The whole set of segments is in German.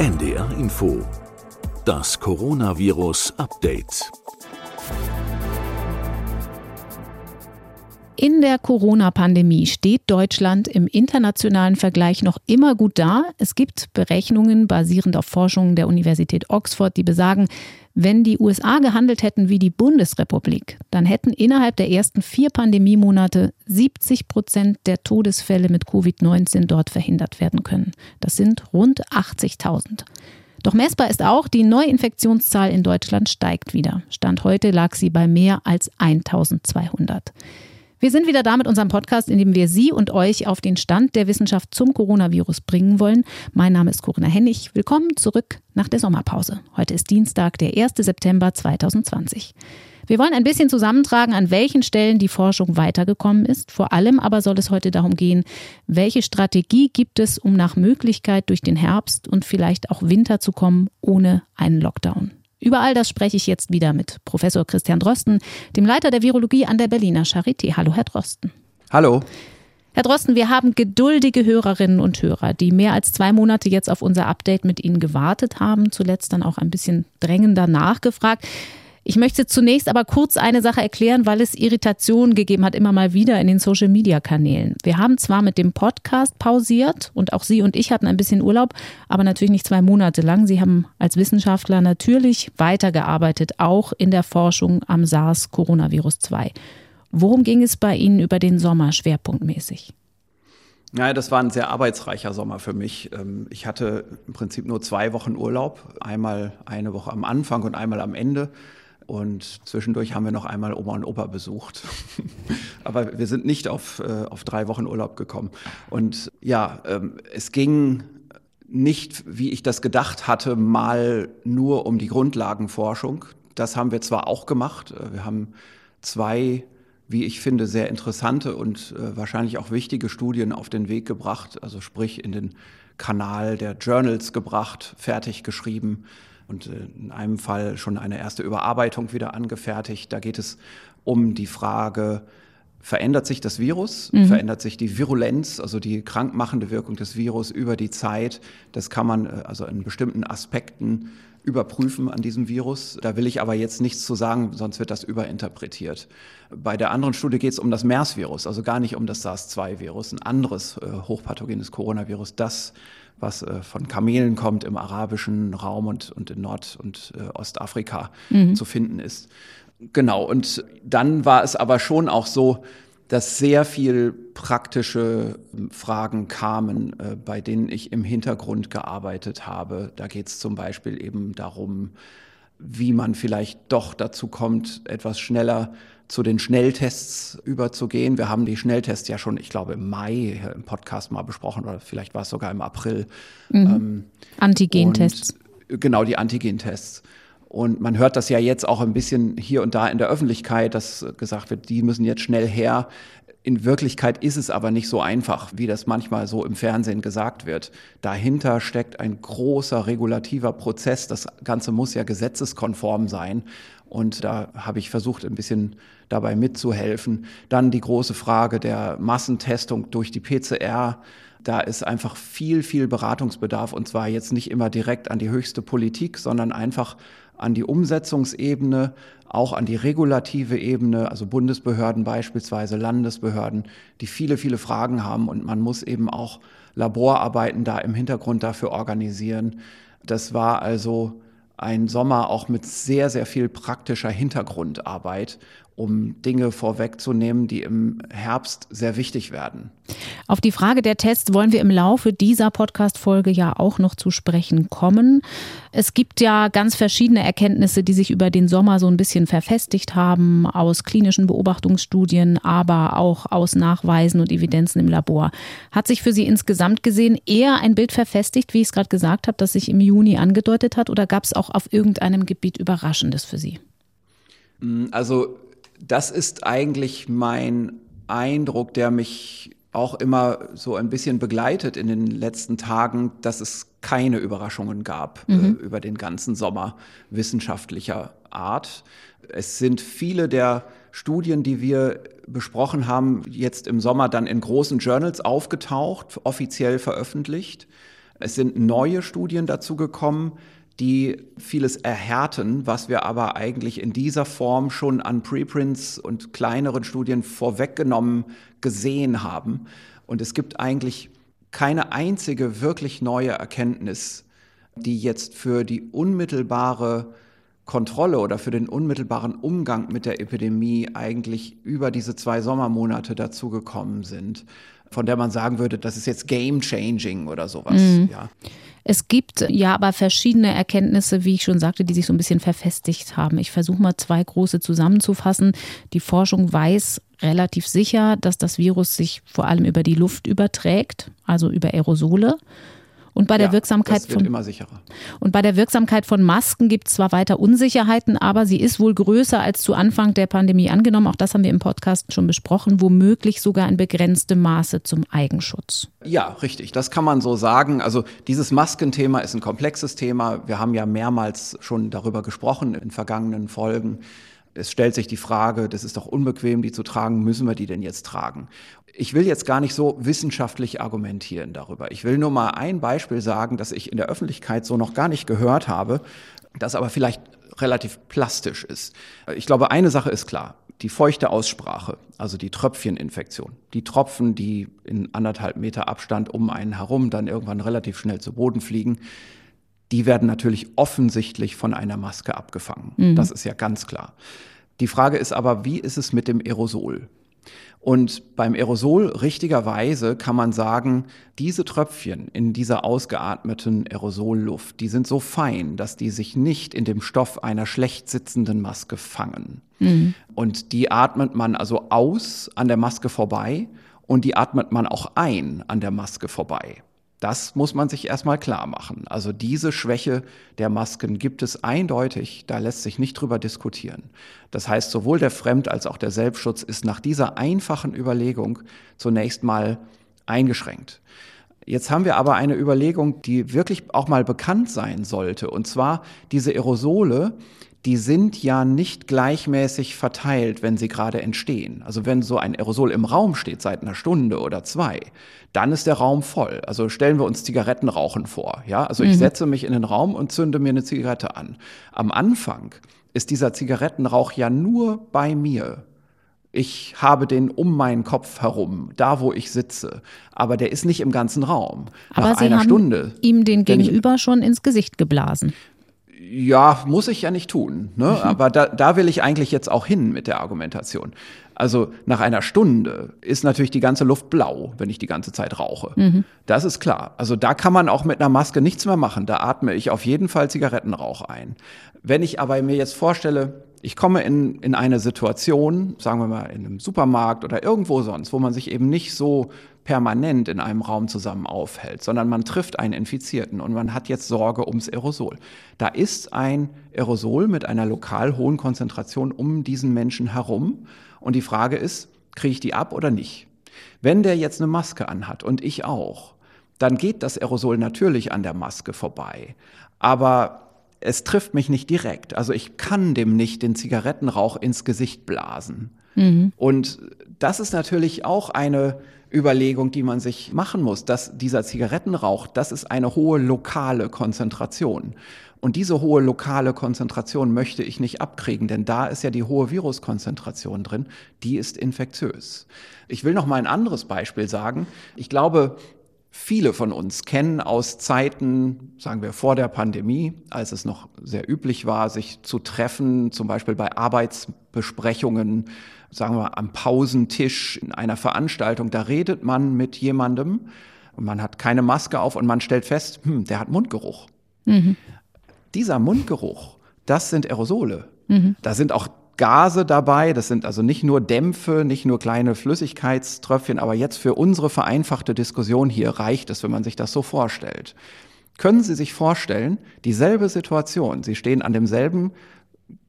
NDR Info. Das Coronavirus Update. In der Corona-Pandemie steht Deutschland im internationalen Vergleich noch immer gut da. Es gibt Berechnungen basierend auf Forschungen der Universität Oxford, die besagen, wenn die USA gehandelt hätten wie die Bundesrepublik, dann hätten innerhalb der ersten vier Pandemiemonate 70 Prozent der Todesfälle mit Covid-19 dort verhindert werden können. Das sind rund 80.000. Doch messbar ist auch, die Neuinfektionszahl in Deutschland steigt wieder. Stand heute lag sie bei mehr als 1200. Wir sind wieder da mit unserem Podcast, in dem wir Sie und euch auf den Stand der Wissenschaft zum Coronavirus bringen wollen. Mein Name ist Corinna Hennig. Willkommen zurück nach der Sommerpause. Heute ist Dienstag, der 1. September 2020. Wir wollen ein bisschen zusammentragen, an welchen Stellen die Forschung weitergekommen ist. Vor allem aber soll es heute darum gehen, welche Strategie gibt es, um nach Möglichkeit durch den Herbst und vielleicht auch Winter zu kommen, ohne einen Lockdown. Über all das spreche ich jetzt wieder mit Professor Christian Drosten, dem Leiter der Virologie an der Berliner Charité. Hallo, Herr Drosten. Hallo. Herr Drosten, wir haben geduldige Hörerinnen und Hörer, die mehr als zwei Monate jetzt auf unser Update mit Ihnen gewartet haben, zuletzt dann auch ein bisschen drängender nachgefragt. Ich möchte zunächst aber kurz eine Sache erklären, weil es Irritationen gegeben hat, immer mal wieder in den Social-Media-Kanälen. Wir haben zwar mit dem Podcast pausiert und auch Sie und ich hatten ein bisschen Urlaub, aber natürlich nicht zwei Monate lang. Sie haben als Wissenschaftler natürlich weitergearbeitet, auch in der Forschung am SARS-Coronavirus 2. Worum ging es bei Ihnen über den Sommer schwerpunktmäßig? Ja, das war ein sehr arbeitsreicher Sommer für mich. Ähm, ich hatte im Prinzip nur zwei Wochen Urlaub, einmal eine Woche am Anfang und einmal am Ende. Und zwischendurch haben wir noch einmal Oma und Opa besucht. Aber wir sind nicht auf, äh, auf drei Wochen Urlaub gekommen. Und ja, ähm, es ging nicht, wie ich das gedacht hatte, mal nur um die Grundlagenforschung. Das haben wir zwar auch gemacht. Äh, wir haben zwei, wie ich finde, sehr interessante und äh, wahrscheinlich auch wichtige Studien auf den Weg gebracht, also sprich in den Kanal der Journals gebracht, fertig geschrieben und äh, in einem Fall schon eine erste Überarbeitung wieder angefertigt. Da geht es um die Frage, verändert sich das Virus, mhm. verändert sich die Virulenz, also die krankmachende Wirkung des Virus über die Zeit. Das kann man äh, also in bestimmten Aspekten überprüfen an diesem Virus. Da will ich aber jetzt nichts zu sagen, sonst wird das überinterpretiert. Bei der anderen Studie geht es um das MERS-Virus, also gar nicht um das SARS-2-Virus, ein anderes äh, hochpathogenes Coronavirus, das was äh, von Kamelen kommt im arabischen Raum und, und in Nord- und äh, Ostafrika mhm. zu finden ist. Genau, und dann war es aber schon auch so, dass sehr viel praktische ähm, Fragen kamen, äh, bei denen ich im Hintergrund gearbeitet habe. Da geht es zum Beispiel eben darum, wie man vielleicht doch dazu kommt, etwas schneller zu den Schnelltests überzugehen. Wir haben die Schnelltests ja schon, ich glaube, im Mai im Podcast mal besprochen oder vielleicht war es sogar im April. Mhm. Ähm, Antigentests. Genau, die Antigentests. Und man hört das ja jetzt auch ein bisschen hier und da in der Öffentlichkeit, dass gesagt wird, die müssen jetzt schnell her. In Wirklichkeit ist es aber nicht so einfach, wie das manchmal so im Fernsehen gesagt wird. Dahinter steckt ein großer regulativer Prozess. Das Ganze muss ja gesetzeskonform sein. Und da habe ich versucht, ein bisschen dabei mitzuhelfen. Dann die große Frage der Massentestung durch die PCR. Da ist einfach viel, viel Beratungsbedarf und zwar jetzt nicht immer direkt an die höchste Politik, sondern einfach an die Umsetzungsebene, auch an die regulative Ebene, also Bundesbehörden beispielsweise, Landesbehörden, die viele, viele Fragen haben und man muss eben auch Laborarbeiten da im Hintergrund dafür organisieren. Das war also ein Sommer auch mit sehr, sehr viel praktischer Hintergrundarbeit um Dinge vorwegzunehmen, die im Herbst sehr wichtig werden. Auf die Frage der Tests wollen wir im Laufe dieser Podcast-Folge ja auch noch zu sprechen kommen. Es gibt ja ganz verschiedene Erkenntnisse, die sich über den Sommer so ein bisschen verfestigt haben, aus klinischen Beobachtungsstudien, aber auch aus Nachweisen und Evidenzen im Labor. Hat sich für Sie insgesamt gesehen eher ein Bild verfestigt, wie ich es gerade gesagt habe, das sich im Juni angedeutet hat, oder gab es auch auf irgendeinem Gebiet Überraschendes für Sie? Also das ist eigentlich mein Eindruck, der mich auch immer so ein bisschen begleitet in den letzten Tagen, dass es keine Überraschungen gab äh, mhm. äh, über den ganzen Sommer wissenschaftlicher Art. Es sind viele der Studien, die wir besprochen haben, jetzt im Sommer dann in großen Journals aufgetaucht, offiziell veröffentlicht. Es sind neue Studien dazu gekommen, die vieles erhärten, was wir aber eigentlich in dieser Form schon an Preprints und kleineren Studien vorweggenommen gesehen haben. Und es gibt eigentlich keine einzige wirklich neue Erkenntnis, die jetzt für die unmittelbare Kontrolle oder für den unmittelbaren Umgang mit der Epidemie eigentlich über diese zwei Sommermonate dazugekommen sind, von der man sagen würde, das ist jetzt game changing oder sowas. Mhm. Ja. Es gibt ja aber verschiedene Erkenntnisse, wie ich schon sagte, die sich so ein bisschen verfestigt haben. Ich versuche mal zwei große zusammenzufassen. Die Forschung weiß relativ sicher, dass das Virus sich vor allem über die Luft überträgt, also über Aerosole. Und bei der ja, Wirksamkeit von. Und bei der Wirksamkeit von Masken gibt es zwar weiter Unsicherheiten, aber sie ist wohl größer als zu Anfang der Pandemie angenommen. Auch das haben wir im Podcast schon besprochen, womöglich sogar in begrenztem Maße zum Eigenschutz. Ja, richtig. Das kann man so sagen. Also dieses Maskenthema ist ein komplexes Thema. Wir haben ja mehrmals schon darüber gesprochen in vergangenen Folgen. Es stellt sich die Frage, das ist doch unbequem, die zu tragen, müssen wir die denn jetzt tragen? Ich will jetzt gar nicht so wissenschaftlich argumentieren darüber. Ich will nur mal ein Beispiel sagen, das ich in der Öffentlichkeit so noch gar nicht gehört habe, das aber vielleicht relativ plastisch ist. Ich glaube, eine Sache ist klar. Die feuchte Aussprache, also die Tröpfcheninfektion, die Tropfen, die in anderthalb Meter Abstand um einen herum dann irgendwann relativ schnell zu Boden fliegen, die werden natürlich offensichtlich von einer Maske abgefangen. Mhm. Das ist ja ganz klar. Die Frage ist aber, wie ist es mit dem Aerosol? Und beim Aerosol richtigerweise kann man sagen, diese Tröpfchen in dieser ausgeatmeten Aerosolluft, die sind so fein, dass die sich nicht in dem Stoff einer schlecht sitzenden Maske fangen. Mhm. Und die atmet man also aus an der Maske vorbei und die atmet man auch ein an der Maske vorbei. Das muss man sich erstmal klar machen. Also diese Schwäche der Masken gibt es eindeutig, da lässt sich nicht drüber diskutieren. Das heißt, sowohl der Fremd- als auch der Selbstschutz ist nach dieser einfachen Überlegung zunächst mal eingeschränkt. Jetzt haben wir aber eine Überlegung, die wirklich auch mal bekannt sein sollte, und zwar diese Aerosole, die sind ja nicht gleichmäßig verteilt, wenn sie gerade entstehen. Also wenn so ein Aerosol im Raum steht seit einer Stunde oder zwei, dann ist der Raum voll. Also stellen wir uns Zigarettenrauchen vor. Ja, also ich mhm. setze mich in den Raum und zünde mir eine Zigarette an. Am Anfang ist dieser Zigarettenrauch ja nur bei mir. Ich habe den um meinen Kopf herum, da wo ich sitze. Aber der ist nicht im ganzen Raum. Aber Nach Sie einer haben Stunde, ihm den Gegenüber ich, schon ins Gesicht geblasen. Ja, muss ich ja nicht tun. Ne? Mhm. Aber da, da will ich eigentlich jetzt auch hin mit der Argumentation. Also nach einer Stunde ist natürlich die ganze Luft blau, wenn ich die ganze Zeit rauche. Mhm. Das ist klar. Also da kann man auch mit einer Maske nichts mehr machen. Da atme ich auf jeden Fall Zigarettenrauch ein. Wenn ich aber mir jetzt vorstelle, ich komme in, in eine Situation, sagen wir mal in einem Supermarkt oder irgendwo sonst, wo man sich eben nicht so permanent in einem Raum zusammen aufhält, sondern man trifft einen Infizierten und man hat jetzt Sorge ums Aerosol. Da ist ein Aerosol mit einer lokal hohen Konzentration um diesen Menschen herum und die Frage ist, kriege ich die ab oder nicht? Wenn der jetzt eine Maske anhat und ich auch, dann geht das Aerosol natürlich an der Maske vorbei. Aber es trifft mich nicht direkt. Also ich kann dem nicht den Zigarettenrauch ins Gesicht blasen. Mhm. Und das ist natürlich auch eine Überlegung, die man sich machen muss, dass dieser Zigarettenrauch, das ist eine hohe lokale Konzentration. Und diese hohe lokale Konzentration möchte ich nicht abkriegen, denn da ist ja die hohe Viruskonzentration drin, die ist infektiös. Ich will noch mal ein anderes Beispiel sagen. Ich glaube, Viele von uns kennen aus Zeiten, sagen wir vor der Pandemie, als es noch sehr üblich war, sich zu treffen, zum Beispiel bei Arbeitsbesprechungen, sagen wir am Pausentisch in einer Veranstaltung, da redet man mit jemandem und man hat keine Maske auf und man stellt fest, hm, der hat Mundgeruch. Mhm. Dieser Mundgeruch, das sind Aerosole. Mhm. Da sind auch Gase dabei. Das sind also nicht nur Dämpfe, nicht nur kleine Flüssigkeitströpfchen, aber jetzt für unsere vereinfachte Diskussion hier reicht es, wenn man sich das so vorstellt. Können Sie sich vorstellen, dieselbe Situation, Sie stehen an demselben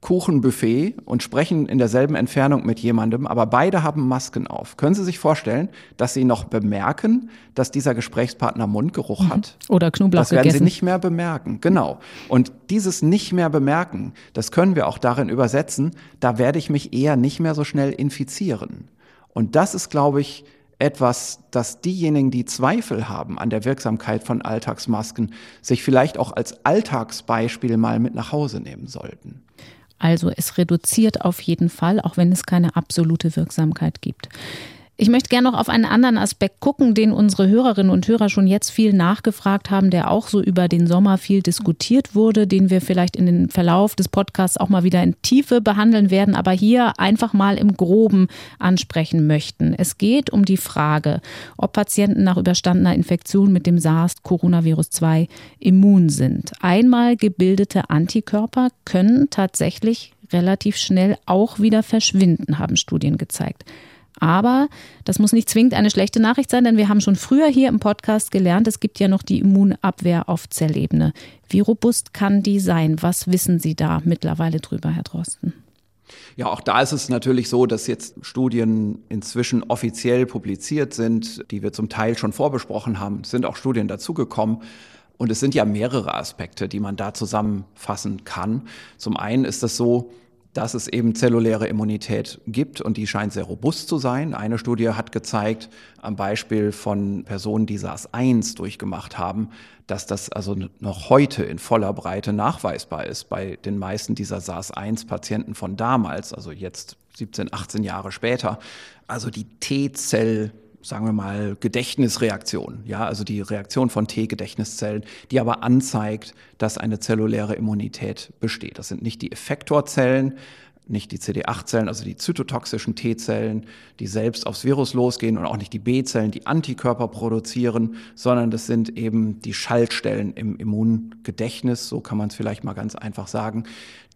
Kuchenbuffet und sprechen in derselben Entfernung mit jemandem, aber beide haben Masken auf. Können Sie sich vorstellen, dass Sie noch bemerken, dass dieser Gesprächspartner Mundgeruch mhm. hat? Oder Knoblauch Das werden gegessen. Sie nicht mehr bemerken. Genau. Und dieses nicht mehr bemerken, das können wir auch darin übersetzen, da werde ich mich eher nicht mehr so schnell infizieren. Und das ist, glaube ich, etwas, dass diejenigen, die Zweifel haben an der Wirksamkeit von Alltagsmasken, sich vielleicht auch als Alltagsbeispiel mal mit nach Hause nehmen sollten. Also es reduziert auf jeden Fall, auch wenn es keine absolute Wirksamkeit gibt. Ich möchte gerne noch auf einen anderen Aspekt gucken, den unsere Hörerinnen und Hörer schon jetzt viel nachgefragt haben, der auch so über den Sommer viel diskutiert wurde, den wir vielleicht in den Verlauf des Podcasts auch mal wieder in Tiefe behandeln werden, aber hier einfach mal im groben ansprechen möchten. Es geht um die Frage, ob Patienten nach überstandener Infektion mit dem SARS-Coronavirus 2 immun sind. Einmal gebildete Antikörper können tatsächlich relativ schnell auch wieder verschwinden, haben Studien gezeigt. Aber das muss nicht zwingend eine schlechte Nachricht sein, denn wir haben schon früher hier im Podcast gelernt, es gibt ja noch die Immunabwehr auf Zellebene. Wie robust kann die sein? Was wissen Sie da mittlerweile drüber, Herr Drosten? Ja, auch da ist es natürlich so, dass jetzt Studien inzwischen offiziell publiziert sind, die wir zum Teil schon vorbesprochen haben. Es sind auch Studien dazugekommen. Und es sind ja mehrere Aspekte, die man da zusammenfassen kann. Zum einen ist es so, dass es eben zelluläre Immunität gibt und die scheint sehr robust zu sein. Eine Studie hat gezeigt, am Beispiel von Personen, die SARS-1 durchgemacht haben, dass das also noch heute in voller Breite nachweisbar ist bei den meisten dieser SARS-1-Patienten von damals, also jetzt 17, 18 Jahre später. Also die T-Zell sagen wir mal, Gedächtnisreaktion, ja, also die Reaktion von T-Gedächtniszellen, die aber anzeigt, dass eine zelluläre Immunität besteht. Das sind nicht die Effektorzellen, nicht die CD8-Zellen, also die zytotoxischen T-Zellen, die selbst aufs Virus losgehen und auch nicht die B-Zellen, die Antikörper produzieren, sondern das sind eben die Schaltstellen im Immungedächtnis, so kann man es vielleicht mal ganz einfach sagen.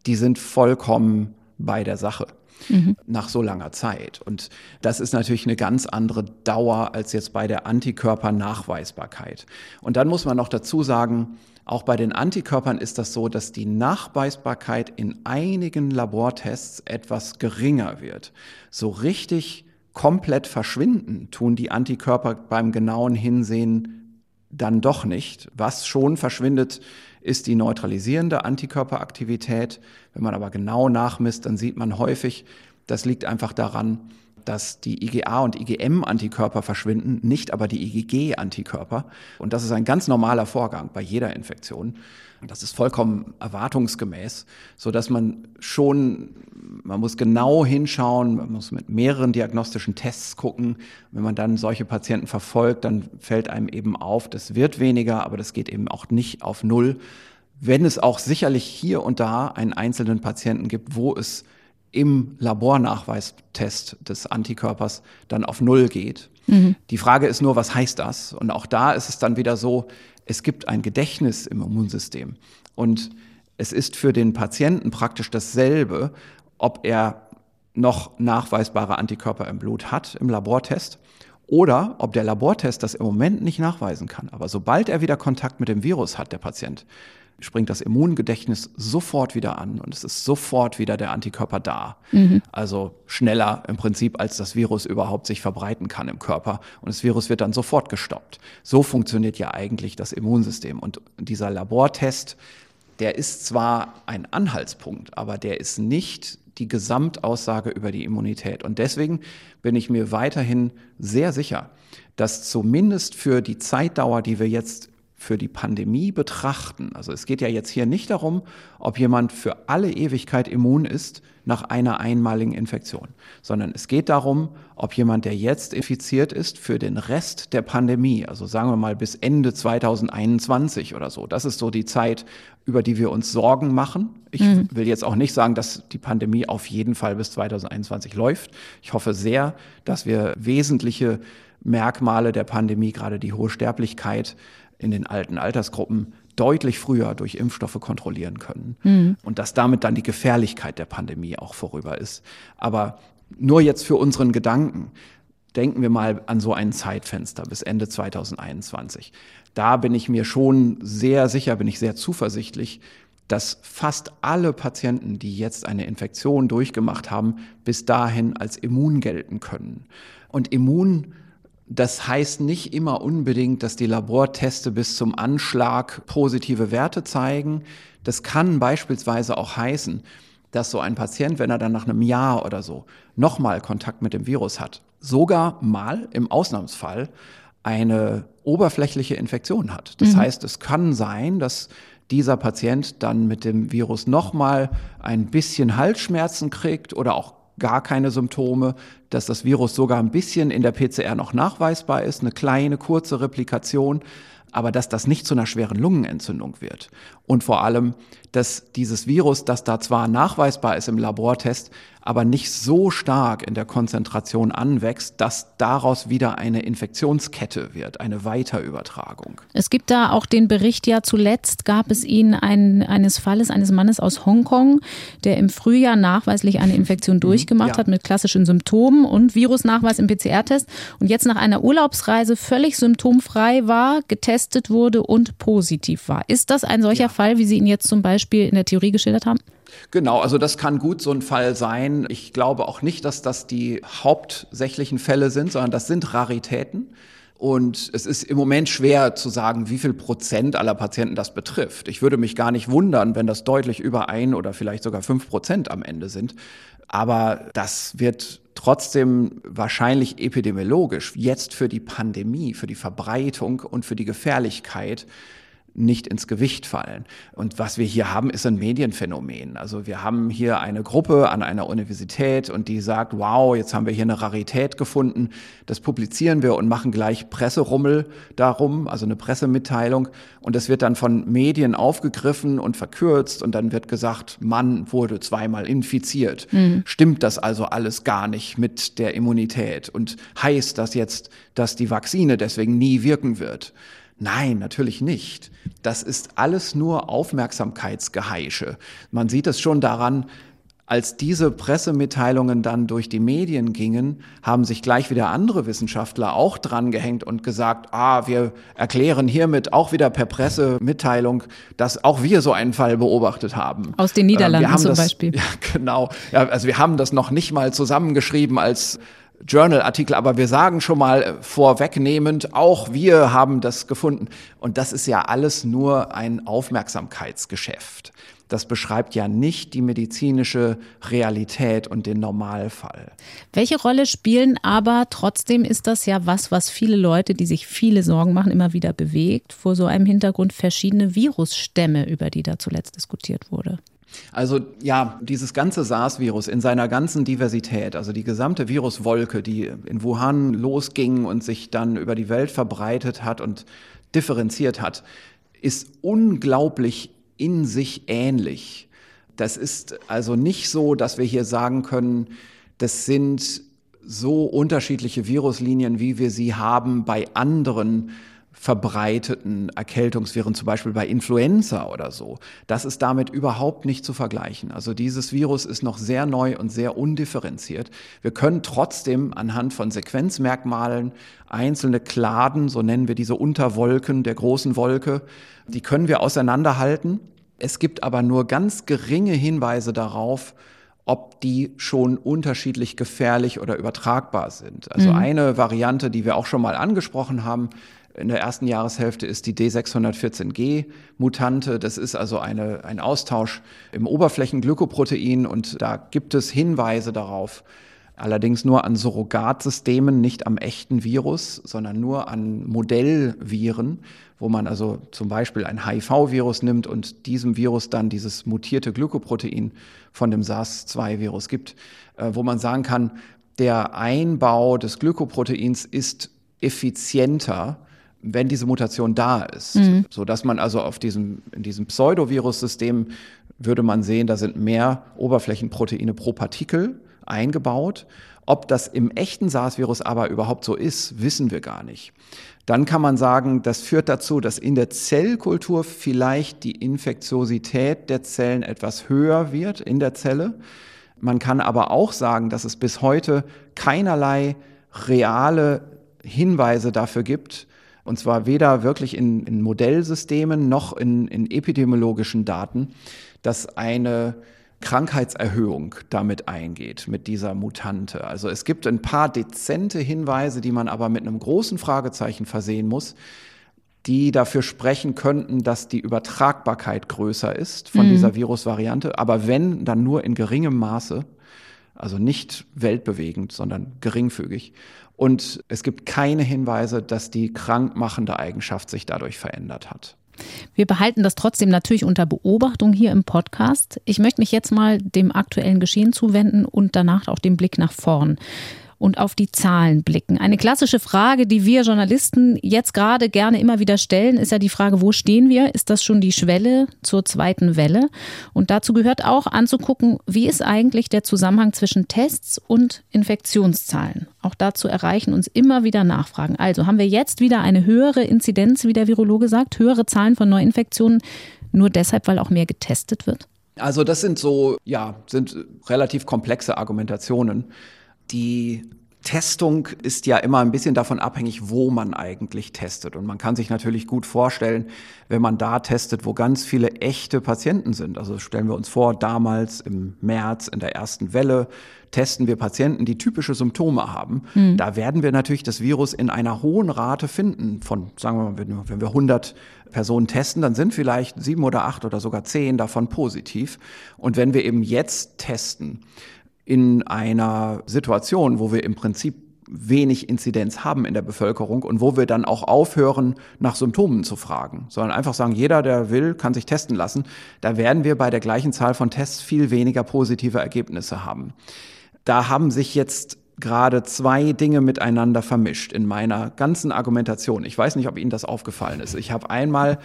Die sind vollkommen bei der Sache mhm. nach so langer Zeit. Und das ist natürlich eine ganz andere Dauer als jetzt bei der Antikörpernachweisbarkeit. Und dann muss man noch dazu sagen, auch bei den Antikörpern ist das so, dass die Nachweisbarkeit in einigen Labortests etwas geringer wird. So richtig komplett verschwinden tun die Antikörper beim genauen Hinsehen dann doch nicht. Was schon verschwindet, ist die neutralisierende Antikörperaktivität. Wenn man aber genau nachmisst, dann sieht man häufig, das liegt einfach daran, dass die IgA und IgM-Antikörper verschwinden, nicht aber die IgG-Antikörper. Und das ist ein ganz normaler Vorgang bei jeder Infektion. Das ist vollkommen erwartungsgemäß, so dass man schon, man muss genau hinschauen, man muss mit mehreren diagnostischen Tests gucken. Wenn man dann solche Patienten verfolgt, dann fällt einem eben auf, das wird weniger, aber das geht eben auch nicht auf Null. Wenn es auch sicherlich hier und da einen einzelnen Patienten gibt, wo es im Labornachweistest des Antikörpers dann auf Null geht. Mhm. Die Frage ist nur, was heißt das? Und auch da ist es dann wieder so, es gibt ein Gedächtnis im Immunsystem. Und es ist für den Patienten praktisch dasselbe, ob er noch nachweisbare Antikörper im Blut hat im Labortest oder ob der Labortest das im Moment nicht nachweisen kann. Aber sobald er wieder Kontakt mit dem Virus hat, der Patient, springt das Immungedächtnis sofort wieder an und es ist sofort wieder der Antikörper da. Mhm. Also schneller im Prinzip, als das Virus überhaupt sich verbreiten kann im Körper. Und das Virus wird dann sofort gestoppt. So funktioniert ja eigentlich das Immunsystem. Und dieser Labortest, der ist zwar ein Anhaltspunkt, aber der ist nicht die Gesamtaussage über die Immunität. Und deswegen bin ich mir weiterhin sehr sicher, dass zumindest für die Zeitdauer, die wir jetzt für die Pandemie betrachten, also es geht ja jetzt hier nicht darum, ob jemand für alle Ewigkeit immun ist nach einer einmaligen Infektion, sondern es geht darum, ob jemand, der jetzt infiziert ist, für den Rest der Pandemie, also sagen wir mal bis Ende 2021 oder so, das ist so die Zeit, über die wir uns Sorgen machen. Ich mhm. will jetzt auch nicht sagen, dass die Pandemie auf jeden Fall bis 2021 läuft. Ich hoffe sehr, dass wir wesentliche Merkmale der Pandemie, gerade die hohe Sterblichkeit, in den alten Altersgruppen deutlich früher durch Impfstoffe kontrollieren können mhm. und dass damit dann die Gefährlichkeit der Pandemie auch vorüber ist. Aber nur jetzt für unseren Gedanken denken wir mal an so ein Zeitfenster bis Ende 2021. Da bin ich mir schon sehr sicher, bin ich sehr zuversichtlich, dass fast alle Patienten, die jetzt eine Infektion durchgemacht haben, bis dahin als immun gelten können. Und immun das heißt nicht immer unbedingt, dass die Laborteste bis zum Anschlag positive Werte zeigen. Das kann beispielsweise auch heißen, dass so ein Patient, wenn er dann nach einem Jahr oder so nochmal Kontakt mit dem Virus hat, sogar mal im Ausnahmsfall eine oberflächliche Infektion hat. Das mhm. heißt, es kann sein, dass dieser Patient dann mit dem Virus nochmal ein bisschen Halsschmerzen kriegt oder auch gar keine Symptome, dass das Virus sogar ein bisschen in der PCR noch nachweisbar ist, eine kleine kurze Replikation, aber dass das nicht zu einer schweren Lungenentzündung wird. Und vor allem, dass dieses Virus, das da zwar nachweisbar ist im Labortest, aber nicht so stark in der Konzentration anwächst, dass daraus wieder eine Infektionskette wird, eine Weiterübertragung. Es gibt da auch den Bericht, ja zuletzt gab es ihn ein, eines Falles eines Mannes aus Hongkong, der im Frühjahr nachweislich eine Infektion mhm, durchgemacht ja. hat mit klassischen Symptomen und Virusnachweis im PCR-Test und jetzt nach einer Urlaubsreise völlig symptomfrei war, getestet wurde und positiv war. Ist das ein solcher ja. Fall, wie Sie ihn jetzt zum Beispiel in der Theorie geschildert haben? Genau, also das kann gut so ein Fall sein. Ich glaube auch nicht, dass das die hauptsächlichen Fälle sind, sondern das sind Raritäten. Und es ist im Moment schwer zu sagen, wie viel Prozent aller Patienten das betrifft. Ich würde mich gar nicht wundern, wenn das deutlich über ein oder vielleicht sogar fünf Prozent am Ende sind. Aber das wird trotzdem wahrscheinlich epidemiologisch jetzt für die Pandemie, für die Verbreitung und für die Gefährlichkeit nicht ins Gewicht fallen. Und was wir hier haben, ist ein Medienphänomen. Also wir haben hier eine Gruppe an einer Universität und die sagt, wow, jetzt haben wir hier eine Rarität gefunden. Das publizieren wir und machen gleich Presserummel darum, also eine Pressemitteilung. Und das wird dann von Medien aufgegriffen und verkürzt und dann wird gesagt, Mann wurde zweimal infiziert. Mhm. Stimmt das also alles gar nicht mit der Immunität? Und heißt das jetzt, dass die Vakzine deswegen nie wirken wird? Nein, natürlich nicht. Das ist alles nur Aufmerksamkeitsgeheische. Man sieht es schon daran, als diese Pressemitteilungen dann durch die Medien gingen, haben sich gleich wieder andere Wissenschaftler auch dran gehängt und gesagt, ah, wir erklären hiermit auch wieder per Pressemitteilung, dass auch wir so einen Fall beobachtet haben. Aus den Niederlanden ähm, zum das, Beispiel. Ja, genau. Ja, also wir haben das noch nicht mal zusammengeschrieben als Journal-Artikel, aber wir sagen schon mal vorwegnehmend, auch wir haben das gefunden. Und das ist ja alles nur ein Aufmerksamkeitsgeschäft. Das beschreibt ja nicht die medizinische Realität und den Normalfall. Welche Rolle spielen aber, trotzdem ist das ja was, was viele Leute, die sich viele Sorgen machen, immer wieder bewegt, vor so einem Hintergrund verschiedene Virusstämme, über die da zuletzt diskutiert wurde? Also ja, dieses ganze SARS-Virus in seiner ganzen Diversität, also die gesamte Viruswolke, die in Wuhan losging und sich dann über die Welt verbreitet hat und differenziert hat, ist unglaublich in sich ähnlich. Das ist also nicht so, dass wir hier sagen können, das sind so unterschiedliche Viruslinien, wie wir sie haben bei anderen verbreiteten Erkältungsviren, zum Beispiel bei Influenza oder so. Das ist damit überhaupt nicht zu vergleichen. Also dieses Virus ist noch sehr neu und sehr undifferenziert. Wir können trotzdem anhand von Sequenzmerkmalen einzelne Kladen, so nennen wir diese Unterwolken der großen Wolke, die können wir auseinanderhalten. Es gibt aber nur ganz geringe Hinweise darauf, ob die schon unterschiedlich gefährlich oder übertragbar sind. Also mhm. eine Variante, die wir auch schon mal angesprochen haben, in der ersten Jahreshälfte ist die D614G-Mutante. Das ist also eine, ein Austausch im Oberflächenglykoprotein und da gibt es Hinweise darauf, allerdings nur an Surrogatsystemen, nicht am echten Virus, sondern nur an Modellviren, wo man also zum Beispiel ein HIV-Virus nimmt und diesem Virus dann dieses mutierte Glykoprotein von dem SARS-2-Virus gibt, äh, wo man sagen kann, der Einbau des Glykoproteins ist effizienter wenn diese Mutation da ist. Mhm. So dass man also auf diesem, in diesem Pseudovirus-System würde man sehen, da sind mehr Oberflächenproteine pro Partikel eingebaut. Ob das im echten SARS-Virus aber überhaupt so ist, wissen wir gar nicht. Dann kann man sagen, das führt dazu, dass in der Zellkultur vielleicht die Infektiosität der Zellen etwas höher wird in der Zelle. Man kann aber auch sagen, dass es bis heute keinerlei reale Hinweise dafür gibt, und zwar weder wirklich in, in Modellsystemen noch in, in epidemiologischen Daten, dass eine Krankheitserhöhung damit eingeht, mit dieser Mutante. Also es gibt ein paar dezente Hinweise, die man aber mit einem großen Fragezeichen versehen muss. die dafür sprechen könnten, dass die Übertragbarkeit größer ist von mhm. dieser Virusvariante. Aber wenn, dann nur in geringem Maße. Also nicht weltbewegend, sondern geringfügig. Und es gibt keine Hinweise, dass die krankmachende Eigenschaft sich dadurch verändert hat. Wir behalten das trotzdem natürlich unter Beobachtung hier im Podcast. Ich möchte mich jetzt mal dem aktuellen Geschehen zuwenden und danach auch den Blick nach vorn und auf die Zahlen blicken. Eine klassische Frage, die wir Journalisten jetzt gerade gerne immer wieder stellen, ist ja die Frage, wo stehen wir? Ist das schon die Schwelle zur zweiten Welle? Und dazu gehört auch anzugucken, wie ist eigentlich der Zusammenhang zwischen Tests und Infektionszahlen? Auch dazu erreichen uns immer wieder Nachfragen. Also haben wir jetzt wieder eine höhere Inzidenz, wie der Virologe sagt, höhere Zahlen von Neuinfektionen, nur deshalb, weil auch mehr getestet wird? Also das sind so, ja, sind relativ komplexe Argumentationen. Die Testung ist ja immer ein bisschen davon abhängig, wo man eigentlich testet. Und man kann sich natürlich gut vorstellen, wenn man da testet, wo ganz viele echte Patienten sind. Also stellen wir uns vor, damals im März in der ersten Welle testen wir Patienten, die typische Symptome haben. Mhm. Da werden wir natürlich das Virus in einer hohen Rate finden. Von, sagen wir mal, wenn wir 100 Personen testen, dann sind vielleicht sieben oder acht oder sogar zehn davon positiv. Und wenn wir eben jetzt testen, in einer Situation, wo wir im Prinzip wenig Inzidenz haben in der Bevölkerung und wo wir dann auch aufhören, nach Symptomen zu fragen, sondern einfach sagen, jeder, der will, kann sich testen lassen, da werden wir bei der gleichen Zahl von Tests viel weniger positive Ergebnisse haben. Da haben sich jetzt gerade zwei Dinge miteinander vermischt in meiner ganzen Argumentation. Ich weiß nicht, ob Ihnen das aufgefallen ist. Ich habe einmal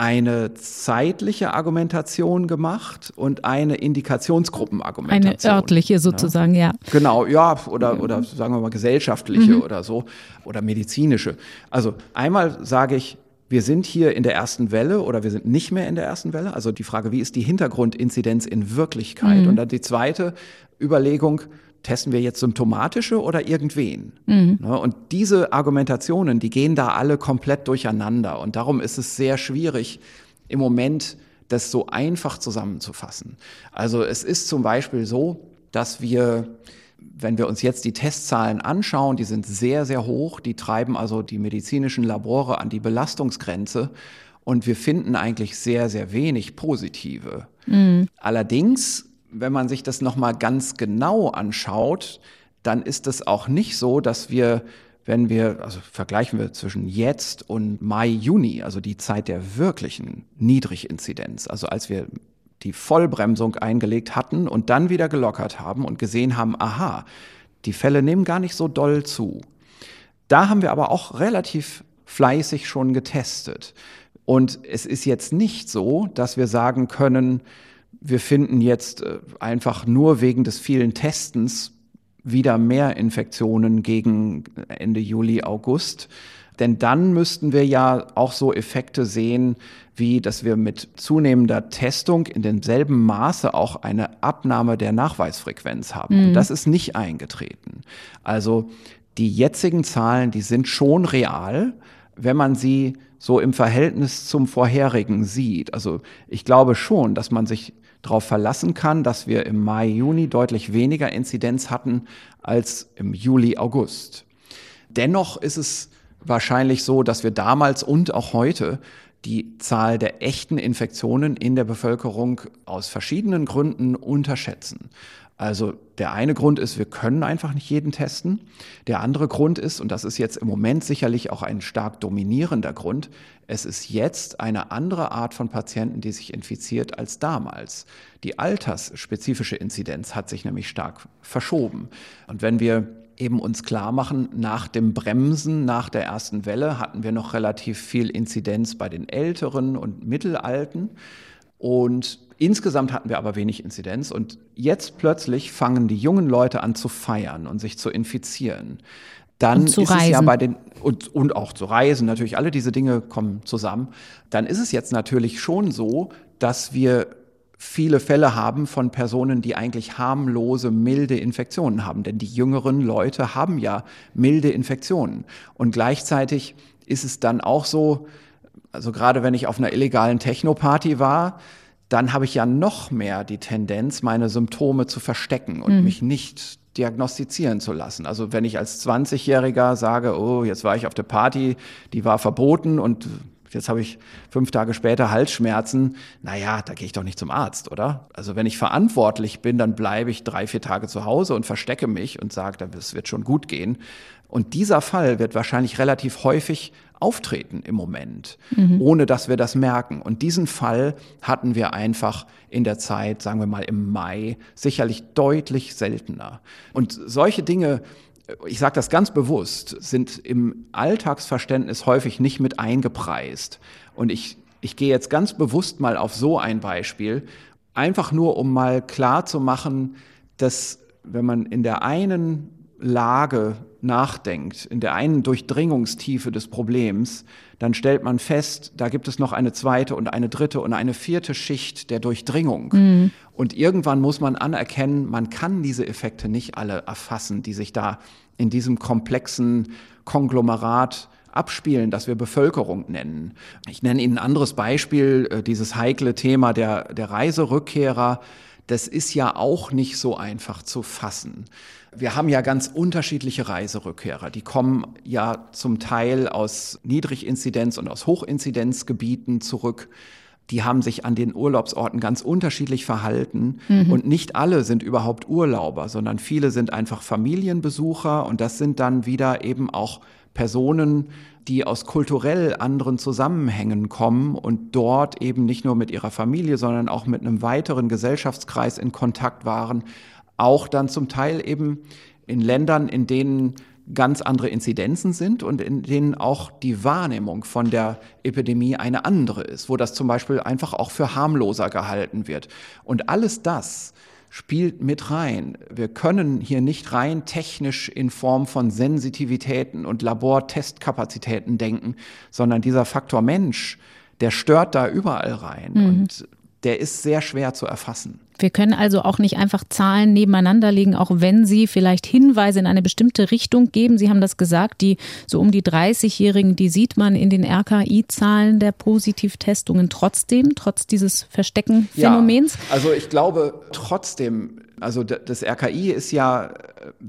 eine zeitliche Argumentation gemacht und eine Indikationsgruppenargumentation. Eine örtliche sozusagen, ja. ja. Genau, ja, oder, oder sagen wir mal gesellschaftliche mhm. oder so oder medizinische. Also einmal sage ich, wir sind hier in der ersten Welle oder wir sind nicht mehr in der ersten Welle. Also die Frage, wie ist die Hintergrundinzidenz in Wirklichkeit? Mhm. Und dann die zweite Überlegung, testen wir jetzt symptomatische oder irgendwen? Mhm. Ne, und diese Argumentationen, die gehen da alle komplett durcheinander. Und darum ist es sehr schwierig, im Moment das so einfach zusammenzufassen. Also es ist zum Beispiel so, dass wir, wenn wir uns jetzt die Testzahlen anschauen, die sind sehr, sehr hoch, die treiben also die medizinischen Labore an die Belastungsgrenze und wir finden eigentlich sehr, sehr wenig positive. Mhm. Allerdings wenn man sich das nochmal ganz genau anschaut, dann ist es auch nicht so, dass wir, wenn wir, also vergleichen wir zwischen jetzt und Mai, Juni, also die Zeit der wirklichen Niedriginzidenz, also als wir die Vollbremsung eingelegt hatten und dann wieder gelockert haben und gesehen haben, aha, die Fälle nehmen gar nicht so doll zu. Da haben wir aber auch relativ fleißig schon getestet. Und es ist jetzt nicht so, dass wir sagen können, wir finden jetzt äh, einfach nur wegen des vielen Testens wieder mehr Infektionen gegen Ende Juli, August. Denn dann müssten wir ja auch so Effekte sehen, wie dass wir mit zunehmender Testung in demselben Maße auch eine Abnahme der Nachweisfrequenz haben. Mhm. Und das ist nicht eingetreten. Also die jetzigen Zahlen, die sind schon real, wenn man sie so im Verhältnis zum vorherigen sieht. Also ich glaube schon, dass man sich darauf verlassen kann, dass wir im Mai, Juni deutlich weniger Inzidenz hatten als im Juli, August. Dennoch ist es wahrscheinlich so, dass wir damals und auch heute die Zahl der echten Infektionen in der Bevölkerung aus verschiedenen Gründen unterschätzen. Also der eine Grund ist, wir können einfach nicht jeden testen. Der andere Grund ist, und das ist jetzt im Moment sicherlich auch ein stark dominierender Grund, es ist jetzt eine andere Art von Patienten, die sich infiziert als damals. Die altersspezifische Inzidenz hat sich nämlich stark verschoben. Und wenn wir eben uns klar machen, nach dem Bremsen, nach der ersten Welle hatten wir noch relativ viel Inzidenz bei den Älteren und Mittelalten. Und insgesamt hatten wir aber wenig Inzidenz. Und jetzt plötzlich fangen die jungen Leute an zu feiern und sich zu infizieren. Dann ist reisen. es ja bei den und, und auch zu reisen, natürlich alle diese Dinge kommen zusammen. Dann ist es jetzt natürlich schon so, dass wir viele Fälle haben von Personen, die eigentlich harmlose, milde Infektionen haben. Denn die jüngeren Leute haben ja milde Infektionen. Und gleichzeitig ist es dann auch so, also gerade wenn ich auf einer illegalen Techno-Party war, dann habe ich ja noch mehr die Tendenz, meine Symptome zu verstecken und mhm. mich nicht diagnostizieren zu lassen. Also wenn ich als 20-Jähriger sage, oh, jetzt war ich auf der Party, die war verboten und Jetzt habe ich fünf Tage später Halsschmerzen. Naja, da gehe ich doch nicht zum Arzt, oder? Also wenn ich verantwortlich bin, dann bleibe ich drei, vier Tage zu Hause und verstecke mich und sage, es wird schon gut gehen. Und dieser Fall wird wahrscheinlich relativ häufig auftreten im Moment, mhm. ohne dass wir das merken. Und diesen Fall hatten wir einfach in der Zeit, sagen wir mal im Mai, sicherlich deutlich seltener. Und solche Dinge, ich sage das ganz bewusst, sind im Alltagsverständnis häufig nicht mit eingepreist. Und ich, ich gehe jetzt ganz bewusst mal auf so ein Beispiel, einfach nur um mal klar zu machen, dass wenn man in der einen Lage nachdenkt, in der einen Durchdringungstiefe des Problems, dann stellt man fest, da gibt es noch eine zweite und eine dritte und eine vierte Schicht der Durchdringung. Mhm. Und irgendwann muss man anerkennen, man kann diese Effekte nicht alle erfassen, die sich da in diesem komplexen Konglomerat abspielen, das wir Bevölkerung nennen. Ich nenne Ihnen ein anderes Beispiel, äh, dieses heikle Thema der, der Reiserückkehrer. Das ist ja auch nicht so einfach zu fassen. Wir haben ja ganz unterschiedliche Reiserückkehrer. Die kommen ja zum Teil aus Niedriginzidenz- und aus Hochinzidenzgebieten zurück. Die haben sich an den Urlaubsorten ganz unterschiedlich verhalten. Mhm. Und nicht alle sind überhaupt Urlauber, sondern viele sind einfach Familienbesucher. Und das sind dann wieder eben auch Personen, die aus kulturell anderen Zusammenhängen kommen und dort eben nicht nur mit ihrer Familie, sondern auch mit einem weiteren Gesellschaftskreis in Kontakt waren auch dann zum Teil eben in Ländern, in denen ganz andere Inzidenzen sind und in denen auch die Wahrnehmung von der Epidemie eine andere ist, wo das zum Beispiel einfach auch für harmloser gehalten wird. Und alles das spielt mit rein. Wir können hier nicht rein technisch in Form von Sensitivitäten und Labortestkapazitäten denken, sondern dieser Faktor Mensch, der stört da überall rein. Mhm. Und der ist sehr schwer zu erfassen. Wir können also auch nicht einfach Zahlen nebeneinander legen, auch wenn sie vielleicht Hinweise in eine bestimmte Richtung geben. Sie haben das gesagt, die so um die 30-Jährigen, die sieht man in den RKI-Zahlen der Positivtestungen trotzdem, trotz dieses Verstecken-Phänomens. Ja, also ich glaube trotzdem, also das RKI ist ja äh,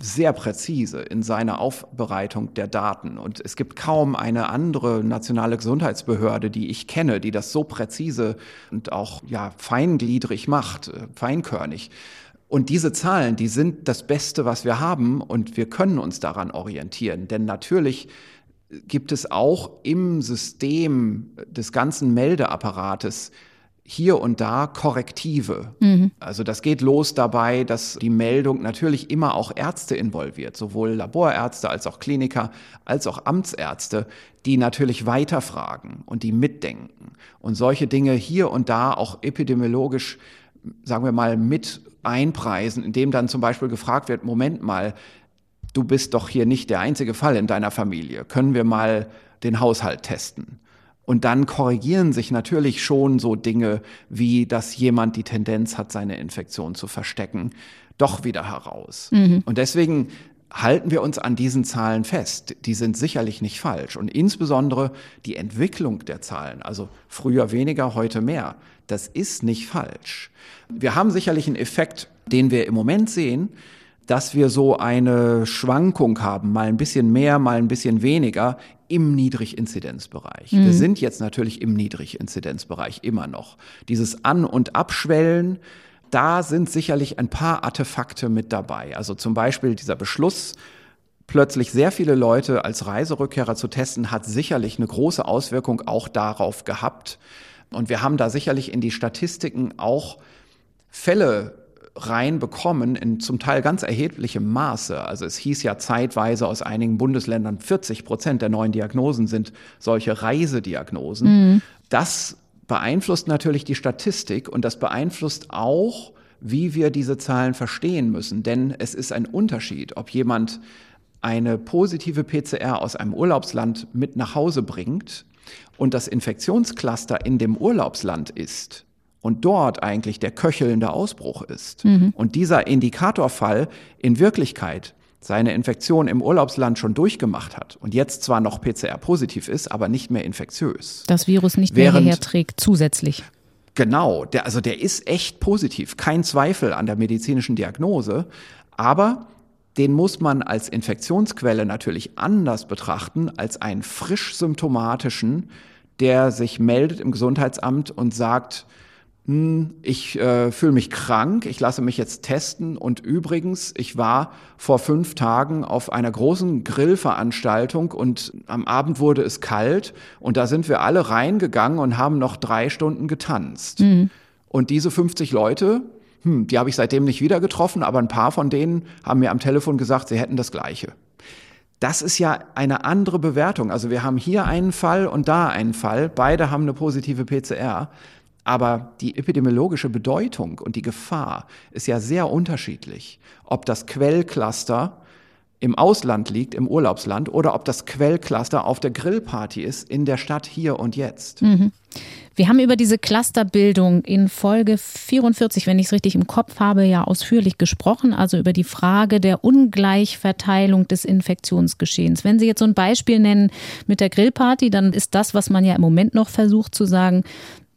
sehr präzise in seiner Aufbereitung der Daten. Und es gibt kaum eine andere nationale Gesundheitsbehörde, die ich kenne, die das so präzise und auch ja, feingliedrig macht, äh, feinkörnig. Und diese Zahlen, die sind das Beste, was wir haben und wir können uns daran orientieren. Denn natürlich gibt es auch im System des ganzen Meldeapparates hier und da Korrektive. Mhm. Also das geht los dabei, dass die Meldung natürlich immer auch Ärzte involviert, sowohl Laborärzte als auch Kliniker, als auch Amtsärzte, die natürlich weiterfragen und die mitdenken und solche Dinge hier und da auch epidemiologisch, sagen wir mal, mit einpreisen, indem dann zum Beispiel gefragt wird, Moment mal, du bist doch hier nicht der einzige Fall in deiner Familie, können wir mal den Haushalt testen? Und dann korrigieren sich natürlich schon so Dinge wie, dass jemand die Tendenz hat, seine Infektion zu verstecken, doch wieder heraus. Mhm. Und deswegen halten wir uns an diesen Zahlen fest. Die sind sicherlich nicht falsch. Und insbesondere die Entwicklung der Zahlen, also früher weniger, heute mehr, das ist nicht falsch. Wir haben sicherlich einen Effekt, den wir im Moment sehen, dass wir so eine Schwankung haben, mal ein bisschen mehr, mal ein bisschen weniger im Niedriginzidenzbereich. Mhm. Wir sind jetzt natürlich im Niedriginzidenzbereich immer noch. Dieses An- und Abschwellen, da sind sicherlich ein paar Artefakte mit dabei. Also zum Beispiel dieser Beschluss, plötzlich sehr viele Leute als Reiserückkehrer zu testen, hat sicherlich eine große Auswirkung auch darauf gehabt. Und wir haben da sicherlich in die Statistiken auch Fälle reinbekommen in zum Teil ganz erheblichem Maße. Also es hieß ja zeitweise aus einigen Bundesländern, 40 Prozent der neuen Diagnosen sind solche Reisediagnosen. Mhm. Das beeinflusst natürlich die Statistik und das beeinflusst auch, wie wir diese Zahlen verstehen müssen. Denn es ist ein Unterschied, ob jemand eine positive PCR aus einem Urlaubsland mit nach Hause bringt und das Infektionscluster in dem Urlaubsland ist und dort eigentlich der köchelnde Ausbruch ist. Mhm. Und dieser Indikatorfall in Wirklichkeit seine Infektion im Urlaubsland schon durchgemacht hat und jetzt zwar noch PCR-positiv ist, aber nicht mehr infektiös. Das Virus nicht mehr Während, herträgt zusätzlich. Genau, der, also der ist echt positiv, kein Zweifel an der medizinischen Diagnose, aber den muss man als Infektionsquelle natürlich anders betrachten als einen frisch symptomatischen, der sich meldet im Gesundheitsamt und sagt, hm, ich äh, fühle mich krank, ich lasse mich jetzt testen und übrigens, ich war vor fünf Tagen auf einer großen Grillveranstaltung und am Abend wurde es kalt und da sind wir alle reingegangen und haben noch drei Stunden getanzt. Mhm. Und diese 50 Leute, hm, die habe ich seitdem nicht wieder getroffen, aber ein paar von denen haben mir am Telefon gesagt, sie hätten das Gleiche. Das ist ja eine andere Bewertung. Also wir haben hier einen Fall und da einen Fall. Beide haben eine positive PCR. Aber die epidemiologische Bedeutung und die Gefahr ist ja sehr unterschiedlich. Ob das Quellcluster im Ausland liegt, im Urlaubsland, oder ob das Quellcluster auf der Grillparty ist, in der Stadt hier und jetzt. Mhm. Wir haben über diese Clusterbildung in Folge 44, wenn ich es richtig im Kopf habe, ja ausführlich gesprochen, also über die Frage der Ungleichverteilung des Infektionsgeschehens. Wenn Sie jetzt so ein Beispiel nennen mit der Grillparty, dann ist das, was man ja im Moment noch versucht zu sagen,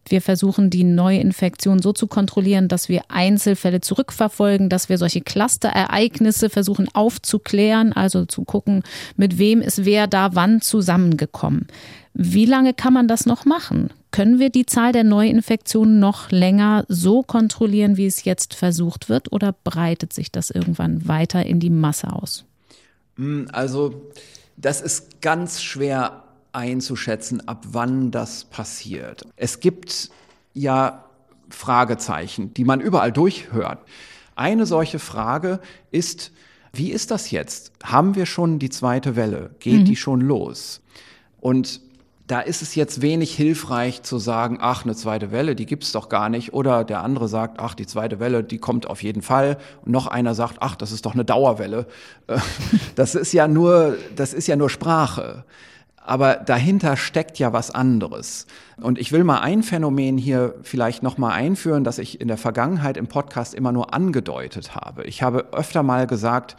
wir versuchen die Neuinfektion so zu kontrollieren, dass wir Einzelfälle zurückverfolgen, dass wir solche Clusterereignisse versuchen aufzuklären, also zu gucken, mit wem ist wer da wann zusammengekommen. Wie lange kann man das noch machen? Können wir die Zahl der Neuinfektionen noch länger so kontrollieren, wie es jetzt versucht wird, oder breitet sich das irgendwann weiter in die Masse aus? Hm, also das ist ganz schwer einzuschätzen, ab wann das passiert. Es gibt ja Fragezeichen, die man überall durchhört. Eine solche Frage ist, wie ist das jetzt? Haben wir schon die zweite Welle? Geht mhm. die schon los? Und da ist es jetzt wenig hilfreich zu sagen, ach, eine zweite Welle, die gibt's doch gar nicht. Oder der andere sagt, ach, die zweite Welle, die kommt auf jeden Fall. Und noch einer sagt, ach, das ist doch eine Dauerwelle. Das ist ja nur, das ist ja nur Sprache aber dahinter steckt ja was anderes. Und ich will mal ein Phänomen hier vielleicht noch mal einführen, das ich in der Vergangenheit im Podcast immer nur angedeutet habe. Ich habe öfter mal gesagt,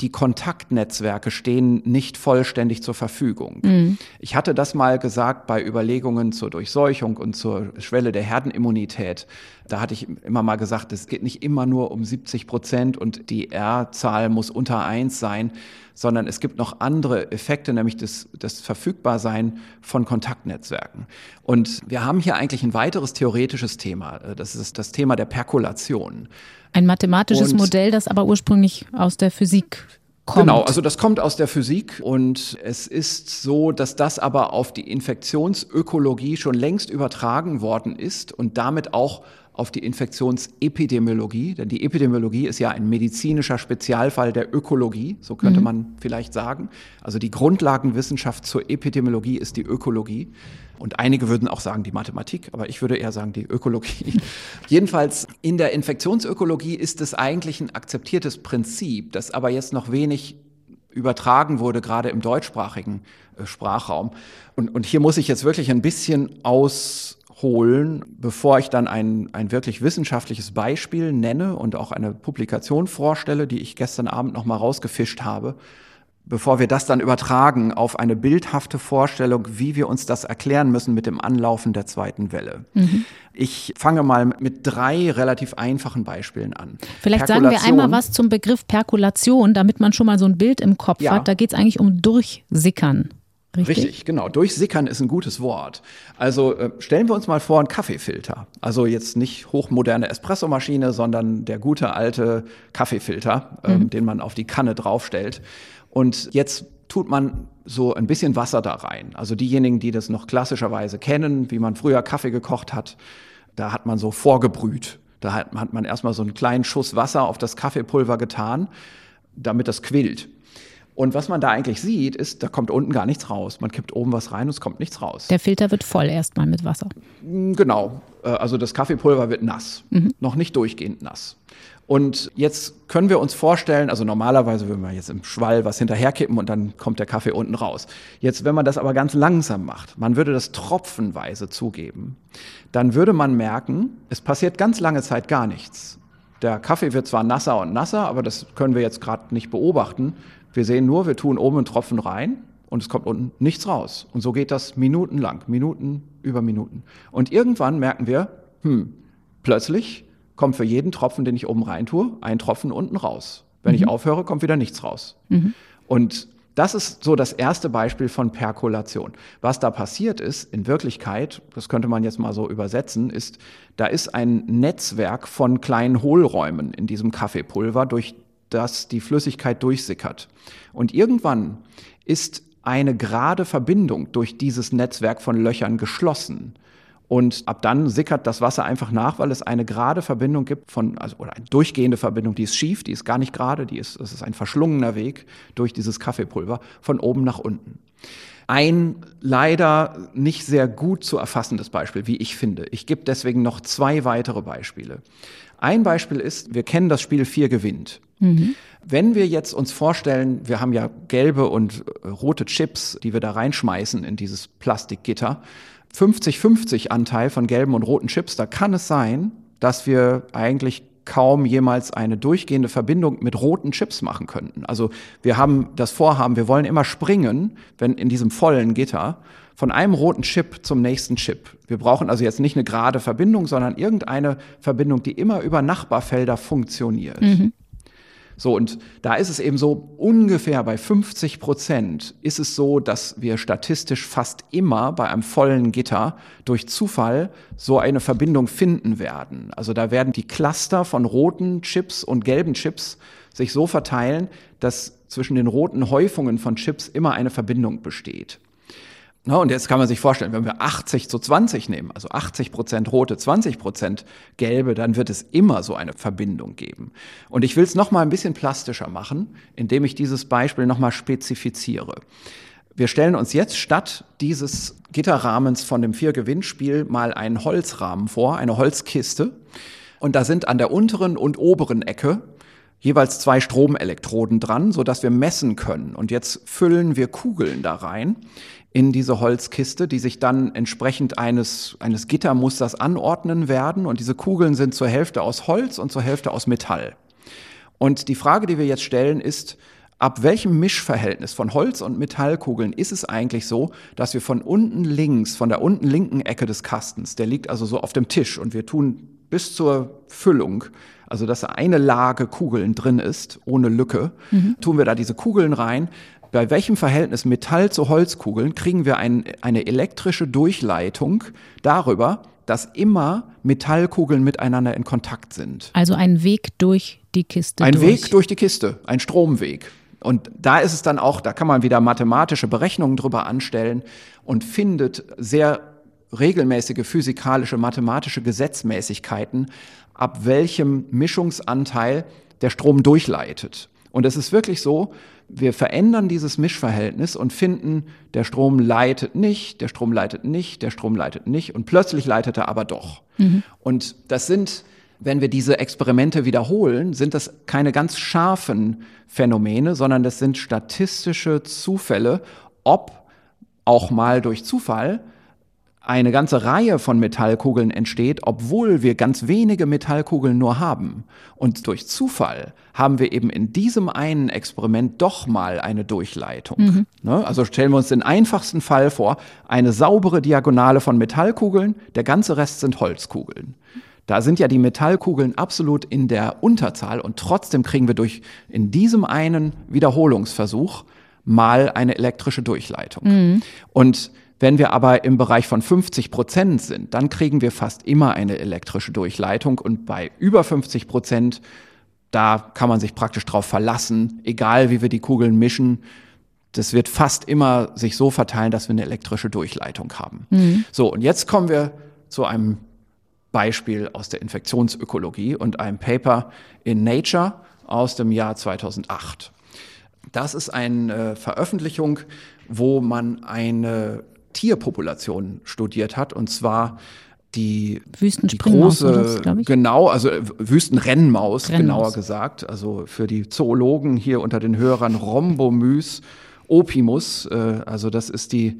die Kontaktnetzwerke stehen nicht vollständig zur Verfügung. Mhm. Ich hatte das mal gesagt bei Überlegungen zur Durchseuchung und zur Schwelle der Herdenimmunität. Da hatte ich immer mal gesagt, es geht nicht immer nur um 70 Prozent und die R-Zahl muss unter eins sein, sondern es gibt noch andere Effekte, nämlich das, das Verfügbarsein von Kontaktnetzwerken. Und wir haben hier eigentlich ein weiteres theoretisches Thema. Das ist das Thema der Perkulation. Ein mathematisches und Modell, das aber ursprünglich aus der Physik Kommt. Genau, also das kommt aus der Physik und es ist so, dass das aber auf die Infektionsökologie schon längst übertragen worden ist und damit auch auf die Infektionsepidemiologie, denn die Epidemiologie ist ja ein medizinischer Spezialfall der Ökologie, so könnte mhm. man vielleicht sagen. Also die Grundlagenwissenschaft zur Epidemiologie ist die Ökologie. Und einige würden auch sagen die Mathematik, aber ich würde eher sagen die Ökologie. Jedenfalls in der Infektionsökologie ist es eigentlich ein akzeptiertes Prinzip, das aber jetzt noch wenig übertragen wurde, gerade im deutschsprachigen äh, Sprachraum. Und, und hier muss ich jetzt wirklich ein bisschen aus holen, bevor ich dann ein, ein wirklich wissenschaftliches Beispiel nenne und auch eine Publikation vorstelle, die ich gestern Abend noch mal rausgefischt habe, bevor wir das dann übertragen auf eine bildhafte Vorstellung, wie wir uns das erklären müssen mit dem Anlaufen der zweiten Welle. Mhm. Ich fange mal mit drei relativ einfachen Beispielen an. Vielleicht sagen wir einmal was zum Begriff Perkulation, damit man schon mal so ein Bild im Kopf ja. hat. Da geht es eigentlich um Durchsickern. Richtig? Richtig, genau. Durchsickern ist ein gutes Wort. Also äh, stellen wir uns mal vor, einen Kaffeefilter. Also jetzt nicht hochmoderne Espressomaschine, sondern der gute alte Kaffeefilter, ähm, mhm. den man auf die Kanne draufstellt. Und jetzt tut man so ein bisschen Wasser da rein. Also diejenigen, die das noch klassischerweise kennen, wie man früher Kaffee gekocht hat, da hat man so vorgebrüht. Da hat, hat man erstmal so einen kleinen Schuss Wasser auf das Kaffeepulver getan, damit das quillt. Und was man da eigentlich sieht, ist, da kommt unten gar nichts raus. Man kippt oben was rein und es kommt nichts raus. Der Filter wird voll erstmal mit Wasser. Mm, genau. Äh, also das Kaffeepulver wird nass. Mhm. Noch nicht durchgehend nass. Und jetzt können wir uns vorstellen, also normalerweise würden wir jetzt im Schwall was hinterherkippen und dann kommt der Kaffee unten raus. Jetzt, wenn man das aber ganz langsam macht, man würde das tropfenweise zugeben, dann würde man merken, es passiert ganz lange Zeit gar nichts. Der Kaffee wird zwar nasser und nasser, aber das können wir jetzt gerade nicht beobachten. Wir sehen nur, wir tun oben einen Tropfen rein und es kommt unten nichts raus. Und so geht das minutenlang, Minuten über Minuten. Und irgendwann merken wir, hm, plötzlich kommt für jeden Tropfen, den ich oben rein tue, ein Tropfen unten raus. Wenn mhm. ich aufhöre, kommt wieder nichts raus. Mhm. Und Das ist so das erste Beispiel von Perkolation. Was da passiert ist, in Wirklichkeit, das könnte man jetzt mal so übersetzen, ist, da ist ein Netzwerk von kleinen Hohlräumen in diesem Kaffeepulver, durch das die Flüssigkeit durchsickert. Und irgendwann ist eine gerade Verbindung durch dieses Netzwerk von Löchern geschlossen. Und ab dann sickert das Wasser einfach nach, weil es eine gerade Verbindung gibt von, also, oder eine durchgehende Verbindung, die ist schief, die ist gar nicht gerade, die ist, es ist ein verschlungener Weg durch dieses Kaffeepulver von oben nach unten. Ein leider nicht sehr gut zu erfassendes Beispiel, wie ich finde. Ich gebe deswegen noch zwei weitere Beispiele. Ein Beispiel ist, wir kennen das Spiel Vier gewinnt. Mhm. Wenn wir jetzt uns vorstellen, wir haben ja gelbe und rote Chips, die wir da reinschmeißen in dieses Plastikgitter, 50-50 Anteil von gelben und roten Chips, da kann es sein, dass wir eigentlich kaum jemals eine durchgehende Verbindung mit roten Chips machen könnten. Also wir haben das Vorhaben, wir wollen immer springen, wenn in diesem vollen Gitter von einem roten Chip zum nächsten Chip. Wir brauchen also jetzt nicht eine gerade Verbindung, sondern irgendeine Verbindung, die immer über Nachbarfelder funktioniert. Mhm. So, und da ist es eben so, ungefähr bei 50 Prozent ist es so, dass wir statistisch fast immer bei einem vollen Gitter durch Zufall so eine Verbindung finden werden. Also da werden die Cluster von roten Chips und gelben Chips sich so verteilen, dass zwischen den roten Häufungen von Chips immer eine Verbindung besteht. Na, und jetzt kann man sich vorstellen, wenn wir 80 zu 20 nehmen, also 80 Prozent rote, 20 Prozent gelbe, dann wird es immer so eine Verbindung geben. Und ich will es noch mal ein bisschen plastischer machen, indem ich dieses Beispiel noch mal spezifiziere. Wir stellen uns jetzt statt dieses Gitterrahmens von dem Vier-Gewinnspiel mal einen Holzrahmen vor, eine Holzkiste. Und da sind an der unteren und oberen Ecke jeweils zwei Stromelektroden dran, so dass wir messen können. Und jetzt füllen wir Kugeln da rein in diese Holzkiste, die sich dann entsprechend eines, eines Gittermusters anordnen werden. Und diese Kugeln sind zur Hälfte aus Holz und zur Hälfte aus Metall. Und die Frage, die wir jetzt stellen, ist, ab welchem Mischverhältnis von Holz- und Metallkugeln ist es eigentlich so, dass wir von unten links, von der unten linken Ecke des Kastens, der liegt also so auf dem Tisch und wir tun bis zur Füllung, also dass eine Lage Kugeln drin ist, ohne Lücke, mhm. tun wir da diese Kugeln rein bei welchem Verhältnis Metall zu Holzkugeln kriegen wir ein, eine elektrische Durchleitung darüber, dass immer Metallkugeln miteinander in Kontakt sind. Also ein Weg durch die Kiste. Ein durch. Weg durch die Kiste, ein Stromweg. Und da ist es dann auch, da kann man wieder mathematische Berechnungen drüber anstellen und findet sehr regelmäßige physikalische, mathematische Gesetzmäßigkeiten, ab welchem Mischungsanteil der Strom durchleitet. Und es ist wirklich so, wir verändern dieses Mischverhältnis und finden, der Strom leitet nicht, der Strom leitet nicht, der Strom leitet nicht und plötzlich leitet er aber doch. Mhm. Und das sind, wenn wir diese Experimente wiederholen, sind das keine ganz scharfen Phänomene, sondern das sind statistische Zufälle, ob auch mal durch Zufall eine ganze Reihe von Metallkugeln entsteht, obwohl wir ganz wenige Metallkugeln nur haben. Und durch Zufall haben wir eben in diesem einen Experiment doch mal eine Durchleitung. Mhm. Ne? Also stellen wir uns den einfachsten Fall vor, eine saubere Diagonale von Metallkugeln, der ganze Rest sind Holzkugeln. Da sind ja die Metallkugeln absolut in der Unterzahl und trotzdem kriegen wir durch in diesem einen Wiederholungsversuch mal eine elektrische Durchleitung. Mhm. Und wenn wir aber im Bereich von 50 Prozent sind, dann kriegen wir fast immer eine elektrische Durchleitung und bei über 50 Prozent, da kann man sich praktisch drauf verlassen, egal wie wir die Kugeln mischen. Das wird fast immer sich so verteilen, dass wir eine elektrische Durchleitung haben. Mhm. So, und jetzt kommen wir zu einem Beispiel aus der Infektionsökologie und einem Paper in Nature aus dem Jahr 2008. Das ist eine Veröffentlichung, wo man eine Tierpopulationen studiert hat, und zwar die, die große, das, genau, also Wüstenrennmaus, Rennmaus. genauer gesagt, also für die Zoologen hier unter den Hörern Rhombomys opimus, äh, also das ist die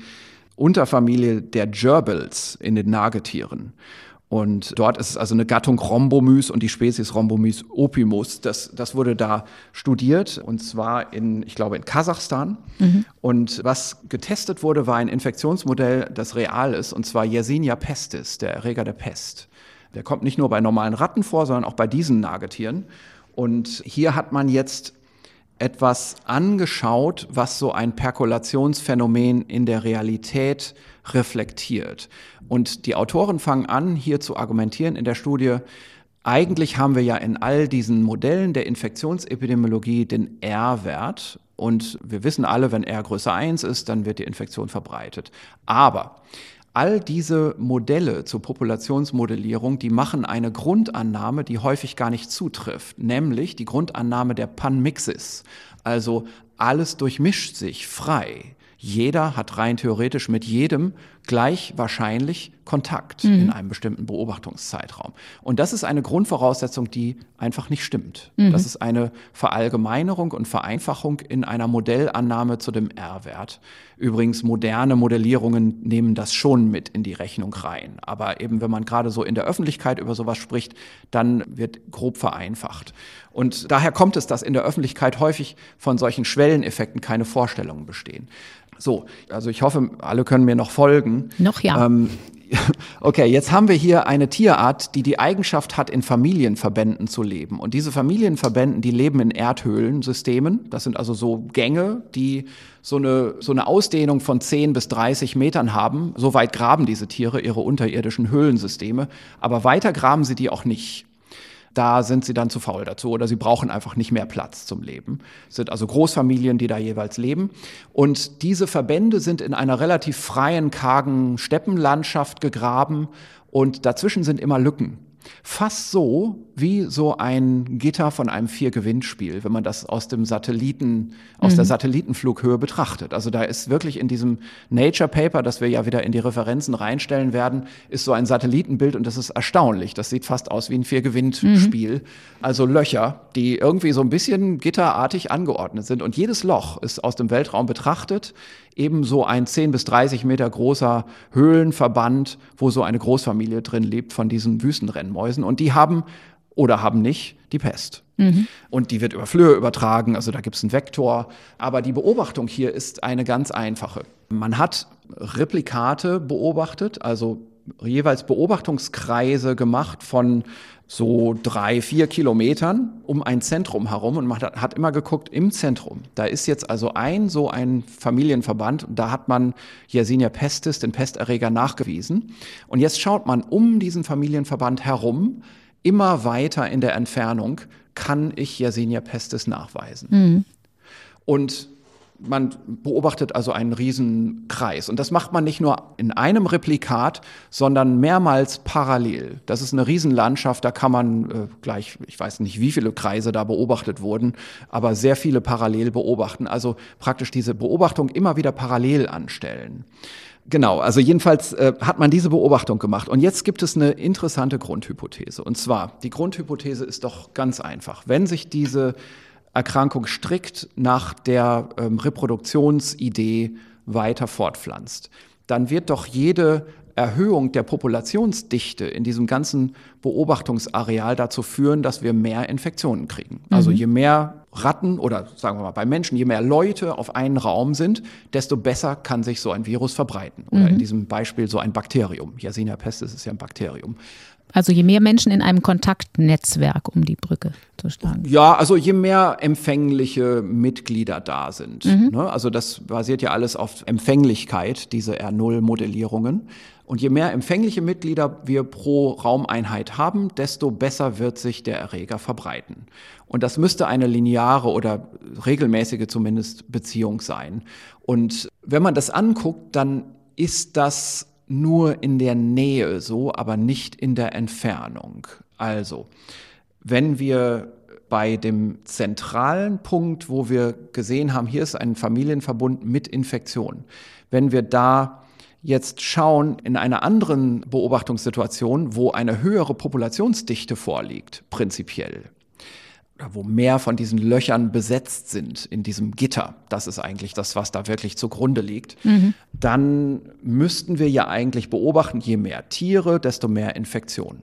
Unterfamilie der Gerbils in den Nagetieren. Und dort ist es also eine Gattung Rhombomys und die Spezies Rhombomys opimus. Das, das wurde da studiert und zwar in, ich glaube, in Kasachstan. Mhm. Und was getestet wurde, war ein Infektionsmodell, das real ist, und zwar Yersinia pestis, der Erreger der Pest. Der kommt nicht nur bei normalen Ratten vor, sondern auch bei diesen Nagetieren. Und hier hat man jetzt etwas angeschaut, was so ein Perkulationsphänomen in der Realität reflektiert. Und die Autoren fangen an, hier zu argumentieren in der Studie, eigentlich haben wir ja in all diesen Modellen der Infektionsepidemiologie den R-Wert. Und wir wissen alle, wenn R größer 1 ist, dann wird die Infektion verbreitet. Aber all diese Modelle zur Populationsmodellierung, die machen eine Grundannahme, die häufig gar nicht zutrifft, nämlich die Grundannahme der Panmixis. Also alles durchmischt sich frei. Jeder hat rein theoretisch mit jedem gleich wahrscheinlich Kontakt mhm. in einem bestimmten Beobachtungszeitraum. Und das ist eine Grundvoraussetzung, die einfach nicht stimmt. Mhm. Das ist eine Verallgemeinerung und Vereinfachung in einer Modellannahme zu dem R-Wert. Übrigens, moderne Modellierungen nehmen das schon mit in die Rechnung rein. Aber eben, wenn man gerade so in der Öffentlichkeit über sowas spricht, dann wird grob vereinfacht. Und daher kommt es, dass in der Öffentlichkeit häufig von solchen Schwelleneffekten keine Vorstellungen bestehen. So, also ich hoffe, alle können mir noch folgen. Noch ja. Ähm, okay, jetzt haben wir hier eine Tierart, die die Eigenschaft hat, in Familienverbänden zu leben. Und diese Familienverbänden, die leben in Erdhöhlensystemen. Das sind also so Gänge, die so eine, so eine Ausdehnung von 10 bis 30 Metern haben. So weit graben diese Tiere ihre unterirdischen Höhlensysteme. Aber weiter graben sie die auch nicht da sind sie dann zu faul dazu oder sie brauchen einfach nicht mehr Platz zum Leben. Es sind also Großfamilien, die da jeweils leben. Und diese Verbände sind in einer relativ freien, kargen Steppenlandschaft gegraben und dazwischen sind immer Lücken. Fast so wie so ein Gitter von einem Vier-Gewinnspiel, wenn man das aus dem Satelliten, aus mhm. der Satellitenflughöhe betrachtet. Also da ist wirklich in diesem Nature Paper, das wir ja wieder in die Referenzen reinstellen werden, ist so ein Satellitenbild und das ist erstaunlich. Das sieht fast aus wie ein Vier-Gewinnspiel. Mhm. Also Löcher, die irgendwie so ein bisschen gitterartig angeordnet sind. Und jedes Loch ist aus dem Weltraum betrachtet ebenso ein 10 bis 30 Meter großer Höhlenverband, wo so eine Großfamilie drin lebt von diesen Wüstenrennmäusen. Und die haben oder haben nicht die Pest. Mhm. Und die wird über Flöhe übertragen, also da gibt es einen Vektor. Aber die Beobachtung hier ist eine ganz einfache. Man hat Replikate beobachtet, also jeweils Beobachtungskreise gemacht von so drei, vier Kilometern um ein Zentrum herum und man hat, immer geguckt im Zentrum. Da ist jetzt also ein so ein Familienverband und da hat man Yersinia pestis, den Pesterreger, nachgewiesen. Und jetzt schaut man um diesen Familienverband herum, immer weiter in der Entfernung, kann ich Yersinia pestis nachweisen. Mhm. Und man beobachtet also einen riesen Kreis. Und das macht man nicht nur in einem Replikat, sondern mehrmals parallel. Das ist eine Riesenlandschaft, da kann man äh, gleich, ich weiß nicht, wie viele Kreise da beobachtet wurden, aber sehr viele parallel beobachten. Also praktisch diese Beobachtung immer wieder parallel anstellen. Genau, also jedenfalls äh, hat man diese Beobachtung gemacht. Und jetzt gibt es eine interessante Grundhypothese. Und zwar, die Grundhypothese ist doch ganz einfach. Wenn sich diese Erkrankung strikt nach der ähm, Reproduktionsidee weiter fortpflanzt, dann wird doch jede Erhöhung der Populationsdichte in diesem ganzen Beobachtungsareal dazu führen, dass wir mehr Infektionen kriegen. Also mhm. je mehr Ratten oder sagen wir mal bei Menschen, je mehr Leute auf einen Raum sind, desto besser kann sich so ein Virus verbreiten. Oder mhm. in diesem Beispiel so ein Bakterium. Yersinia pestis ist ja ein Bakterium. Also je mehr Menschen in einem Kontaktnetzwerk um die Brücke zu schlagen. Ja, also je mehr empfängliche Mitglieder da sind. Mhm. Ne? Also das basiert ja alles auf Empfänglichkeit, diese R0-Modellierungen. Und je mehr empfängliche Mitglieder wir pro Raumeinheit haben, desto besser wird sich der Erreger verbreiten. Und das müsste eine lineare oder regelmäßige zumindest Beziehung sein. Und wenn man das anguckt, dann ist das nur in der Nähe so, aber nicht in der Entfernung. Also, wenn wir bei dem zentralen Punkt, wo wir gesehen haben, hier ist ein Familienverbund mit Infektion, wenn wir da jetzt schauen in einer anderen Beobachtungssituation, wo eine höhere Populationsdichte vorliegt, prinzipiell, wo mehr von diesen Löchern besetzt sind in diesem Gitter, das ist eigentlich das, was da wirklich zugrunde liegt, mhm. dann müssten wir ja eigentlich beobachten, je mehr Tiere, desto mehr Infektionen.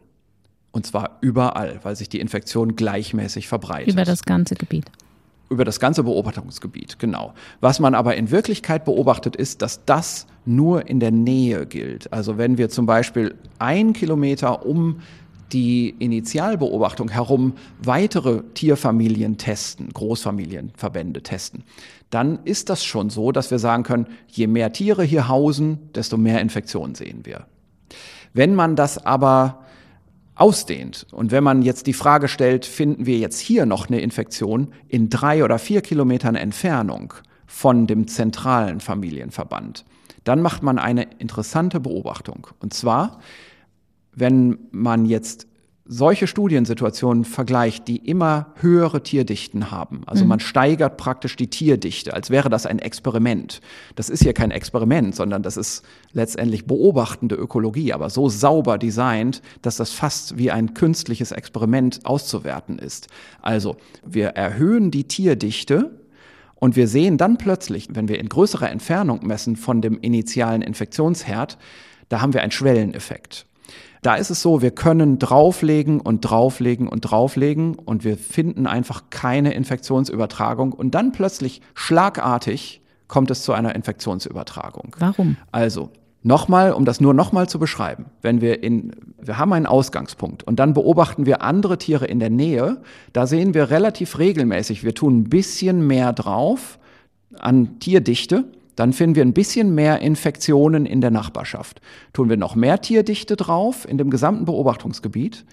Und zwar überall, weil sich die Infektion gleichmäßig verbreitet. Über das ganze Gebiet. Über das ganze Beobachtungsgebiet, genau. Was man aber in Wirklichkeit beobachtet, ist, dass das nur in der Nähe gilt. Also wenn wir zum Beispiel ein Kilometer um die Initialbeobachtung herum weitere Tierfamilien testen, Großfamilienverbände testen, dann ist das schon so, dass wir sagen können, je mehr Tiere hier hausen, desto mehr Infektionen sehen wir. Wenn man das aber ausdehnt und wenn man jetzt die Frage stellt, finden wir jetzt hier noch eine Infektion in drei oder vier Kilometern Entfernung von dem zentralen Familienverband, dann macht man eine interessante Beobachtung. Und zwar, wenn man jetzt solche Studiensituationen vergleicht, die immer höhere Tierdichten haben. Also mhm. man steigert praktisch die Tierdichte, als wäre das ein Experiment. Das ist hier kein Experiment, sondern das ist letztendlich beobachtende Ökologie, aber so sauber designt, dass das fast wie ein künstliches Experiment auszuwerten ist. Also wir erhöhen die Tierdichte und wir sehen dann plötzlich, wenn wir in größerer Entfernung messen von dem initialen Infektionsherd, da haben wir einen Schwelleneffekt. Da ist es so, wir können drauflegen und drauflegen und drauflegen und wir finden einfach keine Infektionsübertragung und dann plötzlich schlagartig kommt es zu einer Infektionsübertragung. Warum? Also, Nochmal, um das nur nochmal zu beschreiben, wenn wir in, wir haben einen Ausgangspunkt und dann beobachten wir andere Tiere in der Nähe, da sehen wir relativ regelmäßig, wir tun ein bisschen mehr drauf an Tierdichte dann finden wir ein bisschen mehr Infektionen in der Nachbarschaft. Tun wir noch mehr Tierdichte drauf in dem gesamten Beobachtungsgebiet,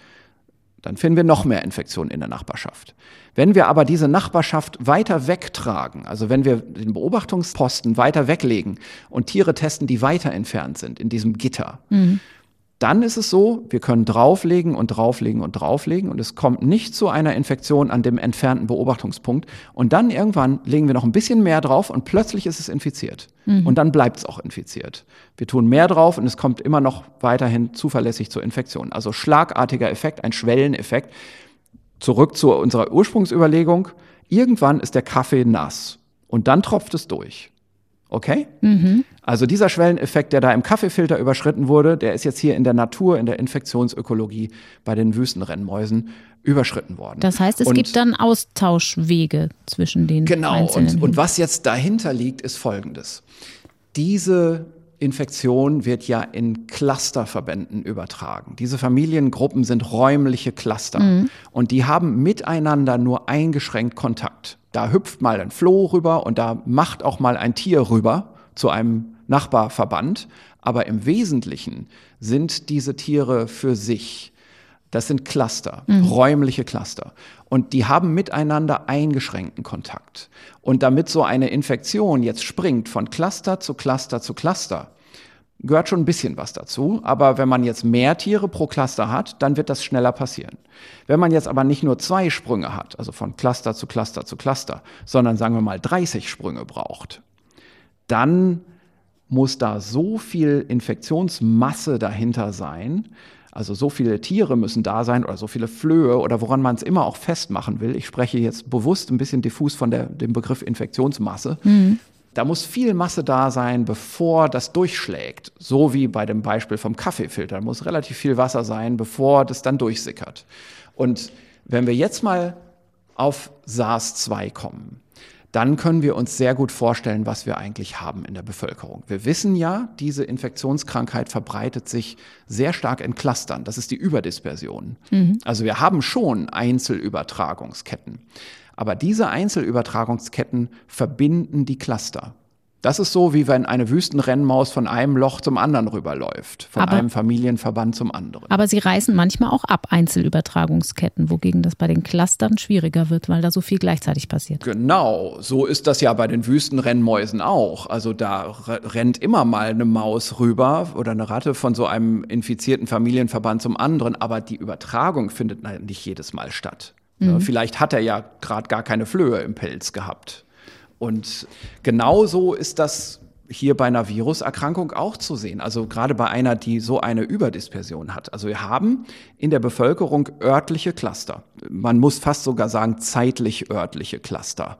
dann finden wir noch mehr Infektionen in der Nachbarschaft. Wenn wir aber diese Nachbarschaft weiter wegtragen, also wenn wir den Beobachtungsposten weiter weglegen und Tiere testen, die weiter entfernt sind in diesem Gitter, mhm. Dann ist es so, wir können drauflegen und drauflegen und drauflegen und es kommt nicht zu einer Infektion an dem entfernten Beobachtungspunkt. Und dann irgendwann legen wir noch ein bisschen mehr drauf und plötzlich ist es infiziert. Mhm. Und dann bleibt es auch infiziert. Wir tun mehr drauf und es kommt immer noch weiterhin zuverlässig zur Infektion. Also schlagartiger Effekt, ein Schwelleneffekt. Zurück zu unserer Ursprungsüberlegung. Irgendwann ist der Kaffee nass und dann tropft es durch. Okay? Mhm. Also dieser Schwelleneffekt, der da im Kaffeefilter überschritten wurde, der ist jetzt hier in der Natur, in der Infektionsökologie bei den Wüstenrennmäusen überschritten worden. Das heißt, es und gibt dann Austauschwege zwischen den genau, einzelnen. Genau. Und, und was jetzt dahinter liegt, ist Folgendes. Diese Infektion wird ja in Clusterverbänden übertragen. Diese Familiengruppen sind räumliche Cluster mhm. und die haben miteinander nur eingeschränkt Kontakt. Da hüpft mal ein Floh rüber und da macht auch mal ein Tier rüber zu einem Nachbarverband. Aber im Wesentlichen sind diese Tiere für sich. Das sind Cluster, mhm. räumliche Cluster. Und die haben miteinander eingeschränkten Kontakt. Und damit so eine Infektion jetzt springt von Cluster zu Cluster zu Cluster, gehört schon ein bisschen was dazu. Aber wenn man jetzt mehr Tiere pro Cluster hat, dann wird das schneller passieren. Wenn man jetzt aber nicht nur zwei Sprünge hat, also von Cluster zu Cluster zu Cluster, sondern sagen wir mal 30 Sprünge braucht, dann muss da so viel Infektionsmasse dahinter sein, also so viele Tiere müssen da sein oder so viele Flöhe oder woran man es immer auch festmachen will. Ich spreche jetzt bewusst ein bisschen diffus von der, dem Begriff Infektionsmasse. Mhm. Da muss viel Masse da sein, bevor das durchschlägt. So wie bei dem Beispiel vom Kaffeefilter. Da muss relativ viel Wasser sein, bevor das dann durchsickert. Und wenn wir jetzt mal auf SARS-2 kommen, dann können wir uns sehr gut vorstellen, was wir eigentlich haben in der Bevölkerung. Wir wissen ja, diese Infektionskrankheit verbreitet sich sehr stark in Clustern. Das ist die Überdispersion. Mhm. Also wir haben schon Einzelübertragungsketten. Aber diese Einzelübertragungsketten verbinden die Cluster. Das ist so, wie wenn eine Wüstenrennmaus von einem Loch zum anderen rüberläuft, von aber, einem Familienverband zum anderen. Aber sie reißen manchmal auch ab, Einzelübertragungsketten, wogegen das bei den Clustern schwieriger wird, weil da so viel gleichzeitig passiert. Genau, so ist das ja bei den Wüstenrennmäusen auch. Also da rennt immer mal eine Maus rüber oder eine Ratte von so einem infizierten Familienverband zum anderen, aber die Übertragung findet nicht jedes Mal statt. Mhm. Vielleicht hat er ja gerade gar keine Flöhe im Pelz gehabt. Und genauso ist das hier bei einer Viruserkrankung auch zu sehen. Also gerade bei einer, die so eine Überdispersion hat. Also wir haben in der Bevölkerung örtliche Cluster. Man muss fast sogar sagen zeitlich örtliche Cluster.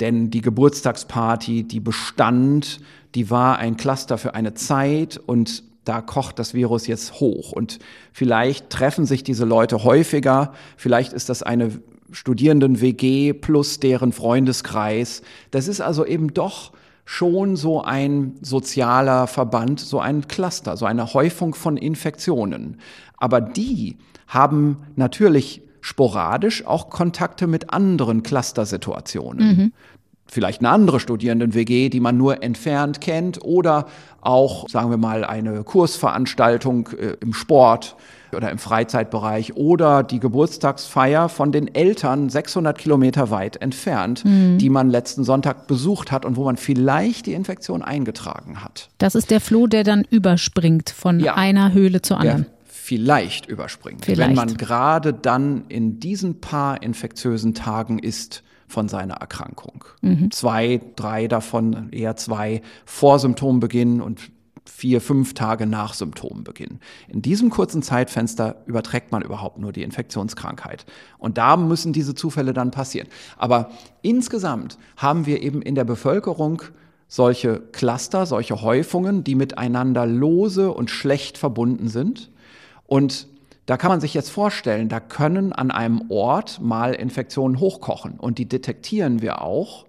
Denn die Geburtstagsparty, die bestand, die war ein Cluster für eine Zeit und da kocht das Virus jetzt hoch. Und vielleicht treffen sich diese Leute häufiger. Vielleicht ist das eine Studierenden-WG plus deren Freundeskreis. Das ist also eben doch schon so ein sozialer Verband, so ein Cluster, so eine Häufung von Infektionen. Aber die haben natürlich sporadisch auch Kontakte mit anderen Clustersituationen. Mhm. Vielleicht eine andere Studierenden-WG, die man nur entfernt kennt oder auch, sagen wir mal, eine Kursveranstaltung äh, im Sport oder im Freizeitbereich oder die Geburtstagsfeier von den Eltern 600 Kilometer weit entfernt, mhm. die man letzten Sonntag besucht hat und wo man vielleicht die Infektion eingetragen hat. Das ist der Floh, der dann überspringt von ja. einer Höhle zur anderen. Der vielleicht überspringt. Vielleicht. Wenn man gerade dann in diesen paar infektiösen Tagen ist von seiner Erkrankung. Mhm. Zwei, drei davon, eher zwei vor Symptombeginn und vier, fünf Tage nach Symptombeginn. In diesem kurzen Zeitfenster überträgt man überhaupt nur die Infektionskrankheit. Und da müssen diese Zufälle dann passieren. Aber insgesamt haben wir eben in der Bevölkerung solche Cluster, solche Häufungen, die miteinander lose und schlecht verbunden sind und da kann man sich jetzt vorstellen, da können an einem Ort mal Infektionen hochkochen und die detektieren wir auch.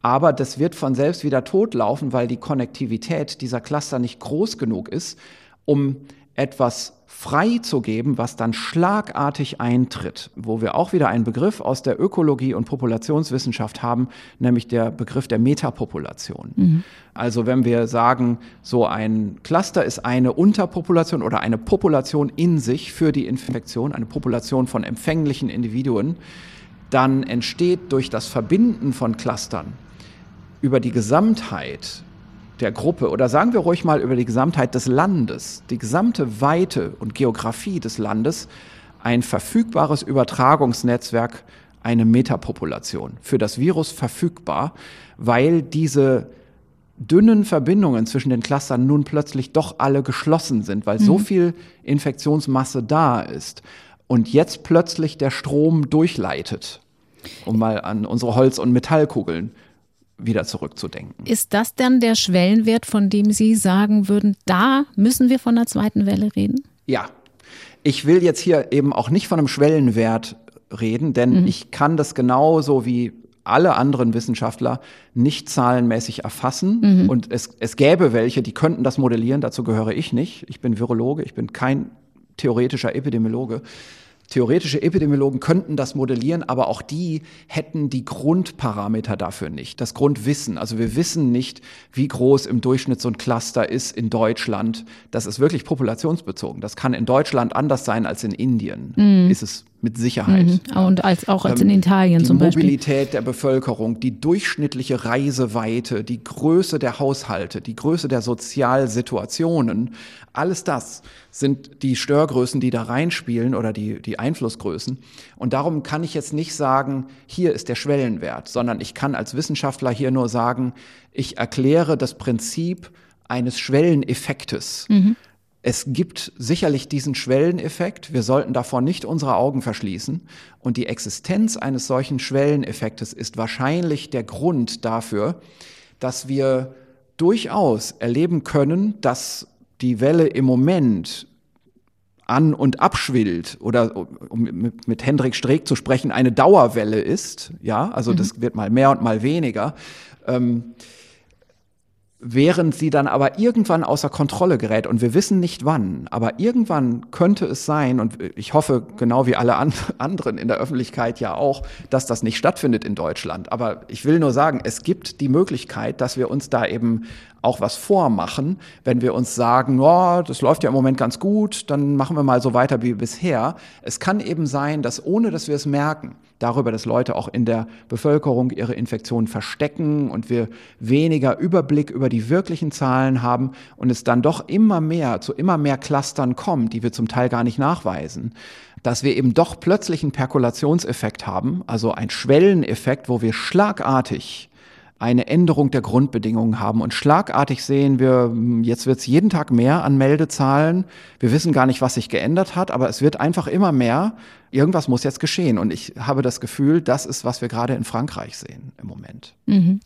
Aber das wird von selbst wieder totlaufen, weil die Konnektivität dieser Cluster nicht groß genug ist, um etwas freizugeben, was dann schlagartig eintritt, wo wir auch wieder einen Begriff aus der Ökologie und Populationswissenschaft haben, nämlich der Begriff der Metapopulation. Mhm. Also wenn wir sagen, so ein Cluster ist eine Unterpopulation oder eine Population in sich für die Infektion, eine Population von empfänglichen Individuen, dann entsteht durch das Verbinden von Clustern über die Gesamtheit der Gruppe oder sagen wir ruhig mal über die Gesamtheit des Landes, die gesamte Weite und Geografie des Landes, ein verfügbares Übertragungsnetzwerk, eine Metapopulation für das Virus verfügbar, weil diese dünnen Verbindungen zwischen den Clustern nun plötzlich doch alle geschlossen sind, weil mhm. so viel Infektionsmasse da ist und jetzt plötzlich der Strom durchleitet, um mal an unsere Holz- und Metallkugeln wieder zurückzudenken. Ist das dann der Schwellenwert, von dem Sie sagen würden, da müssen wir von der zweiten Welle reden? Ja. Ich will jetzt hier eben auch nicht von einem Schwellenwert reden, denn mhm. ich kann das genauso wie alle anderen Wissenschaftler nicht zahlenmäßig erfassen. Mhm. Und es, es gäbe welche, die könnten das modellieren, dazu gehöre ich nicht. Ich bin Virologe, ich bin kein theoretischer Epidemiologe. Theoretische Epidemiologen könnten das modellieren, aber auch die hätten die Grundparameter dafür nicht, das Grundwissen. Also wir wissen nicht, wie groß im Durchschnitt so ein Cluster ist in Deutschland. Das ist wirklich populationsbezogen. Das kann in Deutschland anders sein als in Indien. Mhm. Ist es mit Sicherheit. Mhm. Und als, auch als in ähm, Italien zum Beispiel. Die Mobilität der Bevölkerung, die durchschnittliche Reiseweite, die Größe der Haushalte, die Größe der Sozialsituationen, alles das sind die Störgrößen, die da reinspielen oder die, die Einflussgrößen. Und darum kann ich jetzt nicht sagen, hier ist der Schwellenwert, sondern ich kann als Wissenschaftler hier nur sagen, ich erkläre das Prinzip eines Schwelleneffektes. Mhm. Es gibt sicherlich diesen Schwelleneffekt. Wir sollten davor nicht unsere Augen verschließen. Und die Existenz eines solchen Schwelleneffektes ist wahrscheinlich der Grund dafür, dass wir durchaus erleben können, dass die Welle im Moment an- und abschwillt oder um mit, Hendrik Streeck zu sprechen, eine Dauerwelle ist. Ja, also mhm. das wird mal mehr und mal weniger. Ähm, während sie dann aber irgendwann außer Kontrolle gerät und wir wissen nicht wann, aber irgendwann könnte es sein und ich hoffe genau wie alle anderen in der Öffentlichkeit ja auch, dass das nicht stattfindet in Deutschland, aber ich will nur sagen, es gibt die Möglichkeit, dass wir uns da eben auch was vormachen, wenn wir uns sagen, oh, das läuft ja im Moment ganz gut, dann machen wir mal so weiter wie bisher. Es kann eben sein, dass ohne dass wir es merken, darüber, dass Leute auch in der Bevölkerung ihre Infektionen verstecken und wir weniger Überblick über die wirklichen Zahlen haben und es dann doch immer mehr zu immer mehr Clustern kommt, die wir zum Teil gar nicht nachweisen dass wir eben doch plötzlich einen Perkulationseffekt haben, also ein Schwelleneffekt, wo wir schlagartig eine Änderung der Grundbedingungen haben. Und schlagartig sehen wir, jetzt wird es jeden Tag mehr an Meldezahlen. Wir wissen gar nicht, was sich geändert hat, aber es wird einfach immer mehr irgendwas muss jetzt geschehen. Und ich habe das Gefühl, das ist, was wir gerade in Frankreich sehen im Moment. Mhm.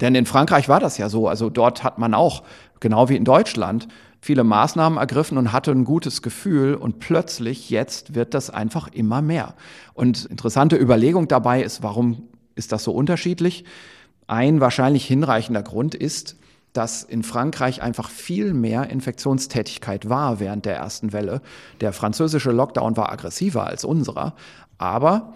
Denn in Frankreich war das ja so. Also dort hat man auch, genau wie in Deutschland, viele Maßnahmen ergriffen und hatte ein gutes Gefühl. Und plötzlich jetzt wird das einfach immer mehr. Und interessante Überlegung dabei ist, warum ist das so unterschiedlich? Ein wahrscheinlich hinreichender Grund ist, dass in Frankreich einfach viel mehr Infektionstätigkeit war während der ersten Welle. Der französische Lockdown war aggressiver als unserer, aber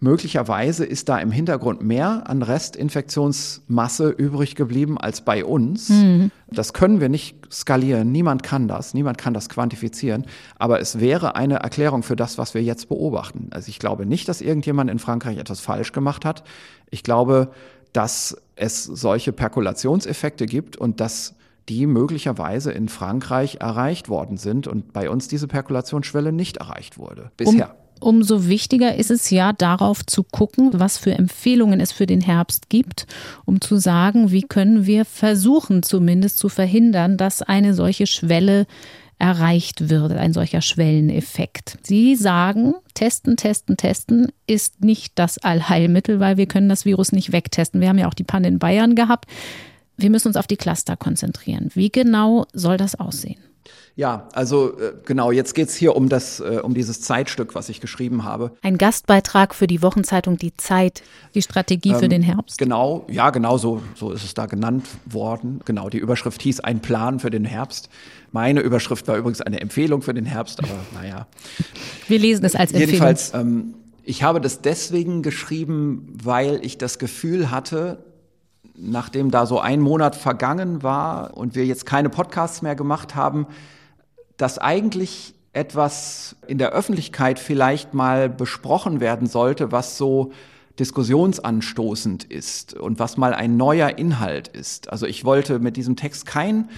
möglicherweise ist da im Hintergrund mehr an Restinfektionsmasse übrig geblieben als bei uns. Mhm. Das können wir nicht skalieren. Niemand kann das. Niemand kann das quantifizieren. Aber es wäre eine Erklärung für das, was wir jetzt beobachten. Also ich glaube nicht, dass irgendjemand in Frankreich etwas falsch gemacht hat. Ich glaube, dass es solche Perkulationseffekte gibt und dass die möglicherweise in Frankreich erreicht worden sind und bei uns diese Perkulationsschwelle nicht erreicht wurde bisher. Um, umso wichtiger ist es ja, darauf zu gucken, was für Empfehlungen es für den Herbst gibt, um zu sagen, wie können wir versuchen, zumindest zu verhindern, dass eine solche Schwelle erreicht wird, ein solcher Schwelleneffekt. Sie sagen, testen, testen, testen ist nicht das Allheilmittel, weil wir können das Virus nicht wegtesten. Wir haben ja auch die Panne in Bayern gehabt. Wir müssen uns auf die Cluster konzentrieren. Wie genau soll das aussehen? Ja, also äh, genau, jetzt geht es hier um, das, äh, um dieses Zeitstück, was ich geschrieben habe. Ein Gastbeitrag für die Wochenzeitung Die Zeit, die Strategie ähm, für den Herbst. Genau, ja, genau so, so ist es da genannt worden. Genau, die Überschrift hieß Ein Plan für den Herbst. Meine Überschrift war übrigens eine Empfehlung für den Herbst, aber naja. Wir lesen es als Empfehlung. Jedenfalls, ähm, ich habe das deswegen geschrieben, weil ich das Gefühl hatte, nachdem da so ein Monat vergangen war und wir jetzt keine Podcasts mehr gemacht haben, dass eigentlich etwas in der Öffentlichkeit vielleicht mal besprochen werden sollte, was so diskussionsanstoßend ist und was mal ein neuer Inhalt ist. Also ich wollte mit diesem Text kein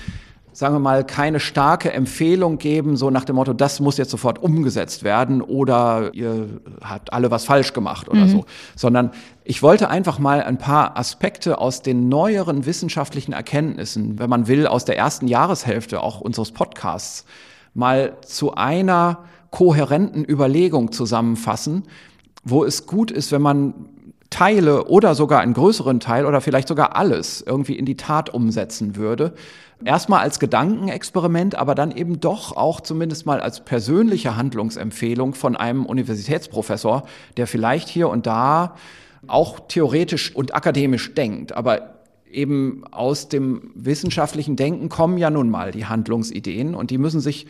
sagen wir mal, keine starke Empfehlung geben, so nach dem Motto, das muss jetzt sofort umgesetzt werden oder ihr habt alle was falsch gemacht oder mhm. so, sondern ich wollte einfach mal ein paar Aspekte aus den neueren wissenschaftlichen Erkenntnissen, wenn man will, aus der ersten Jahreshälfte auch unseres Podcasts, mal zu einer kohärenten Überlegung zusammenfassen, wo es gut ist, wenn man Teile oder sogar einen größeren Teil oder vielleicht sogar alles irgendwie in die Tat umsetzen würde. Erstmal als Gedankenexperiment, aber dann eben doch auch zumindest mal als persönliche Handlungsempfehlung von einem Universitätsprofessor, der vielleicht hier und da auch theoretisch und akademisch denkt, aber eben aus dem wissenschaftlichen Denken kommen ja nun mal die Handlungsideen und die müssen sich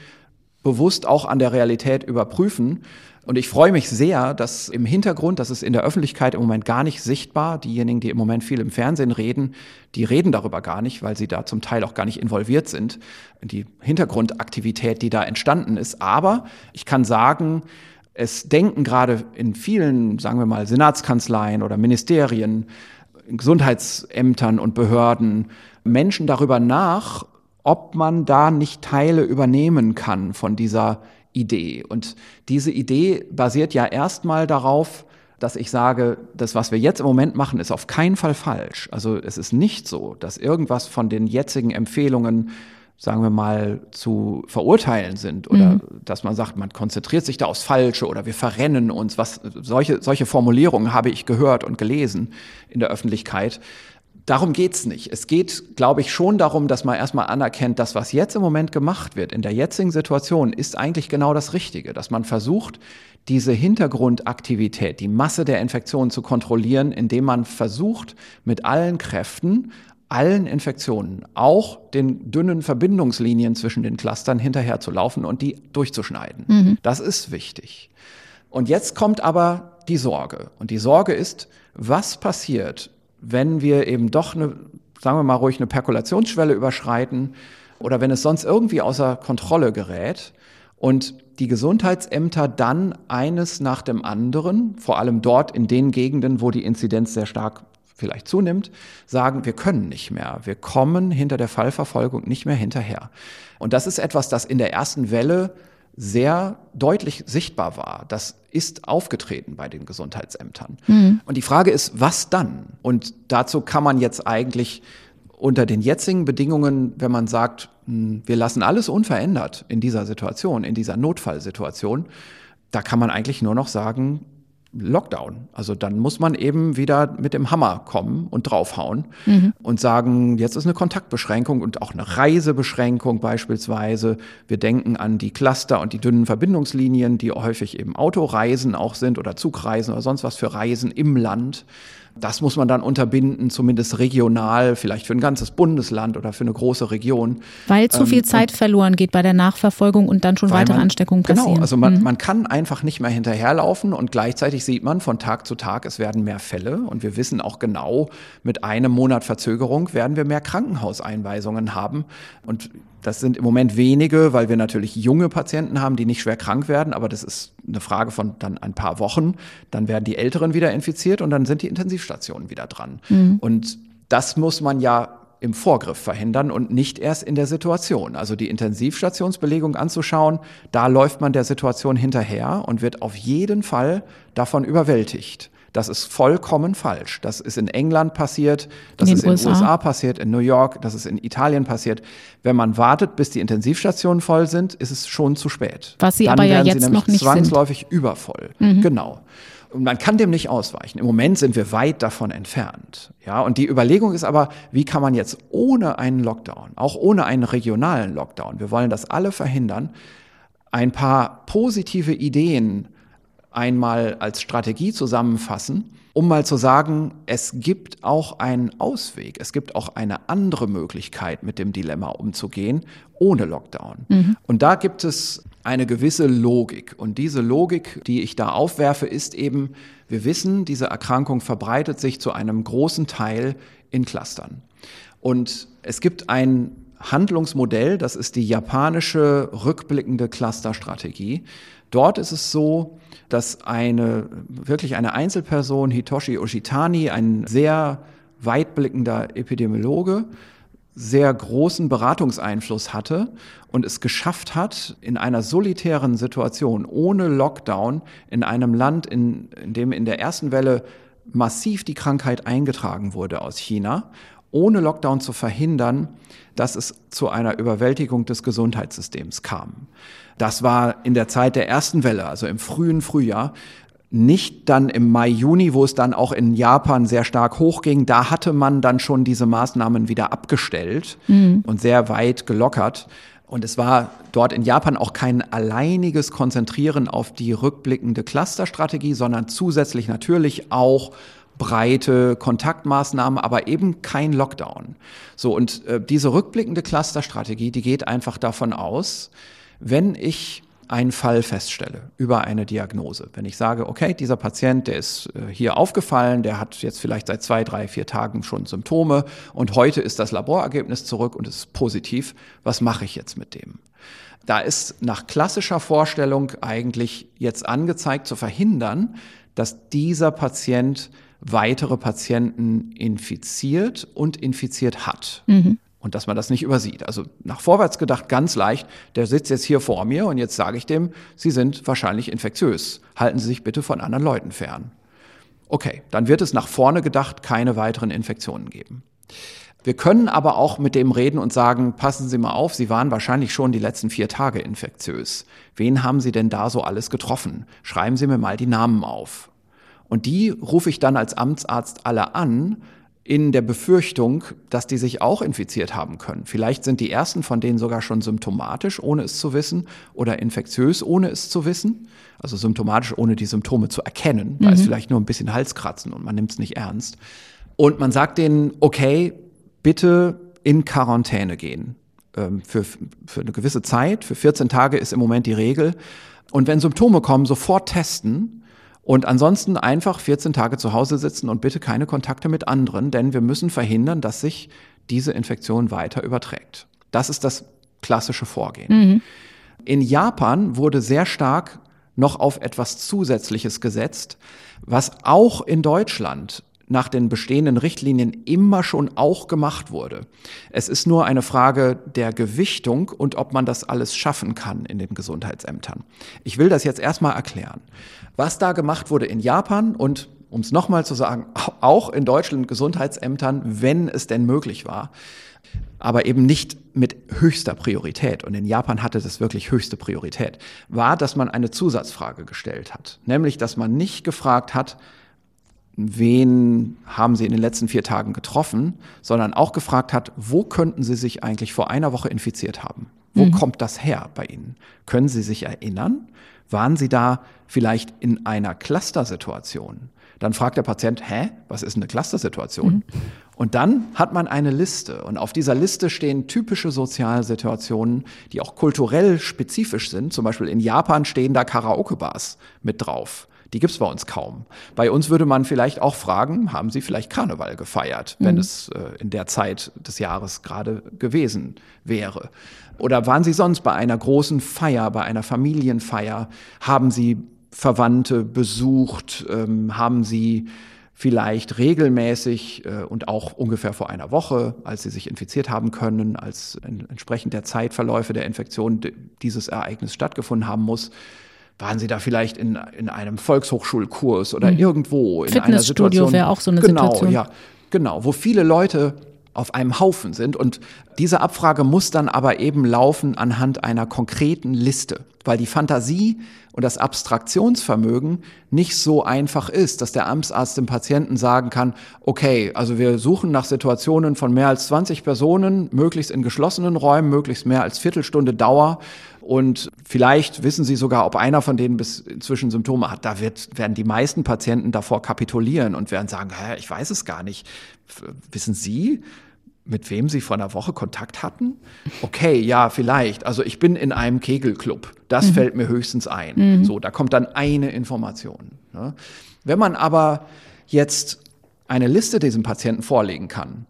bewusst auch an der Realität überprüfen. Und ich freue mich sehr, dass im Hintergrund, das ist in der Öffentlichkeit im Moment gar nicht sichtbar, diejenigen, die im Moment viel im Fernsehen reden, die reden darüber gar nicht, weil sie da zum Teil auch gar nicht involviert sind, die Hintergrundaktivität, die da entstanden ist. Aber ich kann sagen, es denken gerade in vielen, sagen wir mal, Senatskanzleien oder Ministerien, Gesundheitsämtern und Behörden Menschen darüber nach, ob man da nicht Teile übernehmen kann von dieser Idee. Und diese Idee basiert ja erstmal darauf, dass ich sage, das, was wir jetzt im Moment machen, ist auf keinen Fall falsch. Also es ist nicht so, dass irgendwas von den jetzigen Empfehlungen, sagen wir mal, zu verurteilen sind oder mhm. dass man sagt, man konzentriert sich da aufs Falsche oder wir verrennen uns. Was, solche, solche Formulierungen habe ich gehört und gelesen in der Öffentlichkeit. Darum geht's nicht. Es geht, glaube ich, schon darum, dass man erstmal anerkennt, dass was jetzt im Moment gemacht wird, in der jetzigen Situation, ist eigentlich genau das Richtige. Dass man versucht, diese Hintergrundaktivität, die Masse der Infektionen zu kontrollieren, indem man versucht, mit allen Kräften, allen Infektionen, auch den dünnen Verbindungslinien zwischen den Clustern hinterher zu laufen und die durchzuschneiden. Mhm. Das ist wichtig. Und jetzt kommt aber die Sorge. Und die Sorge ist, was passiert, wenn wir eben doch eine, sagen wir mal ruhig, eine Perkulationsschwelle überschreiten oder wenn es sonst irgendwie außer Kontrolle gerät und die Gesundheitsämter dann eines nach dem anderen, vor allem dort in den Gegenden, wo die Inzidenz sehr stark vielleicht zunimmt, sagen, wir können nicht mehr. Wir kommen hinter der Fallverfolgung nicht mehr hinterher. Und das ist etwas, das in der ersten Welle sehr deutlich sichtbar war. Das ist aufgetreten bei den Gesundheitsämtern. Mhm. Und die Frage ist, was dann? Und dazu kann man jetzt eigentlich unter den jetzigen Bedingungen, wenn man sagt, hm, wir lassen alles unverändert in dieser Situation, in dieser Notfallsituation, da kann man eigentlich nur noch sagen, Lockdown. Also dann muss man eben wieder mit dem Hammer kommen und draufhauen mhm. und sagen, jetzt ist eine Kontaktbeschränkung und auch eine Reisebeschränkung beispielsweise. Wir denken an die Cluster und die dünnen Verbindungslinien, die häufig eben Autoreisen auch sind oder Zugreisen oder sonst was für Reisen im Land. Das muss man dann unterbinden, zumindest regional, vielleicht für ein ganzes Bundesland oder für eine große Region. Weil zu viel ähm, Zeit verloren geht bei der Nachverfolgung und dann schon weitere man, Ansteckungen genau, passieren. Genau, also man, mhm. man kann einfach nicht mehr hinterherlaufen und gleichzeitig sieht man von Tag zu Tag, es werden mehr Fälle und wir wissen auch genau, mit einem Monat Verzögerung werden wir mehr Krankenhauseinweisungen haben. Und das sind im Moment wenige, weil wir natürlich junge Patienten haben, die nicht schwer krank werden, aber das ist eine Frage von dann ein paar Wochen. Dann werden die Älteren wieder infiziert und dann sind die Intensivstationen wieder dran. Mhm. Und das muss man ja im Vorgriff verhindern und nicht erst in der Situation. Also die Intensivstationsbelegung anzuschauen, da läuft man der Situation hinterher und wird auf jeden Fall davon überwältigt. Das ist vollkommen falsch. Das ist in England passiert, das in ist in den USA passiert, in New York, das ist in Italien passiert. Wenn man wartet, bis die Intensivstationen voll sind, ist es schon zu spät. Was sie Dann aber ja jetzt noch nicht zwangsläufig sind. übervoll. Mhm. Genau. Und man kann dem nicht ausweichen. Im Moment sind wir weit davon entfernt. Ja, und die Überlegung ist aber, wie kann man jetzt ohne einen Lockdown, auch ohne einen regionalen Lockdown, wir wollen das alle verhindern, ein paar positive Ideen einmal als Strategie zusammenfassen, um mal zu sagen, es gibt auch einen Ausweg, es gibt auch eine andere Möglichkeit, mit dem Dilemma umzugehen, ohne Lockdown. Mhm. Und da gibt es eine gewisse Logik. Und diese Logik, die ich da aufwerfe, ist eben, wir wissen, diese Erkrankung verbreitet sich zu einem großen Teil in Clustern. Und es gibt ein Handlungsmodell, das ist die japanische rückblickende Clusterstrategie. Dort ist es so, dass eine, wirklich eine Einzelperson, Hitoshi Oshitani, ein sehr weitblickender Epidemiologe, sehr großen Beratungseinfluss hatte und es geschafft hat, in einer solitären Situation, ohne Lockdown, in einem Land, in, in dem in der ersten Welle massiv die Krankheit eingetragen wurde aus China, ohne Lockdown zu verhindern, dass es zu einer Überwältigung des Gesundheitssystems kam. Das war in der Zeit der ersten Welle, also im frühen Frühjahr, nicht dann im Mai, Juni, wo es dann auch in Japan sehr stark hochging. Da hatte man dann schon diese Maßnahmen wieder abgestellt mhm. und sehr weit gelockert. Und es war dort in Japan auch kein alleiniges Konzentrieren auf die rückblickende Clusterstrategie, sondern zusätzlich natürlich auch breite Kontaktmaßnahmen, aber eben kein Lockdown. So, und äh, diese rückblickende Clusterstrategie, die geht einfach davon aus, wenn ich einen Fall feststelle über eine Diagnose, wenn ich sage, okay, dieser Patient, der ist äh, hier aufgefallen, der hat jetzt vielleicht seit zwei, drei, vier Tagen schon Symptome und heute ist das Laborergebnis zurück und es ist positiv, was mache ich jetzt mit dem? Da ist nach klassischer Vorstellung eigentlich jetzt angezeigt zu verhindern, dass dieser Patient weitere Patienten infiziert und infiziert hat. Mhm. Und dass man das nicht übersieht. Also nach vorwärts gedacht ganz leicht, der sitzt jetzt hier vor mir und jetzt sage ich dem, Sie sind wahrscheinlich infektiös. Halten Sie sich bitte von anderen Leuten fern. Okay, dann wird es nach vorne gedacht keine weiteren Infektionen geben. Wir können aber auch mit dem reden und sagen, passen Sie mal auf, Sie waren wahrscheinlich schon die letzten vier Tage infektiös. Wen haben Sie denn da so alles getroffen? Schreiben Sie mir mal die Namen auf. Und die rufe ich dann als Amtsarzt alle an, in der Befürchtung, dass die sich auch infiziert haben können. Vielleicht sind die ersten von denen sogar schon symptomatisch, ohne es zu wissen, oder infektiös, ohne es zu wissen. Also symptomatisch, ohne die Symptome zu erkennen. Da ist mhm. vielleicht nur ein bisschen Halskratzen und man nimmt es nicht ernst. Und man sagt denen, okay, bitte in Quarantäne gehen. Ähm, für, für eine gewisse Zeit, für 14 Tage ist im Moment die Regel. Und wenn Symptome kommen, sofort testen und ansonsten einfach 14 Tage zu Hause sitzen und bitte keine Kontakte mit anderen, denn wir müssen verhindern, dass sich diese Infektion weiter überträgt. Das ist das klassische Vorgehen. Mhm. In Japan wurde sehr stark noch auf etwas Zusätzliches gesetzt, was auch in Deutschland nach den bestehenden Richtlinien immer schon auch gemacht wurde. Es ist nur eine Frage der Gewichtung und ob man das alles schaffen kann in den Gesundheitsämtern. Ich will das jetzt erstmal erklären. Was da gemacht wurde in Japan und um es nochmal zu sagen, auch in Deutschland Gesundheitsämtern, wenn es denn möglich war. aber eben nicht mit höchster Priorität, und in Japan hatte das wirklich höchste Priorität, war, dass man eine Zusatzfrage gestellt hat. Nämlich, dass man nicht gefragt hat, wen haben Sie in den letzten vier Tagen getroffen, sondern auch gefragt hat, wo könnten Sie sich eigentlich vor einer Woche infiziert haben? Wo mhm. kommt das her bei Ihnen? Können Sie sich erinnern? Waren Sie da vielleicht in einer Clustersituation? Dann fragt der Patient, hä, was ist eine Clustersituation? Mhm. Und dann hat man eine Liste. Und auf dieser Liste stehen typische Sozialsituationen, die auch kulturell spezifisch sind. Zum Beispiel in Japan stehen da Karaoke-Bars mit drauf. Die gibt's bei uns kaum. Bei uns würde man vielleicht auch fragen, haben Sie vielleicht Karneval gefeiert, wenn mhm. es äh, in der Zeit des Jahres gerade gewesen wäre? Oder waren Sie sonst bei einer großen Feier, bei einer Familienfeier? Haben Sie Verwandte besucht? Ähm, haben Sie vielleicht regelmäßig äh, und auch ungefähr vor einer Woche, als sie sich infiziert haben können, als entsprechend der Zeitverläufe der Infektion dieses Ereignis stattgefunden haben muss, waren Sie da vielleicht in, in einem Volkshochschulkurs oder mhm. irgendwo in einer Situation? wäre auch so eine genau, Situation. Ja, genau, wo viele Leute auf einem Haufen sind. Und diese Abfrage muss dann aber eben laufen anhand einer konkreten Liste, weil die Fantasie und das Abstraktionsvermögen nicht so einfach ist, dass der Amtsarzt dem Patienten sagen kann, okay, also wir suchen nach Situationen von mehr als 20 Personen, möglichst in geschlossenen Räumen, möglichst mehr als Viertelstunde Dauer und vielleicht wissen Sie sogar, ob einer von denen bis inzwischen Symptome hat. Da wird, werden die meisten Patienten davor kapitulieren und werden sagen, ich weiß es gar nicht. Wissen Sie, mit wem Sie vor einer Woche Kontakt hatten? Okay, ja, vielleicht. Also ich bin in einem Kegelclub. Das mhm. fällt mir höchstens ein. Mhm. So, da kommt dann eine Information. Ne? Wenn man aber jetzt eine Liste diesem Patienten vorlegen kann,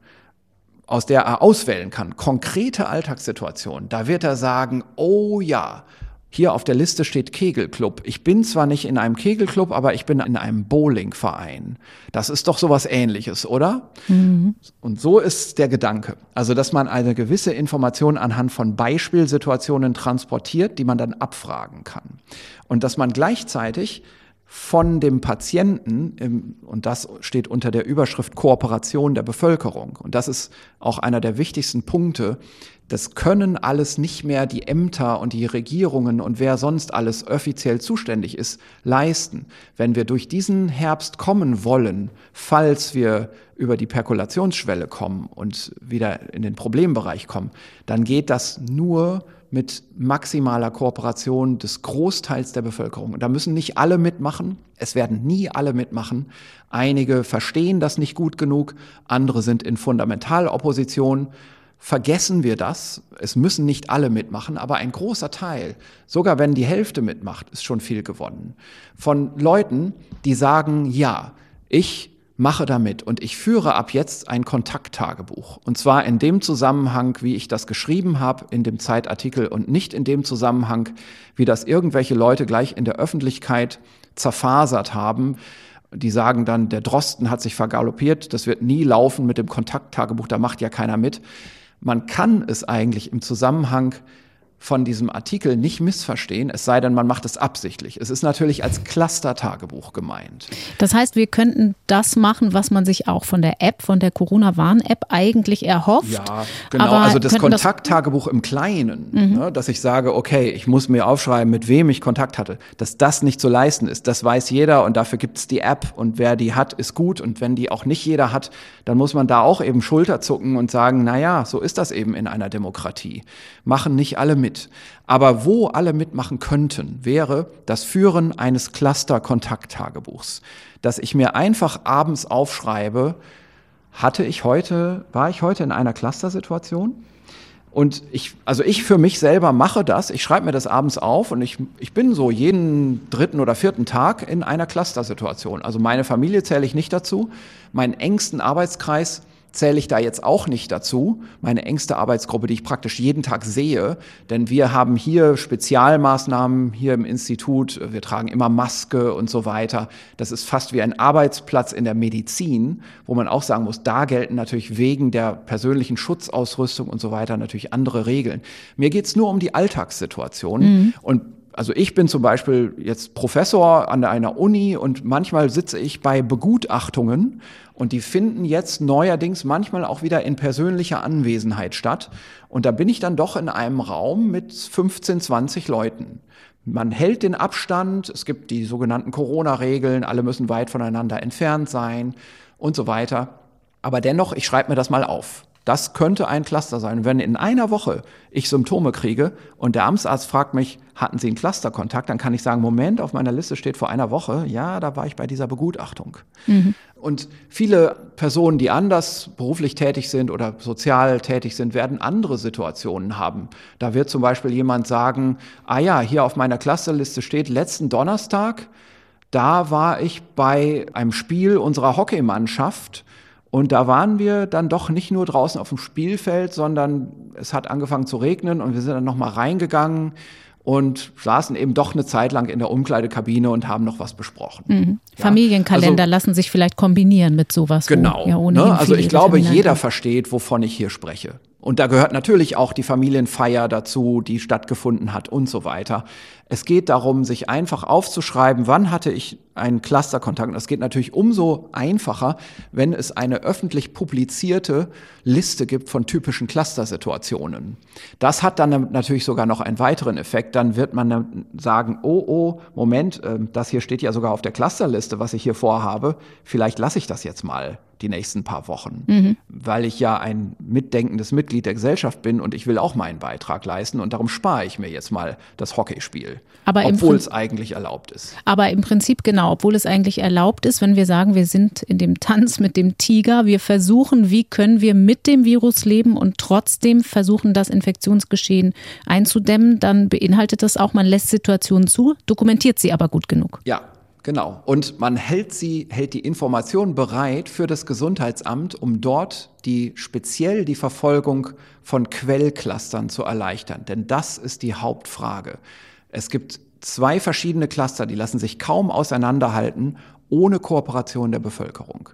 aus der er auswählen kann, konkrete Alltagssituationen, da wird er sagen, oh ja, hier auf der Liste steht Kegelclub. Ich bin zwar nicht in einem Kegelclub, aber ich bin in einem Bowlingverein. Das ist doch sowas ähnliches, oder? Mhm. Und so ist der Gedanke. Also, dass man eine gewisse Information anhand von Beispielsituationen transportiert, die man dann abfragen kann. Und dass man gleichzeitig von dem Patienten, und das steht unter der Überschrift Kooperation der Bevölkerung. Und das ist auch einer der wichtigsten Punkte. Das können alles nicht mehr die Ämter und die Regierungen und wer sonst alles offiziell zuständig ist, leisten. Wenn wir durch diesen Herbst kommen wollen, falls wir über die Perkulationsschwelle kommen und wieder in den Problembereich kommen, dann geht das nur mit maximaler Kooperation des Großteils der Bevölkerung. Da müssen nicht alle mitmachen. Es werden nie alle mitmachen. Einige verstehen das nicht gut genug. Andere sind in Fundamentalopposition. Vergessen wir das. Es müssen nicht alle mitmachen, aber ein großer Teil, sogar wenn die Hälfte mitmacht, ist schon viel gewonnen. Von Leuten, die sagen, ja, ich mache damit und ich führe ab jetzt ein Kontakttagebuch. Und zwar in dem Zusammenhang, wie ich das geschrieben habe in dem Zeitartikel und nicht in dem Zusammenhang, wie das irgendwelche Leute gleich in der Öffentlichkeit zerfasert haben. Die sagen dann, der Drosten hat sich vergaloppiert, das wird nie laufen mit dem Kontakttagebuch, da macht ja keiner mit. Man kann es eigentlich im Zusammenhang von diesem Artikel nicht missverstehen, es sei denn, man macht es absichtlich. Es ist natürlich als Cluster-Tagebuch gemeint. Das heißt, wir könnten das machen, was man sich auch von der App, von der Corona-Warn-App eigentlich erhofft. Ja, genau. also das Kontakttagebuch im Kleinen, mhm. ne, dass ich sage, okay, ich muss mir aufschreiben, mit wem ich Kontakt hatte. Dass das nicht zu leisten ist, das weiß jeder und dafür gibt es die App und wer die hat, ist gut. Und wenn die auch nicht jeder hat, dann muss man da auch eben Schulter zucken und sagen, na ja, so ist das eben in einer Demokratie. Machen nicht alle mit. Aber wo alle mitmachen könnten, wäre das Führen eines Cluster-Kontakttagebuchs, dass ich mir einfach abends aufschreibe, hatte ich heute, war ich heute in einer Cluster-Situation? Und ich, also ich für mich selber mache das. Ich schreibe mir das abends auf und ich, ich bin so jeden dritten oder vierten Tag in einer Cluster-Situation. Also meine Familie zähle ich nicht dazu. Meinen engsten Arbeitskreis zähle ich da jetzt auch nicht dazu, meine engste Arbeitsgruppe, die ich praktisch jeden Tag sehe, denn wir haben hier Spezialmaßnahmen hier im Institut, wir tragen immer Maske und so weiter. Das ist fast wie ein Arbeitsplatz in der Medizin, wo man auch sagen muss, da gelten natürlich wegen der persönlichen Schutzausrüstung und so weiter natürlich andere Regeln. Mir geht's nur um die Alltagssituation mhm. und also ich bin zum Beispiel jetzt Professor an einer Uni und manchmal sitze ich bei Begutachtungen und die finden jetzt neuerdings manchmal auch wieder in persönlicher Anwesenheit statt. Und da bin ich dann doch in einem Raum mit 15, 20 Leuten. Man hält den Abstand, es gibt die sogenannten Corona-Regeln, alle müssen weit voneinander entfernt sein und so weiter. Aber dennoch, ich schreibe mir das mal auf. Das könnte ein Cluster sein. Wenn in einer Woche ich Symptome kriege und der Amtsarzt fragt mich, hatten Sie einen Clusterkontakt, dann kann ich sagen, Moment, auf meiner Liste steht vor einer Woche, ja, da war ich bei dieser Begutachtung. Mhm. Und viele Personen, die anders beruflich tätig sind oder sozial tätig sind, werden andere Situationen haben. Da wird zum Beispiel jemand sagen, ah ja, hier auf meiner Clusterliste steht letzten Donnerstag, da war ich bei einem Spiel unserer Hockeymannschaft und da waren wir dann doch nicht nur draußen auf dem Spielfeld, sondern es hat angefangen zu regnen und wir sind dann nochmal reingegangen und saßen eben doch eine Zeit lang in der Umkleidekabine und haben noch was besprochen. Mhm. Ja. Familienkalender also, lassen sich vielleicht kombinieren mit sowas. Genau. Ja ne? Also ich glaube, jeder versteht, wovon ich hier spreche. Und da gehört natürlich auch die Familienfeier dazu, die stattgefunden hat und so weiter. Es geht darum, sich einfach aufzuschreiben, wann hatte ich einen Clusterkontakt. Und das geht natürlich umso einfacher, wenn es eine öffentlich publizierte Liste gibt von typischen Clustersituationen. Das hat dann natürlich sogar noch einen weiteren Effekt. Dann wird man sagen, oh, oh, Moment, ähm, das hier steht ja sogar auf der Clusterliste, was ich hier vorhabe. Vielleicht lasse ich das jetzt mal die nächsten paar Wochen, mhm. weil ich ja ein mitdenkendes Mitglied der Gesellschaft bin und ich will auch meinen Beitrag leisten und darum spare ich mir jetzt mal das Hockeyspiel, aber obwohl es eigentlich erlaubt ist. Aber im Prinzip genau, obwohl es eigentlich erlaubt ist, wenn wir sagen, wir sind in dem Tanz mit dem Tiger, wir versuchen, wie können wir mit dem Virus leben und trotzdem versuchen, das Infektionsgeschehen einzudämmen, dann beinhaltet das auch, man lässt Situationen zu, dokumentiert sie aber gut genug. Ja, Genau. Und man hält sie, hält die Information bereit für das Gesundheitsamt, um dort die speziell die Verfolgung von Quellclustern zu erleichtern. Denn das ist die Hauptfrage. Es gibt zwei verschiedene Cluster, die lassen sich kaum auseinanderhalten ohne Kooperation der Bevölkerung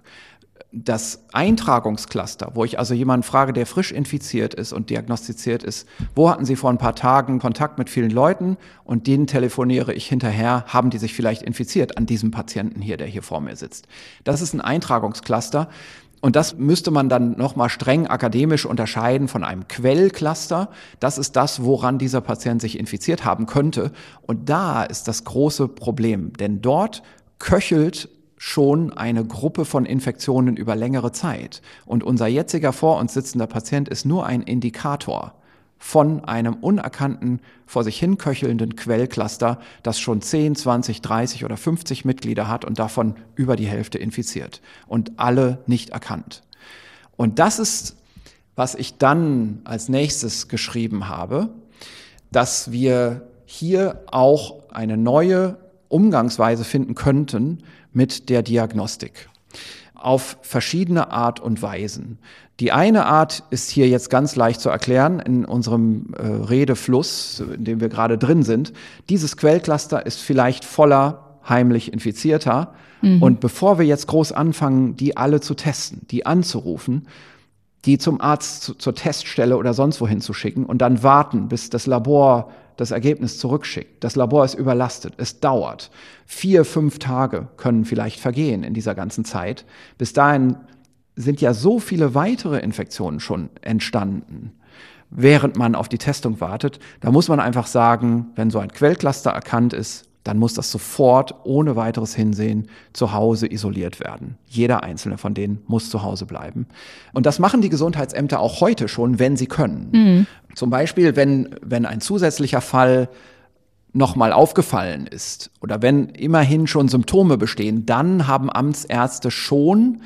das Eintragungscluster, wo ich also jemanden frage, der frisch infiziert ist und diagnostiziert ist, wo hatten Sie vor ein paar Tagen Kontakt mit vielen Leuten und denen telefoniere ich hinterher, haben die sich vielleicht infiziert an diesem Patienten hier, der hier vor mir sitzt. Das ist ein Eintragungscluster. Und das müsste man dann nochmal streng akademisch unterscheiden von einem Quellcluster. Das ist das, woran dieser Patient sich infiziert haben könnte. Und da ist das große Problem, denn dort köchelt schon eine Gruppe von Infektionen über längere Zeit. Und unser jetziger vor uns sitzender Patient ist nur ein Indikator von einem unerkannten, vor sich hin köchelnden Quellcluster, das schon 10, 20, 30 oder 50 Mitglieder hat und davon über die Hälfte infiziert und alle nicht erkannt. Und das ist, was ich dann als nächstes geschrieben habe, dass wir hier auch eine neue Umgangsweise finden könnten, mit der Diagnostik auf verschiedene Art und Weisen. Die eine Art ist hier jetzt ganz leicht zu erklären in unserem äh, Redefluss, in dem wir gerade drin sind. Dieses Quellcluster ist vielleicht voller heimlich Infizierter. Mhm. Und bevor wir jetzt groß anfangen, die alle zu testen, die anzurufen, die zum Arzt zu, zur Teststelle oder sonst wohin zu schicken und dann warten, bis das Labor das Ergebnis zurückschickt. Das Labor ist überlastet. Es dauert. Vier, fünf Tage können vielleicht vergehen in dieser ganzen Zeit. Bis dahin sind ja so viele weitere Infektionen schon entstanden, während man auf die Testung wartet. Da muss man einfach sagen, wenn so ein Quellcluster erkannt ist, dann muss das sofort ohne weiteres Hinsehen zu Hause isoliert werden. Jeder einzelne von denen muss zu Hause bleiben. Und das machen die Gesundheitsämter auch heute schon, wenn sie können. Mhm. Zum Beispiel, wenn, wenn ein zusätzlicher Fall nochmal aufgefallen ist oder wenn immerhin schon Symptome bestehen, dann haben Amtsärzte schon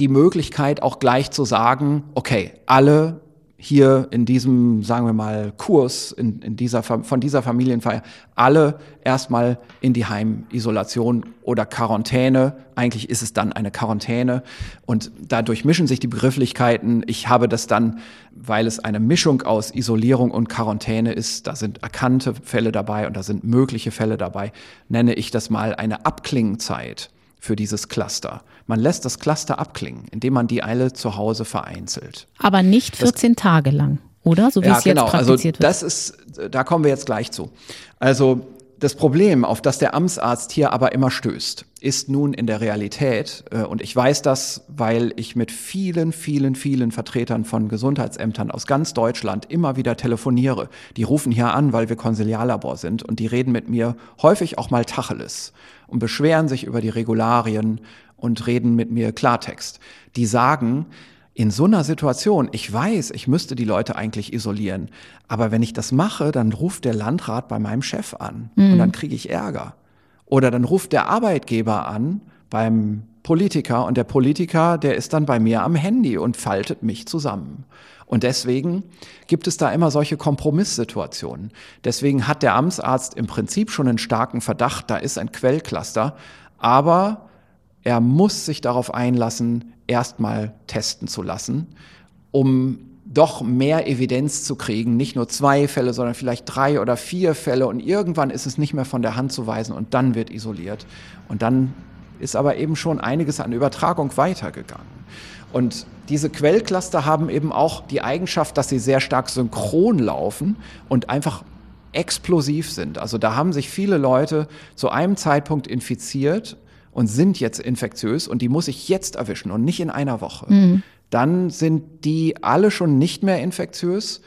die Möglichkeit auch gleich zu sagen, okay, alle hier in diesem, sagen wir mal, Kurs, in, in dieser, von dieser Familienfeier, alle erstmal in die Heimisolation oder Quarantäne. Eigentlich ist es dann eine Quarantäne und dadurch mischen sich die Begrifflichkeiten. Ich habe das dann, weil es eine Mischung aus Isolierung und Quarantäne ist, da sind erkannte Fälle dabei und da sind mögliche Fälle dabei, nenne ich das mal eine Abklingzeit für dieses Cluster. Man lässt das Cluster abklingen, indem man die Eile zu Hause vereinzelt. Aber nicht 14 das, Tage lang, oder? So wie ja, es jetzt genau. Also praktiziert also das wird. ist, da kommen wir jetzt gleich zu. Also Das Problem, auf das der Amtsarzt hier aber immer stößt, ist nun in der Realität, äh, und ich weiß das, weil ich mit vielen, vielen, vielen Vertretern von Gesundheitsämtern aus ganz Deutschland immer wieder telefoniere. Die rufen hier an, weil wir Konsiliarlabor sind und die reden mit mir häufig auch mal Tacheles und beschweren sich über die Regularien und reden mit mir Klartext. Die sagen, in so einer Situation, ich weiß, ich müsste die Leute eigentlich isolieren, aber wenn ich das mache, dann ruft der Landrat bei meinem Chef an mhm. und dann kriege ich Ärger. Oder dann ruft der Arbeitgeber an beim Politiker und der Politiker, der ist dann bei mir am Handy und faltet mich zusammen. Und deswegen gibt es da immer solche Kompromisssituationen. Deswegen hat der Amtsarzt im Prinzip schon einen starken Verdacht, da ist ein Quellcluster, aber er muss sich darauf einlassen, erstmal testen zu lassen, um doch mehr Evidenz zu kriegen, nicht nur zwei Fälle, sondern vielleicht drei oder vier Fälle und irgendwann ist es nicht mehr von der Hand zu weisen und dann wird isoliert. Und dann ist aber eben schon einiges an Übertragung weitergegangen. Und diese Quellcluster haben eben auch die Eigenschaft, dass sie sehr stark synchron laufen und einfach explosiv sind. Also da haben sich viele Leute zu einem Zeitpunkt infiziert und sind jetzt infektiös und die muss ich jetzt erwischen und nicht in einer Woche, mhm. dann sind die alle schon nicht mehr infektiös.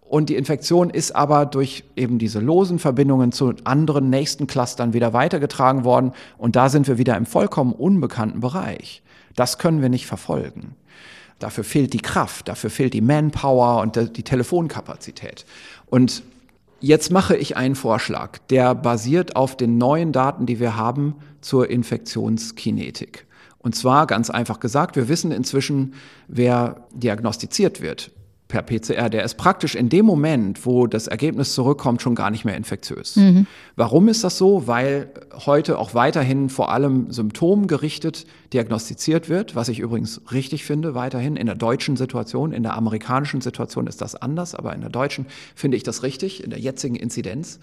Und die Infektion ist aber durch eben diese losen Verbindungen zu anderen nächsten Clustern wieder weitergetragen worden. Und da sind wir wieder im vollkommen unbekannten Bereich. Das können wir nicht verfolgen. Dafür fehlt die Kraft, dafür fehlt die Manpower und die Telefonkapazität. Und Jetzt mache ich einen Vorschlag, der basiert auf den neuen Daten, die wir haben zur Infektionskinetik. Und zwar ganz einfach gesagt, wir wissen inzwischen, wer diagnostiziert wird per PCR, der ist praktisch in dem Moment, wo das Ergebnis zurückkommt, schon gar nicht mehr infektiös. Mhm. Warum ist das so? Weil heute auch weiterhin vor allem symptomgerichtet diagnostiziert wird, was ich übrigens richtig finde, weiterhin in der deutschen Situation. In der amerikanischen Situation ist das anders, aber in der deutschen finde ich das richtig, in der jetzigen Inzidenz.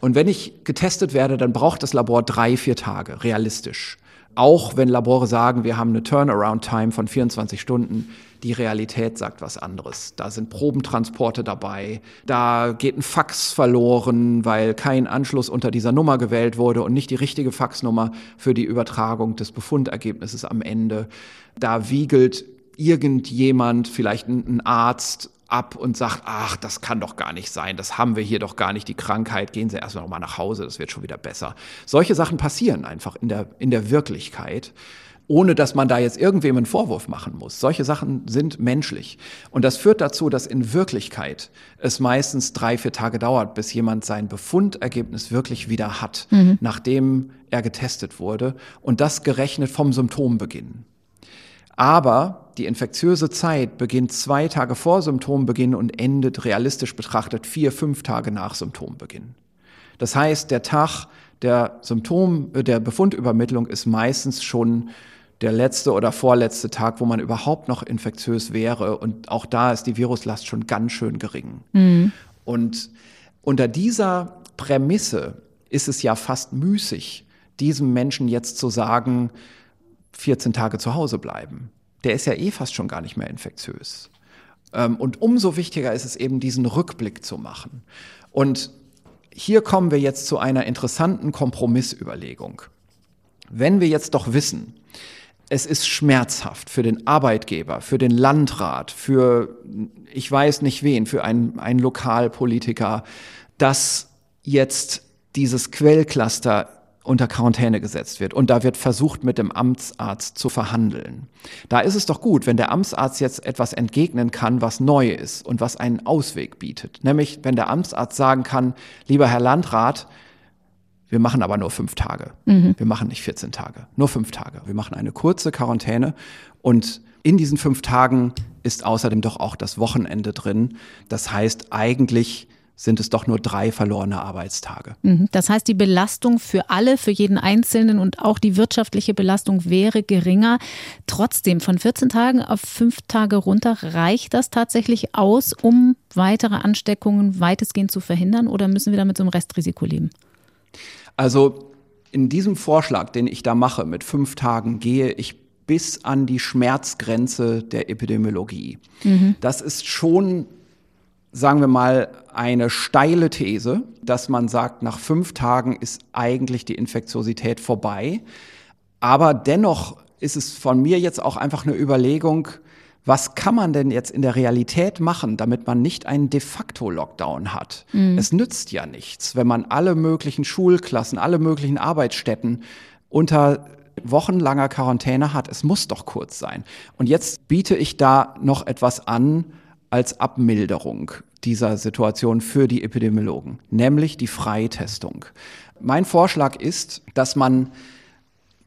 Und wenn ich getestet werde, dann braucht das Labor drei, vier Tage, realistisch. Auch wenn Labore sagen, wir haben eine Turnaround-Time von 24 Stunden, die Realität sagt was anderes. Da sind Probentransporte dabei, da geht ein Fax verloren, weil kein Anschluss unter dieser Nummer gewählt wurde und nicht die richtige Faxnummer für die Übertragung des Befundergebnisses am Ende. Da wiegelt irgendjemand, vielleicht ein Arzt, ab und sagt, ach, das kann doch gar nicht sein, das haben wir hier doch gar nicht, die Krankheit, gehen Sie erstmal nochmal nach Hause, das wird schon wieder besser. Solche Sachen passieren einfach in der, in der Wirklichkeit, ohne dass man da jetzt irgendwem einen Vorwurf machen muss. Solche Sachen sind menschlich. Und das führt dazu, dass in Wirklichkeit es meistens drei, vier Tage dauert, bis jemand sein Befundergebnis wirklich wieder hat, mhm. nachdem er getestet wurde. Und das gerechnet vom Symptombeginn. Aber die infektiöse Zeit beginnt zwei Tage vor Symptombeginn und endet realistisch betrachtet vier, fünf Tage nach Symptombeginn. Das heißt, der Tag der Symptom, äh, der Befundübermittlung ist meistens schon der letzte oder vorletzte Tag, wo man überhaupt noch infektiös wäre. Und auch da ist die Viruslast schon ganz schön gering. Mhm. Und unter dieser Prämisse ist es ja fast müßig, diesem Menschen jetzt zu sagen, 14 Tage zu Hause bleiben. Der ist ja eh fast schon gar nicht mehr infektiös. Ähm, und umso wichtiger ist es eben, diesen Rückblick zu machen. Und hier kommen wir jetzt zu einer interessanten Kompromissüberlegung. Wenn wir jetzt doch wissen, es ist schmerzhaft für den Arbeitgeber, für den Landrat, für ich weiß nicht wen, für einen, einen Lokalpolitiker, dass jetzt dieses Quellcluster unter Quarantäne gesetzt wird und da wird versucht, mit dem Amtsarzt zu verhandeln. Da ist es doch gut, wenn der Amtsarzt jetzt etwas entgegnen kann, was neu ist und was einen Ausweg bietet. Nämlich, wenn der Amtsarzt sagen kann, lieber Herr Landrat, wir machen aber nur fünf Tage. Mhm. Wir machen nicht 14 Tage, nur fünf Tage. Wir machen eine kurze Quarantäne und in diesen fünf Tagen ist außerdem doch auch das Wochenende drin. Das heißt, eigentlich sind es doch nur drei verlorene Arbeitstage. Mhm. Das heißt, die Belastung für alle, für jeden Einzelnen und auch die wirtschaftliche Belastung wäre geringer. Trotzdem, von 14 Tagen auf fünf Tage runter, reicht das tatsächlich aus, um weitere Ansteckungen weitestgehend zu verhindern oder müssen wir damit so einem Restrisiko leben? Also in diesem Vorschlag, den ich da mache mit fünf Tagen, gehe ich bis an die Schmerzgrenze der Epidemiologie. Mhm. Das ist schon sagen wir mal, eine steile These, dass man sagt, nach fünf Tagen ist eigentlich die Infektiosität vorbei. Aber dennoch ist es von mir jetzt auch einfach eine Überlegung, was kann man denn jetzt in der Realität machen, damit man nicht einen de facto Lockdown hat? Mhm. Es nützt ja nichts, wenn man alle möglichen Schulklassen, alle möglichen Arbeitsstätten unter wochenlanger Quarantäne hat. Es muss doch kurz sein. Und jetzt biete ich da noch etwas an als Abmilderung dieser Situation für die Epidemiologen, nämlich die Freitestung. Mein Vorschlag ist, dass man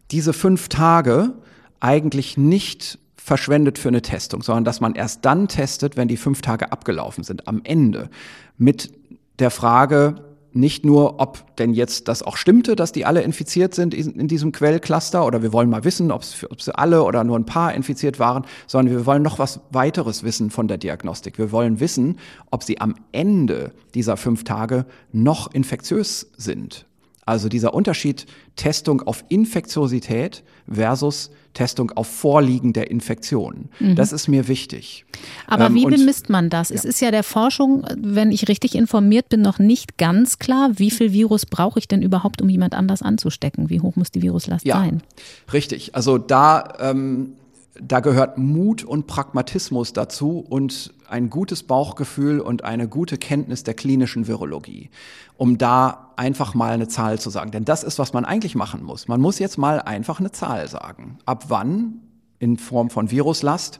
diese fünf Tage eigentlich nicht verschwendet für eine Testung, sondern dass man erst dann testet, wenn die fünf Tage abgelaufen sind, am Ende. Mit der Frage, nicht nur, ob denn jetzt das auch stimmte, dass die alle infiziert sind in diesem Quellcluster oder wir wollen mal wissen, ob sie alle oder nur ein paar infiziert waren, sondern wir wollen noch was weiteres wissen von der Diagnostik. Wir wollen wissen, ob sie am Ende dieser fünf Tage noch infektiös sind. Also dieser Unterschied Testung auf Infektiosität versus Testung auf Vorliegen der Infektion. Mhm. Das ist mir wichtig. Aber ähm, wie bemisst man das? Ja. Es ist ja der Forschung, wenn ich richtig informiert bin, noch nicht ganz klar, wie viel Virus brauche ich denn überhaupt, um jemand anders anzustecken? Wie hoch muss die Viruslast ja, sein? Richtig. Also da ähm, da gehört Mut und Pragmatismus dazu und ein gutes Bauchgefühl und eine gute Kenntnis der klinischen Virologie, um da einfach mal eine Zahl zu sagen. Denn das ist, was man eigentlich machen muss. Man muss jetzt mal einfach eine Zahl sagen. Ab wann in Form von Viruslast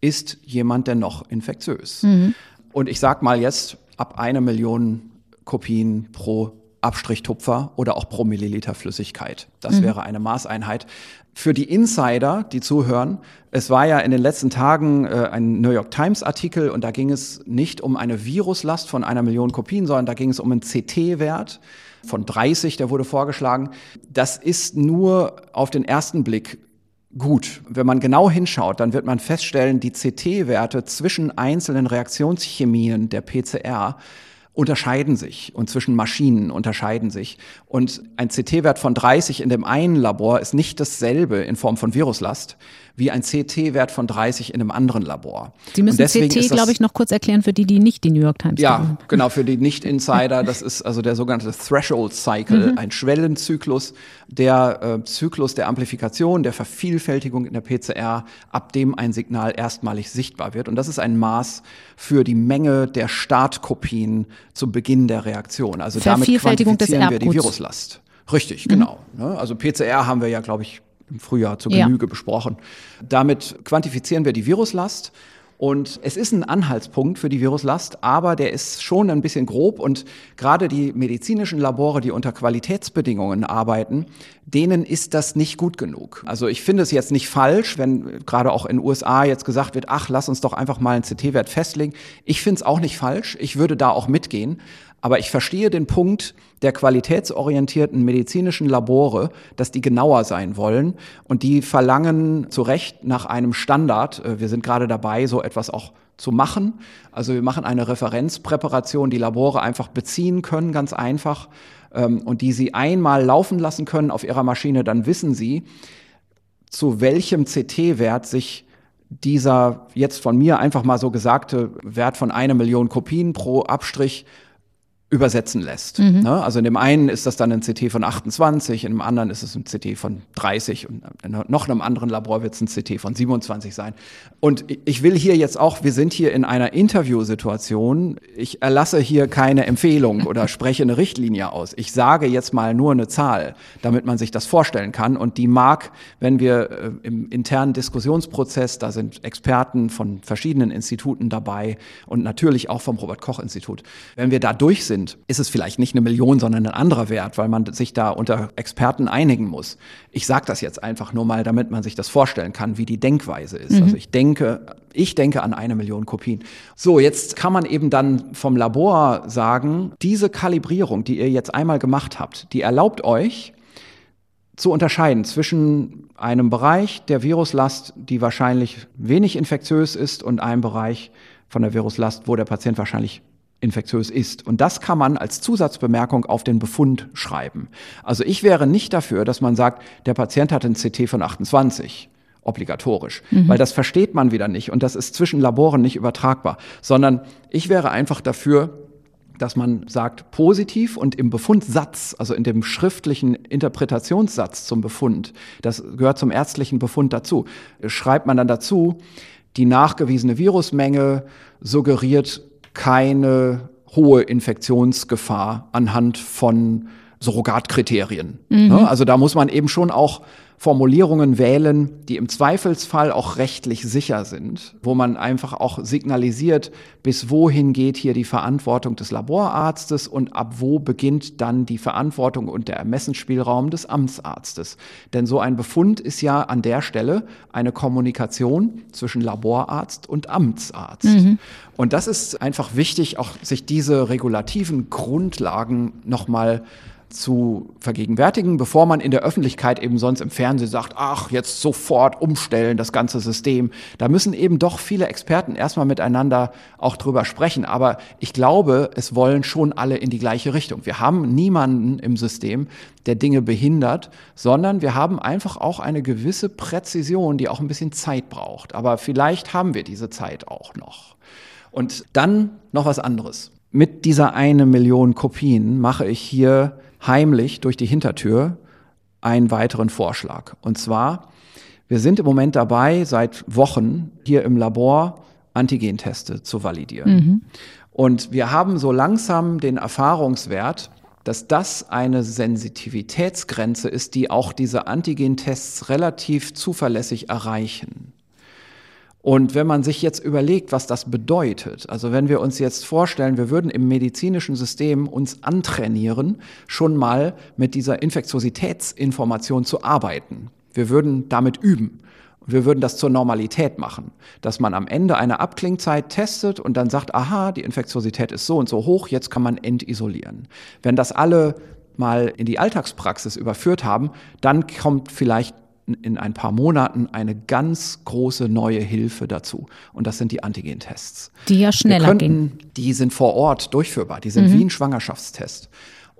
ist jemand denn noch infektiös? Mhm. Und ich sage mal jetzt ab eine Million Kopien pro Abstrichtupfer oder auch pro Milliliter Flüssigkeit. Das mhm. wäre eine Maßeinheit. Für die Insider, die zuhören, es war ja in den letzten Tagen äh, ein New York Times Artikel und da ging es nicht um eine Viruslast von einer Million Kopien, sondern da ging es um einen CT-Wert von 30, der wurde vorgeschlagen. Das ist nur auf den ersten Blick gut. Wenn man genau hinschaut, dann wird man feststellen, die CT-Werte zwischen einzelnen Reaktionschemien der PCR unterscheiden sich und zwischen Maschinen unterscheiden sich. Und ein CT-Wert von 30 in dem einen Labor ist nicht dasselbe in Form von Viruslast wie ein CT-Wert von 30 in einem anderen Labor. Sie müssen CT, glaube ich, noch kurz erklären für die, die nicht die New York Times Ja, haben. genau, für die Nicht-Insider. Das ist also der sogenannte Threshold Cycle, mhm. ein Schwellenzyklus, der äh, Zyklus der Amplifikation, der Vervielfältigung in der PCR, ab dem ein Signal erstmalig sichtbar wird. Und das ist ein Maß für die Menge der Startkopien zu Beginn der Reaktion. Also damit quantifizieren wir die Viruslast. Richtig, mhm. genau. Ne? Also PCR haben wir ja, glaube ich, im Frühjahr zur Genüge ja. besprochen. Damit quantifizieren wir die Viruslast. Und es ist ein Anhaltspunkt für die Viruslast, aber der ist schon ein bisschen grob und gerade die medizinischen Labore, die unter Qualitätsbedingungen arbeiten, denen ist das nicht gut genug. Also ich finde es jetzt nicht falsch, wenn gerade auch in den USA jetzt gesagt wird, ach, lass uns doch einfach mal einen CT-Wert festlegen. Ich finde es auch nicht falsch. Ich würde da auch mitgehen. Aber ich verstehe den Punkt der qualitätsorientierten medizinischen Labore, dass die genauer sein wollen und die verlangen zu Recht nach einem Standard. Äh, wir sind gerade dabei, so etwas auch zu machen. Also wir machen eine Referenzpräparation, die Labore einfach beziehen können, ganz einfach, ähm, und die sie einmal laufen lassen können auf ihrer Maschine, dann wissen sie, zu welchem CT-Wert sich dieser jetzt von mir einfach mal so gesagte Wert von einer Million Kopien pro Abstrich übersetzen lässt. Mhm. Ne? Also in dem einen ist das dann ein CT von 28, in dem anderen ist es ein CT von 30 und in noch einem anderen Labor wird es ein CT von 27 sein. Und ich will hier jetzt auch, wir sind hier in einer Interviewsituation, ich erlasse hier keine Empfehlung oder spreche eine Richtlinie aus. Ich sage jetzt mal nur eine Zahl, damit man sich das vorstellen kann und die mag, wenn wir äh, im internen Diskussionsprozess, da sind Experten von verschiedenen Instituten dabei und natürlich auch vom Robert Koch Institut, wenn wir da durch sind, sind, ist es vielleicht nicht eine Million, sondern ein anderer Wert, weil man sich da unter Experten einigen muss. Ich sage das jetzt einfach nur mal, damit man sich das vorstellen kann, wie die Denkweise ist. Mhm. Also ich denke, ich denke an eine Million Kopien. So, jetzt kann man eben dann vom Labor sagen, diese Kalibrierung, die ihr jetzt einmal gemacht habt, die erlaubt euch, zu unterscheiden zwischen einem Bereich der Viruslast, die wahrscheinlich wenig infektiös ist, und einem Bereich von der Viruslast, wo der Patient wahrscheinlich infektiös ist. Und das kann man als Zusatzbemerkung auf den Befund schreiben. Also ich wäre nicht dafür, dass man sagt, der Patient hat ein CT von 28 obligatorisch, mhm. weil das versteht man wieder nicht und das ist zwischen Laboren nicht übertragbar, sondern ich wäre einfach dafür, dass man sagt, positiv und im Befundsatz, also in dem schriftlichen Interpretationssatz zum Befund, das gehört zum ärztlichen Befund dazu, schreibt man dann dazu, die nachgewiesene Virusmenge suggeriert keine hohe Infektionsgefahr anhand von Surrogatkriterien. Mhm. Ne? Also da muss man eben schon auch Formulierungen wählen, die im Zweifelsfall auch rechtlich sicher sind, wo man einfach auch signalisiert, bis wohin geht hier die Verantwortung des Laborarztes und ab wo beginnt dann die Verantwortung und der Ermessensspielraum des Amtsarztes. Denn so ein Befund ist ja an der Stelle eine Kommunikation zwischen Laborarzt und Amtsarzt. Mhm. Und das ist einfach wichtig, auch sich diese regulativen Grundlagen nochmal zu vergegenwärtigen, bevor man in der Öffentlichkeit eben sonst im Fernsehen sagt, ach, jetzt sofort umstellen, das ganze System. Da müssen eben doch viele Experten erstmal miteinander auch drüber sprechen. Aber ich glaube, es wollen schon alle in die gleiche Richtung. Wir haben niemanden im System, der Dinge behindert, sondern wir haben einfach auch eine gewisse Präzision, die auch ein bisschen Zeit braucht. Aber vielleicht haben wir diese Zeit auch noch. Und dann noch was anderes. Mit dieser eine Million Kopien mache ich hier heimlich durch die Hintertür einen weiteren Vorschlag. Und zwar, wir sind im Moment dabei, seit Wochen hier im Labor Antigenteste zu validieren. Mhm. Und wir haben so langsam den Erfahrungswert, dass das eine Sensitivitätsgrenze ist, die auch diese Antigentests relativ zuverlässig erreichen. Und wenn man sich jetzt überlegt, was das bedeutet, also wenn wir uns jetzt vorstellen, wir würden im medizinischen System uns antrainieren, schon mal mit dieser Infektiositätsinformation zu arbeiten. Wir würden damit üben. Wir würden das zur Normalität machen, dass man am Ende eine Abklingzeit testet und dann sagt, aha, die Infektiosität ist so und so hoch, jetzt kann man entisolieren. Wenn das alle mal in die Alltagspraxis überführt haben, dann kommt vielleicht in ein paar Monaten eine ganz große neue Hilfe dazu. Und das sind die Antigentests. Die ja schneller könnten, gehen. Die sind vor Ort durchführbar. Die sind mhm. wie ein Schwangerschaftstest.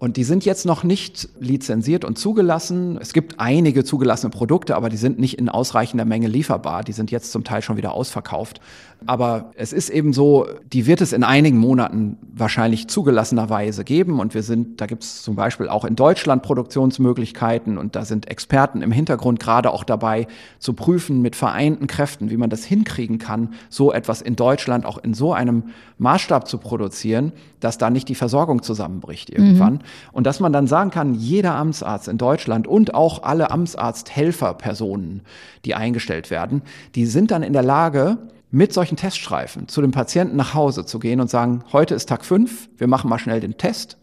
Und die sind jetzt noch nicht lizenziert und zugelassen. Es gibt einige zugelassene Produkte, aber die sind nicht in ausreichender Menge lieferbar. Die sind jetzt zum Teil schon wieder ausverkauft. Aber es ist eben so, die wird es in einigen Monaten wahrscheinlich zugelassenerweise geben. Und wir sind, da gibt es zum Beispiel auch in Deutschland Produktionsmöglichkeiten und da sind Experten im Hintergrund gerade auch dabei zu prüfen mit vereinten Kräften, wie man das hinkriegen kann, so etwas in Deutschland auch in so einem Maßstab zu produzieren, dass da nicht die Versorgung zusammenbricht irgendwann. Mhm. Und dass man dann sagen kann, jeder Amtsarzt in Deutschland und auch alle Amtsarzthelferpersonen, die eingestellt werden, die sind dann in der Lage, mit solchen Teststreifen zu dem Patienten nach Hause zu gehen und sagen, heute ist Tag fünf, wir machen mal schnell den Test.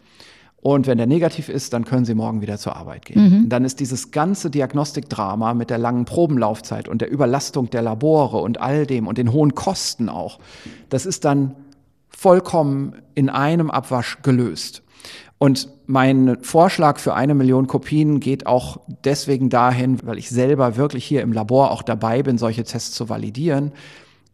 Und wenn der negativ ist, dann können Sie morgen wieder zur Arbeit gehen. Mhm. Dann ist dieses ganze Diagnostikdrama mit der langen Probenlaufzeit und der Überlastung der Labore und all dem und den hohen Kosten auch, das ist dann vollkommen in einem Abwasch gelöst. Und mein Vorschlag für eine Million Kopien geht auch deswegen dahin, weil ich selber wirklich hier im Labor auch dabei bin, solche Tests zu validieren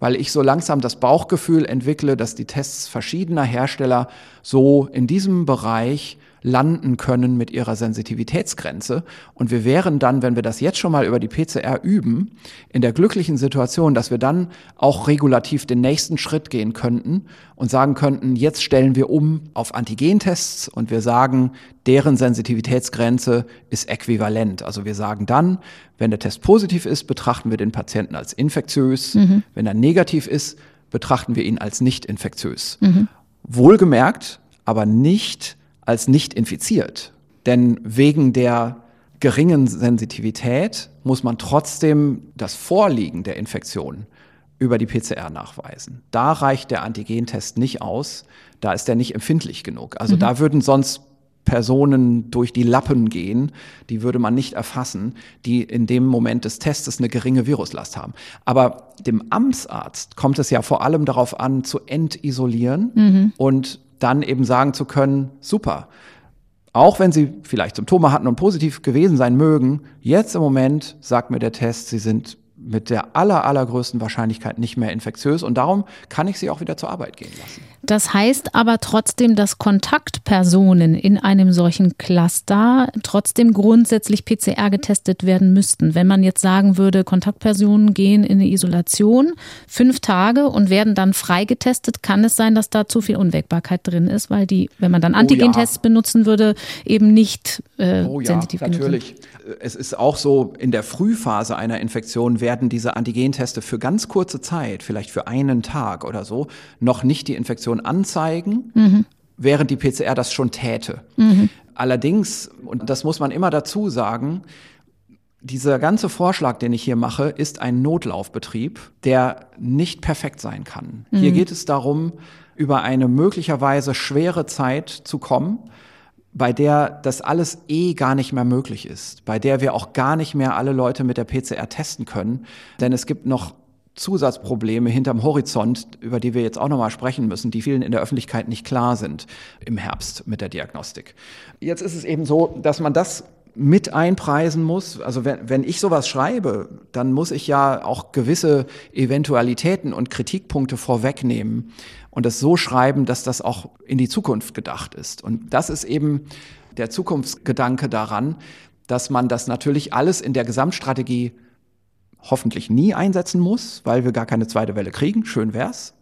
weil ich so langsam das Bauchgefühl entwickle, dass die Tests verschiedener Hersteller so in diesem Bereich landen können mit ihrer Sensitivitätsgrenze. Und wir wären dann, wenn wir das jetzt schon mal über die PCR üben, in der glücklichen Situation, dass wir dann auch regulativ den nächsten Schritt gehen könnten und sagen könnten, jetzt stellen wir um auf Antigentests und wir sagen, deren Sensitivitätsgrenze ist äquivalent. Also wir sagen dann, wenn der Test positiv ist, betrachten wir den Patienten als infektiös. Mhm. Wenn er negativ ist, betrachten wir ihn als nicht infektiös. Mhm. Wohlgemerkt, aber nicht als nicht infiziert. Denn wegen der geringen Sensitivität muss man trotzdem das Vorliegen der Infektion über die PCR nachweisen. Da reicht der Antigentest nicht aus, da ist er nicht empfindlich genug. Also mhm. da würden sonst Personen durch die Lappen gehen, die würde man nicht erfassen, die in dem Moment des Testes eine geringe Viruslast haben. Aber dem Amtsarzt kommt es ja vor allem darauf an, zu entisolieren mhm. und dann eben sagen zu können, super, auch wenn Sie vielleicht Symptome hatten und positiv gewesen sein mögen, jetzt im Moment sagt mir der Test, Sie sind mit der aller, allergrößten Wahrscheinlichkeit nicht mehr infektiös und darum kann ich sie auch wieder zur Arbeit gehen lassen. Das heißt aber trotzdem, dass Kontaktpersonen in einem solchen Cluster trotzdem grundsätzlich PCR getestet werden müssten. Wenn man jetzt sagen würde, Kontaktpersonen gehen in eine Isolation fünf Tage und werden dann freigetestet, kann es sein, dass da zu viel Unwägbarkeit drin ist, weil die, wenn man dann Antigentests oh ja. benutzen würde, eben nicht äh, oh ja, sensitiv natürlich. Sind. Es ist auch so, in der Frühphase einer Infektion werden diese Antigenteste für ganz kurze Zeit, vielleicht für einen Tag oder so, noch nicht die Infektion anzeigen, mhm. während die PCR das schon täte. Mhm. Allerdings, und das muss man immer dazu sagen, dieser ganze Vorschlag, den ich hier mache, ist ein Notlaufbetrieb, der nicht perfekt sein kann. Mhm. Hier geht es darum, über eine möglicherweise schwere Zeit zu kommen, bei der das alles eh gar nicht mehr möglich ist, bei der wir auch gar nicht mehr alle Leute mit der PCR testen können, denn es gibt noch Zusatzprobleme hinterm Horizont, über die wir jetzt auch nochmal sprechen müssen, die vielen in der Öffentlichkeit nicht klar sind im Herbst mit der Diagnostik. Jetzt ist es eben so, dass man das mit einpreisen muss. Also wenn, wenn ich sowas schreibe, dann muss ich ja auch gewisse Eventualitäten und Kritikpunkte vorwegnehmen und es so schreiben, dass das auch in die Zukunft gedacht ist. Und das ist eben der Zukunftsgedanke daran, dass man das natürlich alles in der Gesamtstrategie hoffentlich nie einsetzen muss, weil wir gar keine zweite Welle kriegen, schön wär's.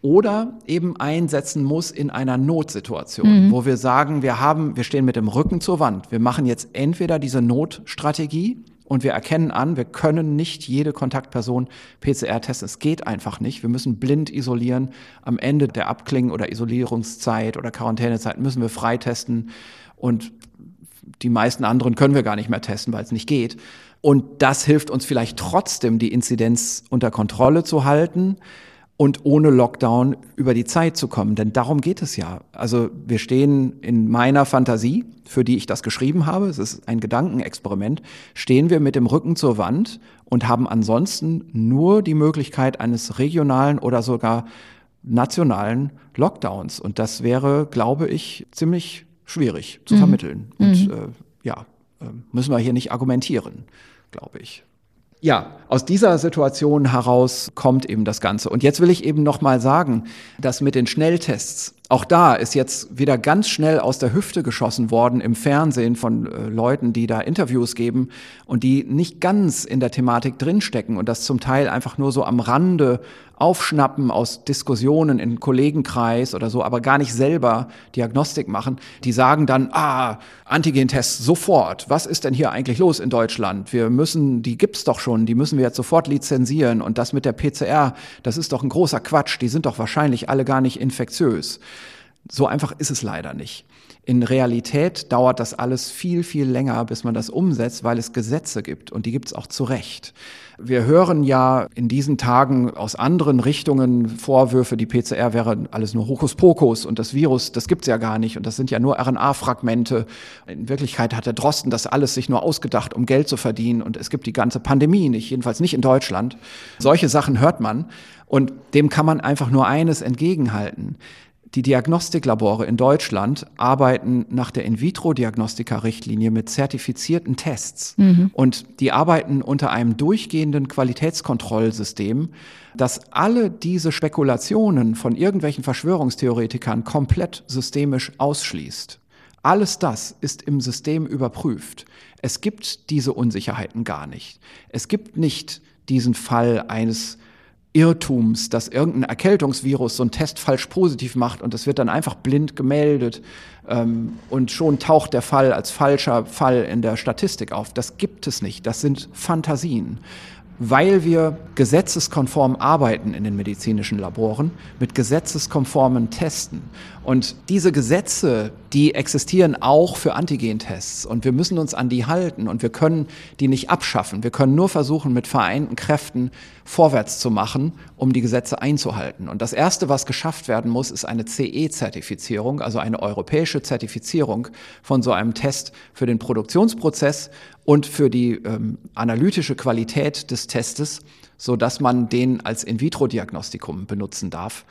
Oder eben einsetzen muss in einer Notsituation, mhm. wo wir sagen, wir haben, wir stehen mit dem Rücken zur Wand. Wir machen jetzt entweder diese Notstrategie und wir erkennen an, wir können nicht jede Kontaktperson PCR testen. Es geht einfach nicht. Wir müssen blind isolieren. Am Ende der Abklingen oder Isolierungszeit oder Quarantänezeit müssen wir freitesten und die meisten anderen können wir gar nicht mehr testen, weil es nicht geht. Und das hilft uns vielleicht trotzdem, die Inzidenz unter Kontrolle zu halten und ohne Lockdown über die Zeit zu kommen. Denn darum geht es ja. Also wir stehen in meiner Fantasie, für die ich das geschrieben habe, es ist ein Gedankenexperiment, stehen wir mit dem Rücken zur Wand und haben ansonsten nur die Möglichkeit eines regionalen oder sogar nationalen Lockdowns. Und das wäre, glaube ich, ziemlich schwierig zu mhm. vermitteln. Und mhm. äh, ja, äh, müssen wir hier nicht argumentieren glaube ich. Ja, aus dieser Situation heraus kommt eben das Ganze. Und jetzt will ich eben noch mal sagen, dass mit den Schnelltests, auch da ist jetzt wieder ganz schnell aus der Hüfte geschossen worden im Fernsehen von äh, Leuten, die da Interviews geben und die nicht ganz in der Thematik drinstecken und das zum Teil einfach nur so am Rande aufschnappen aus Diskussionen in Kollegenkreis oder so, aber gar nicht selber Diagnostik machen, die sagen dann, ah, Antigentests sofort. Was ist denn hier eigentlich los in Deutschland? Wir müssen, die gibt's doch schon, die müssen wir jetzt sofort lizenzieren und das mit der PCR, das ist doch ein großer Quatsch, die sind doch wahrscheinlich alle gar nicht infektiös. So einfach ist es leider nicht. In Realität dauert das alles viel, viel länger, bis man das umsetzt, weil es Gesetze gibt und die gibt es auch zu Recht. Wir hören ja in diesen Tagen aus anderen Richtungen Vorwürfe, die PCR wäre alles nur Hokuspokus und das Virus, das gibt's ja gar nicht und das sind ja nur RNA-Fragmente. In Wirklichkeit hat der Drosten das alles sich nur ausgedacht, um Geld zu verdienen und es gibt die ganze Pandemie nicht, jedenfalls nicht in Deutschland. Solche Sachen hört man und dem kann man einfach nur eines entgegenhalten. Die Diagnostiklabore in Deutschland arbeiten nach der In-vitro-Diagnostika-Richtlinie mit zertifizierten Tests. Mhm. Und die arbeiten unter einem durchgehenden Qualitätskontrollsystem, das alle diese Spekulationen von irgendwelchen Verschwörungstheoretikern komplett systemisch ausschließt. Alles das ist im System überprüft. Es gibt diese Unsicherheiten gar nicht. Es gibt nicht diesen Fall eines Irrtums, dass irgendein Erkältungsvirus so einen Test falsch positiv macht und das wird dann einfach blind gemeldet ähm, und schon taucht der Fall als falscher Fall in der Statistik auf. Das gibt es nicht. Das sind Fantasien weil wir gesetzeskonform arbeiten in den medizinischen Laboren, mit gesetzeskonformen Testen. Und diese Gesetze, die existieren auch für Antigentests und wir müssen uns an die halten und wir können die nicht abschaffen. Wir können nur versuchen, mit vereinten Kräften vorwärts zu machen, um die Gesetze einzuhalten. Und das Erste, was geschafft werden muss, ist eine CE-Zertifizierung, also eine europäische Zertifizierung von so einem Test für den Produktionsprozess und für die ähm, analytische Qualität des Testes, so dass man den als In-vitro-Diagnostikum benutzen darf.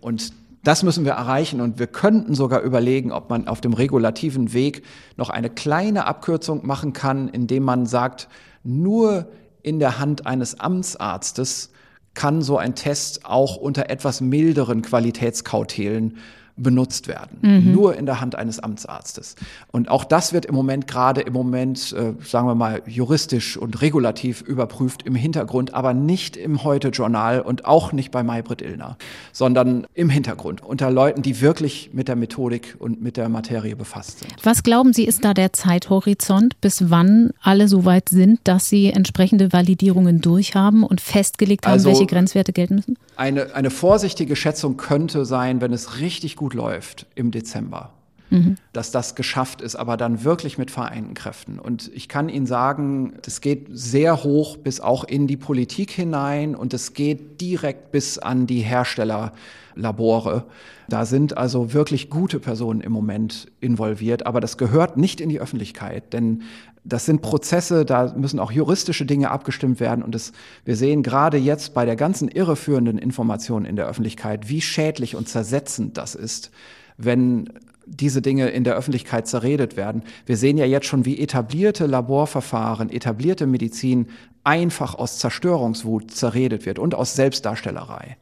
Und das müssen wir erreichen und wir könnten sogar überlegen, ob man auf dem regulativen Weg noch eine kleine Abkürzung machen kann, indem man sagt, nur in der Hand eines Amtsarztes kann so ein Test auch unter etwas milderen Qualitätskautelen benutzt werden. Mhm. Nur in der Hand eines Amtsarztes. Und auch das wird im Moment gerade im Moment, äh, sagen wir mal, juristisch und regulativ überprüft im Hintergrund, aber nicht im Heute-Journal und auch nicht bei Maybrit Illner, sondern im Hintergrund unter Leuten, die wirklich mit der Methodik und mit der Materie befasst sind. Was glauben Sie, ist da der Zeithorizont, bis wann alle so weit sind, dass sie entsprechende Validierungen durchhaben und festgelegt haben, also welche Grenzwerte gelten müssen? Eine, eine vorsichtige Schätzung könnte sein, wenn es richtig gut läuft im Dezember. Mhm. Dass das geschafft ist, aber dann wirklich mit vereinten Kräften. Und ich kann Ihnen sagen, das geht sehr hoch bis auch in die Politik hinein und es geht direkt bis an die Herstellerlabore. Da sind also wirklich gute Personen im Moment involviert, aber das gehört nicht in die Öffentlichkeit, denn das sind Prozesse, da müssen auch juristische Dinge abgestimmt werden. Und das, wir sehen gerade jetzt bei der ganzen irreführenden Information in der Öffentlichkeit, wie schädlich und zersetzend das ist, wenn diese Dinge in der Öffentlichkeit zerredet werden. Wir sehen ja jetzt schon, wie etablierte Laborverfahren, etablierte Medizin einfach aus Zerstörungswut zerredet wird und aus Selbstdarstellerei.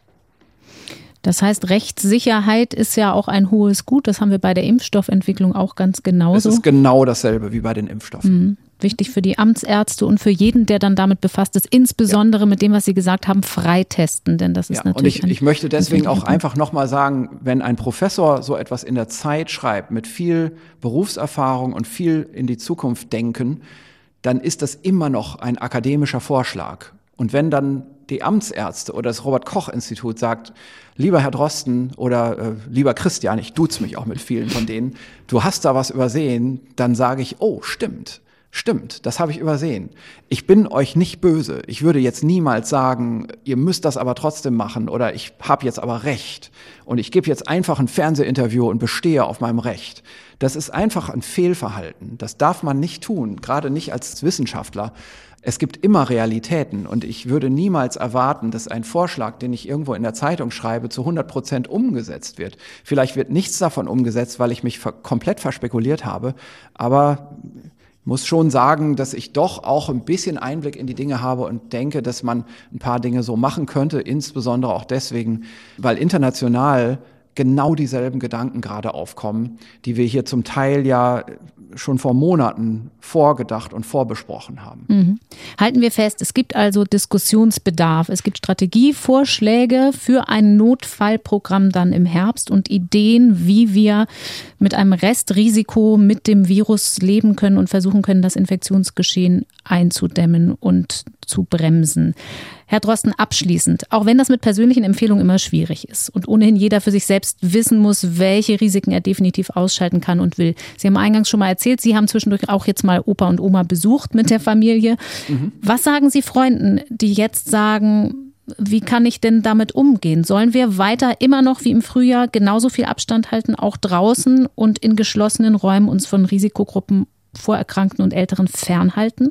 Das heißt, Rechtssicherheit ist ja auch ein hohes Gut. Das haben wir bei der Impfstoffentwicklung auch ganz genauso. Es ist genau dasselbe wie bei den Impfstoffen. Mhm. Wichtig für die Amtsärzte und für jeden, der dann damit befasst ist, insbesondere ja. mit dem, was Sie gesagt haben, freitesten, denn das ist ja, natürlich. Und ich, ich möchte deswegen auch einfach nochmal sagen, wenn ein Professor so etwas in der Zeit schreibt, mit viel Berufserfahrung und viel in die Zukunft denken, dann ist das immer noch ein akademischer Vorschlag. Und wenn dann die Amtsärzte oder das Robert Koch Institut sagt, lieber Herr Drosten oder äh, lieber Christian, ich duze mich auch mit vielen von denen, du hast da was übersehen, dann sage ich, oh, stimmt. Stimmt, das habe ich übersehen. Ich bin euch nicht böse. Ich würde jetzt niemals sagen, ihr müsst das aber trotzdem machen oder ich habe jetzt aber Recht und ich gebe jetzt einfach ein Fernsehinterview und bestehe auf meinem Recht. Das ist einfach ein Fehlverhalten. Das darf man nicht tun, gerade nicht als Wissenschaftler. Es gibt immer Realitäten und ich würde niemals erwarten, dass ein Vorschlag, den ich irgendwo in der Zeitung schreibe, zu 100 Prozent umgesetzt wird. Vielleicht wird nichts davon umgesetzt, weil ich mich komplett verspekuliert habe, aber muss schon sagen, dass ich doch auch ein bisschen Einblick in die Dinge habe und denke, dass man ein paar Dinge so machen könnte, insbesondere auch deswegen, weil international genau dieselben Gedanken gerade aufkommen, die wir hier zum Teil ja schon vor Monaten vorgedacht und vorbesprochen haben. Mhm. Halten wir fest, es gibt also Diskussionsbedarf. Es gibt Strategievorschläge für ein Notfallprogramm dann im Herbst und Ideen, wie wir mit einem Restrisiko mit dem Virus leben können und versuchen können, das Infektionsgeschehen einzudämmen und zu bremsen. Herr Drosten, abschließend, auch wenn das mit persönlichen Empfehlungen immer schwierig ist und ohnehin jeder für sich selbst wissen muss, welche Risiken er definitiv ausschalten kann und will. Sie haben eingangs schon mal erzählt, Sie haben zwischendurch auch jetzt mal Opa und Oma besucht mit der Familie. Mhm. Was sagen Sie Freunden, die jetzt sagen, wie kann ich denn damit umgehen? Sollen wir weiter immer noch wie im Frühjahr genauso viel Abstand halten, auch draußen und in geschlossenen Räumen uns von Risikogruppen, Vorerkrankten und Älteren fernhalten?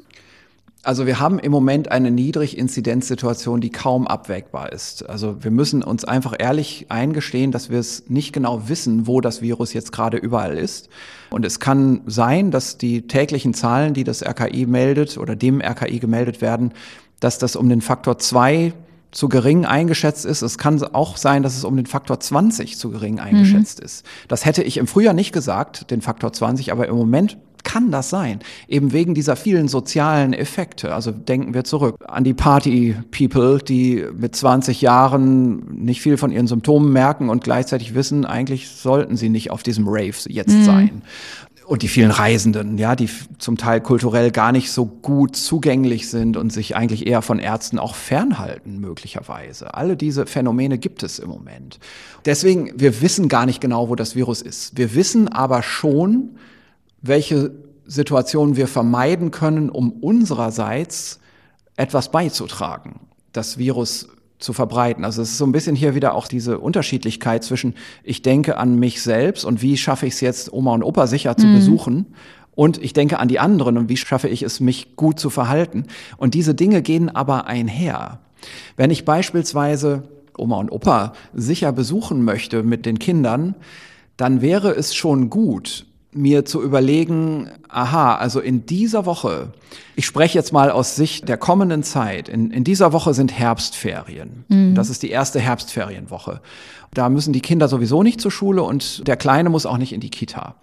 Also wir haben im Moment eine Niedriginzidenzsituation, die kaum abwägbar ist. Also wir müssen uns einfach ehrlich eingestehen, dass wir es nicht genau wissen, wo das Virus jetzt gerade überall ist. Und es kann sein, dass die täglichen Zahlen, die das RKI meldet oder dem RKI gemeldet werden, dass das um den Faktor zwei zu gering eingeschätzt ist. Es kann auch sein, dass es um den Faktor 20 zu gering eingeschätzt mhm. ist. Das hätte ich im Frühjahr nicht gesagt, den Faktor 20, aber im Moment kann das sein? Eben wegen dieser vielen sozialen Effekte. Also denken wir zurück an die Party-People, die mit 20 Jahren nicht viel von ihren Symptomen merken und gleichzeitig wissen, eigentlich sollten sie nicht auf diesem Rave jetzt mhm. sein. Und die vielen Reisenden, ja, die zum Teil kulturell gar nicht so gut zugänglich sind und sich eigentlich eher von Ärzten auch fernhalten, möglicherweise. Alle diese Phänomene gibt es im Moment. Deswegen, wir wissen gar nicht genau, wo das Virus ist. Wir wissen aber schon, welche Situationen wir vermeiden können, um unsererseits etwas beizutragen, das Virus zu verbreiten. Also es ist so ein bisschen hier wieder auch diese Unterschiedlichkeit zwischen, ich denke an mich selbst und wie schaffe ich es jetzt, Oma und Opa sicher zu mhm. besuchen. Und ich denke an die anderen und wie schaffe ich es, mich gut zu verhalten. Und diese Dinge gehen aber einher. Wenn ich beispielsweise Oma und Opa sicher besuchen möchte mit den Kindern, dann wäre es schon gut, mir zu überlegen, aha, also in dieser Woche, ich spreche jetzt mal aus Sicht der kommenden Zeit, in, in dieser Woche sind Herbstferien. Mhm. Das ist die erste Herbstferienwoche. Da müssen die Kinder sowieso nicht zur Schule und der Kleine muss auch nicht in die Kita.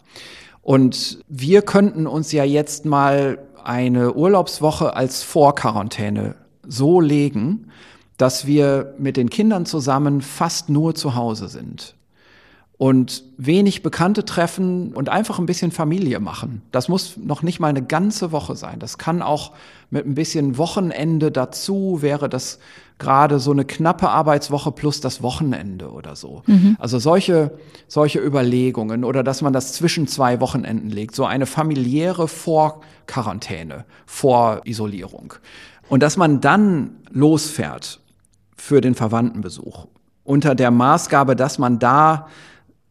Und wir könnten uns ja jetzt mal eine Urlaubswoche als Vorquarantäne so legen, dass wir mit den Kindern zusammen fast nur zu Hause sind und wenig Bekannte treffen und einfach ein bisschen Familie machen. Das muss noch nicht mal eine ganze Woche sein. Das kann auch mit ein bisschen Wochenende dazu, wäre das gerade so eine knappe Arbeitswoche plus das Wochenende oder so. Mhm. Also solche, solche Überlegungen oder dass man das zwischen zwei Wochenenden legt, so eine familiäre Vorquarantäne, Vorisolierung. Und dass man dann losfährt für den Verwandtenbesuch unter der Maßgabe, dass man da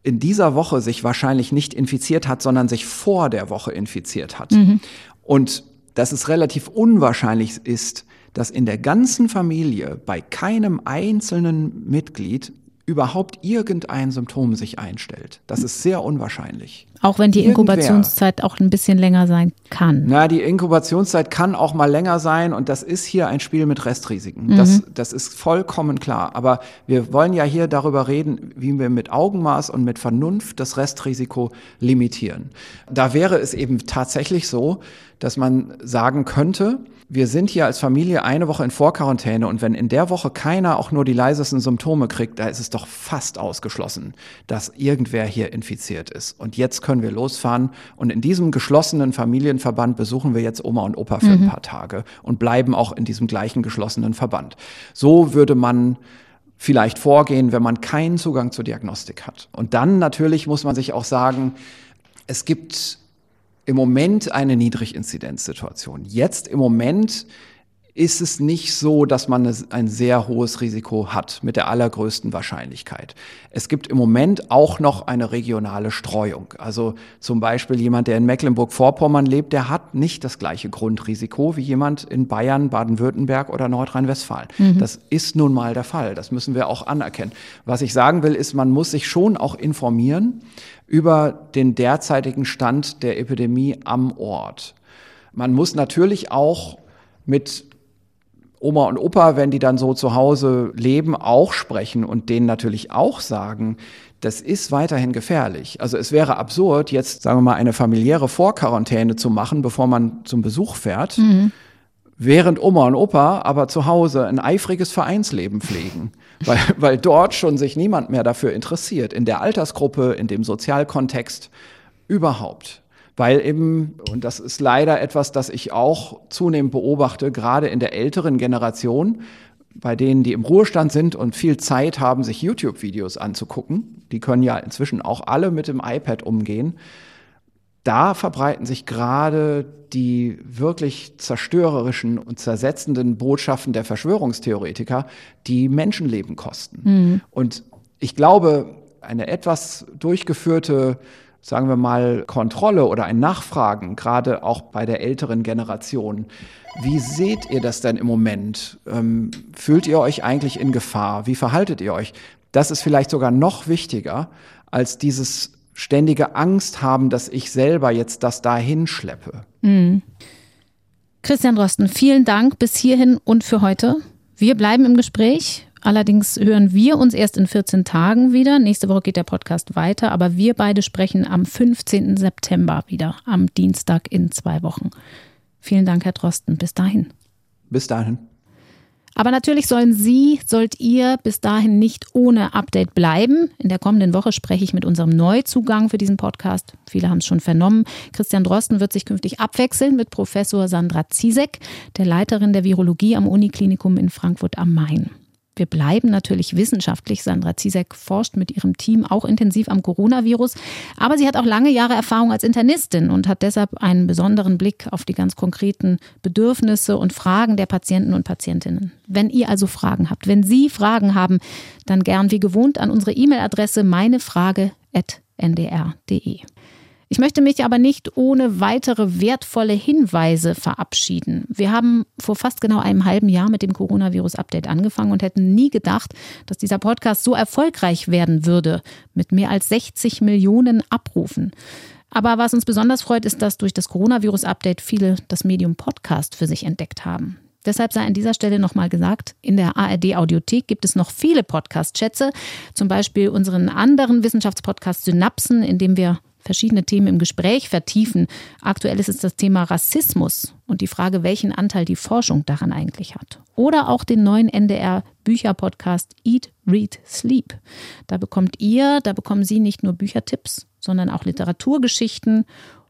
in dieser Woche sich wahrscheinlich nicht infiziert hat, sondern sich vor der Woche infiziert hat. Mhm. Und dass es relativ unwahrscheinlich ist, dass in der ganzen Familie bei keinem einzelnen Mitglied überhaupt irgendein Symptom sich einstellt. Das ist sehr unwahrscheinlich. Auch wenn die Irgendwer. Inkubationszeit auch ein bisschen länger sein kann. Na, die Inkubationszeit kann auch mal länger sein und das ist hier ein Spiel mit Restrisiken. Mhm. Das, das ist vollkommen klar. Aber wir wollen ja hier darüber reden, wie wir mit Augenmaß und mit Vernunft das Restrisiko limitieren. Da wäre es eben tatsächlich so, dass man sagen könnte, wir sind hier als Familie eine Woche in Vorquarantäne und wenn in der Woche keiner auch nur die leisesten Symptome kriegt, da ist es doch fast ausgeschlossen, dass irgendwer hier infiziert ist. Und jetzt können wir losfahren und in diesem geschlossenen Familienverband besuchen wir jetzt Oma und Opa für mhm. ein paar Tage und bleiben auch in diesem gleichen geschlossenen Verband. So würde man vielleicht vorgehen, wenn man keinen Zugang zur Diagnostik hat. Und dann natürlich muss man sich auch sagen, es gibt im Moment eine Niedriginzidenzsituation. Jetzt im Moment ist es nicht so, dass man ein sehr hohes Risiko hat mit der allergrößten Wahrscheinlichkeit. Es gibt im Moment auch noch eine regionale Streuung. Also zum Beispiel jemand, der in Mecklenburg-Vorpommern lebt, der hat nicht das gleiche Grundrisiko wie jemand in Bayern, Baden-Württemberg oder Nordrhein-Westfalen. Mhm. Das ist nun mal der Fall. Das müssen wir auch anerkennen. Was ich sagen will, ist, man muss sich schon auch informieren über den derzeitigen Stand der Epidemie am Ort. Man muss natürlich auch mit Oma und Opa, wenn die dann so zu Hause leben, auch sprechen und denen natürlich auch sagen, das ist weiterhin gefährlich. Also es wäre absurd, jetzt, sagen wir mal, eine familiäre Vorquarantäne zu machen, bevor man zum Besuch fährt, mhm. Während Oma und Opa aber zu Hause ein eifriges Vereinsleben pflegen weil, weil dort schon sich niemand mehr dafür interessiert, in der Altersgruppe, in dem Sozialkontext überhaupt. Weil eben, und das ist leider etwas, das ich auch zunehmend beobachte, gerade in der älteren Generation, bei denen, die im Ruhestand sind und viel Zeit haben, sich YouTube-Videos anzugucken, die können ja inzwischen auch alle mit dem iPad umgehen, da verbreiten sich gerade die wirklich zerstörerischen und zersetzenden Botschaften der Verschwörungstheoretiker, die Menschenleben kosten. Mhm. Und ich glaube, eine etwas durchgeführte, sagen wir mal, Kontrolle oder ein Nachfragen, gerade auch bei der älteren Generation, wie seht ihr das denn im Moment? Ähm, fühlt ihr euch eigentlich in Gefahr? Wie verhaltet ihr euch? Das ist vielleicht sogar noch wichtiger als dieses ständige Angst haben, dass ich selber jetzt das dahin schleppe. Mhm. Christian Drosten, vielen Dank bis hierhin und für heute. Wir bleiben im Gespräch. Allerdings hören wir uns erst in 14 Tagen wieder. Nächste Woche geht der Podcast weiter, aber wir beide sprechen am 15. September wieder, am Dienstag in zwei Wochen. Vielen Dank, Herr Drosten. Bis dahin. Bis dahin. Aber natürlich sollen Sie, sollt ihr bis dahin nicht ohne Update bleiben. In der kommenden Woche spreche ich mit unserem Neuzugang für diesen Podcast. Viele haben es schon vernommen. Christian Drosten wird sich künftig abwechseln mit Professor Sandra Ziesek, der Leiterin der Virologie am Uniklinikum in Frankfurt am Main. Wir bleiben natürlich wissenschaftlich. Sandra Zizek forscht mit ihrem Team auch intensiv am Coronavirus. Aber sie hat auch lange Jahre Erfahrung als Internistin und hat deshalb einen besonderen Blick auf die ganz konkreten Bedürfnisse und Fragen der Patienten und Patientinnen. Wenn ihr also Fragen habt, wenn Sie Fragen haben, dann gern wie gewohnt an unsere E-Mail-Adresse meinefrage.ndr.de. Ich möchte mich aber nicht ohne weitere wertvolle Hinweise verabschieden. Wir haben vor fast genau einem halben Jahr mit dem Coronavirus-Update angefangen und hätten nie gedacht, dass dieser Podcast so erfolgreich werden würde, mit mehr als 60 Millionen Abrufen. Aber was uns besonders freut, ist, dass durch das Coronavirus-Update viele das Medium Podcast für sich entdeckt haben. Deshalb sei an dieser Stelle nochmal gesagt, in der ARD-Audiothek gibt es noch viele Podcast-Schätze, zum Beispiel unseren anderen Wissenschaftspodcast Synapsen, in dem wir verschiedene Themen im Gespräch vertiefen. Aktuell ist es das Thema Rassismus und die Frage, welchen Anteil die Forschung daran eigentlich hat. Oder auch den neuen NDR Bücher-Podcast Eat, Read, Sleep. Da bekommt ihr, da bekommen Sie nicht nur Büchertipps, sondern auch Literaturgeschichten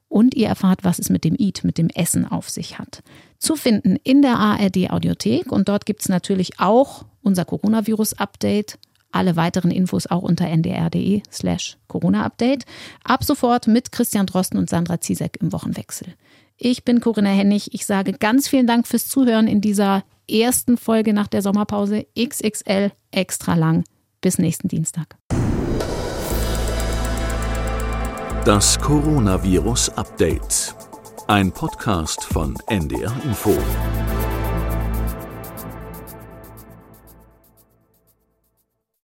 und ihr erfahrt, was es mit dem Eat, mit dem Essen auf sich hat. Zu finden in der ARD Audiothek und dort gibt es natürlich auch unser Coronavirus-Update alle weiteren Infos auch unter ndr.de slash Corona-Update. Ab sofort mit Christian Drosten und Sandra Ziesek im Wochenwechsel. Ich bin Corinna Hennig. Ich sage ganz vielen Dank fürs Zuhören in dieser ersten Folge nach der Sommerpause XXL extra lang. Bis nächsten Dienstag. Das Coronavirus Update. Ein Podcast von NDR Info.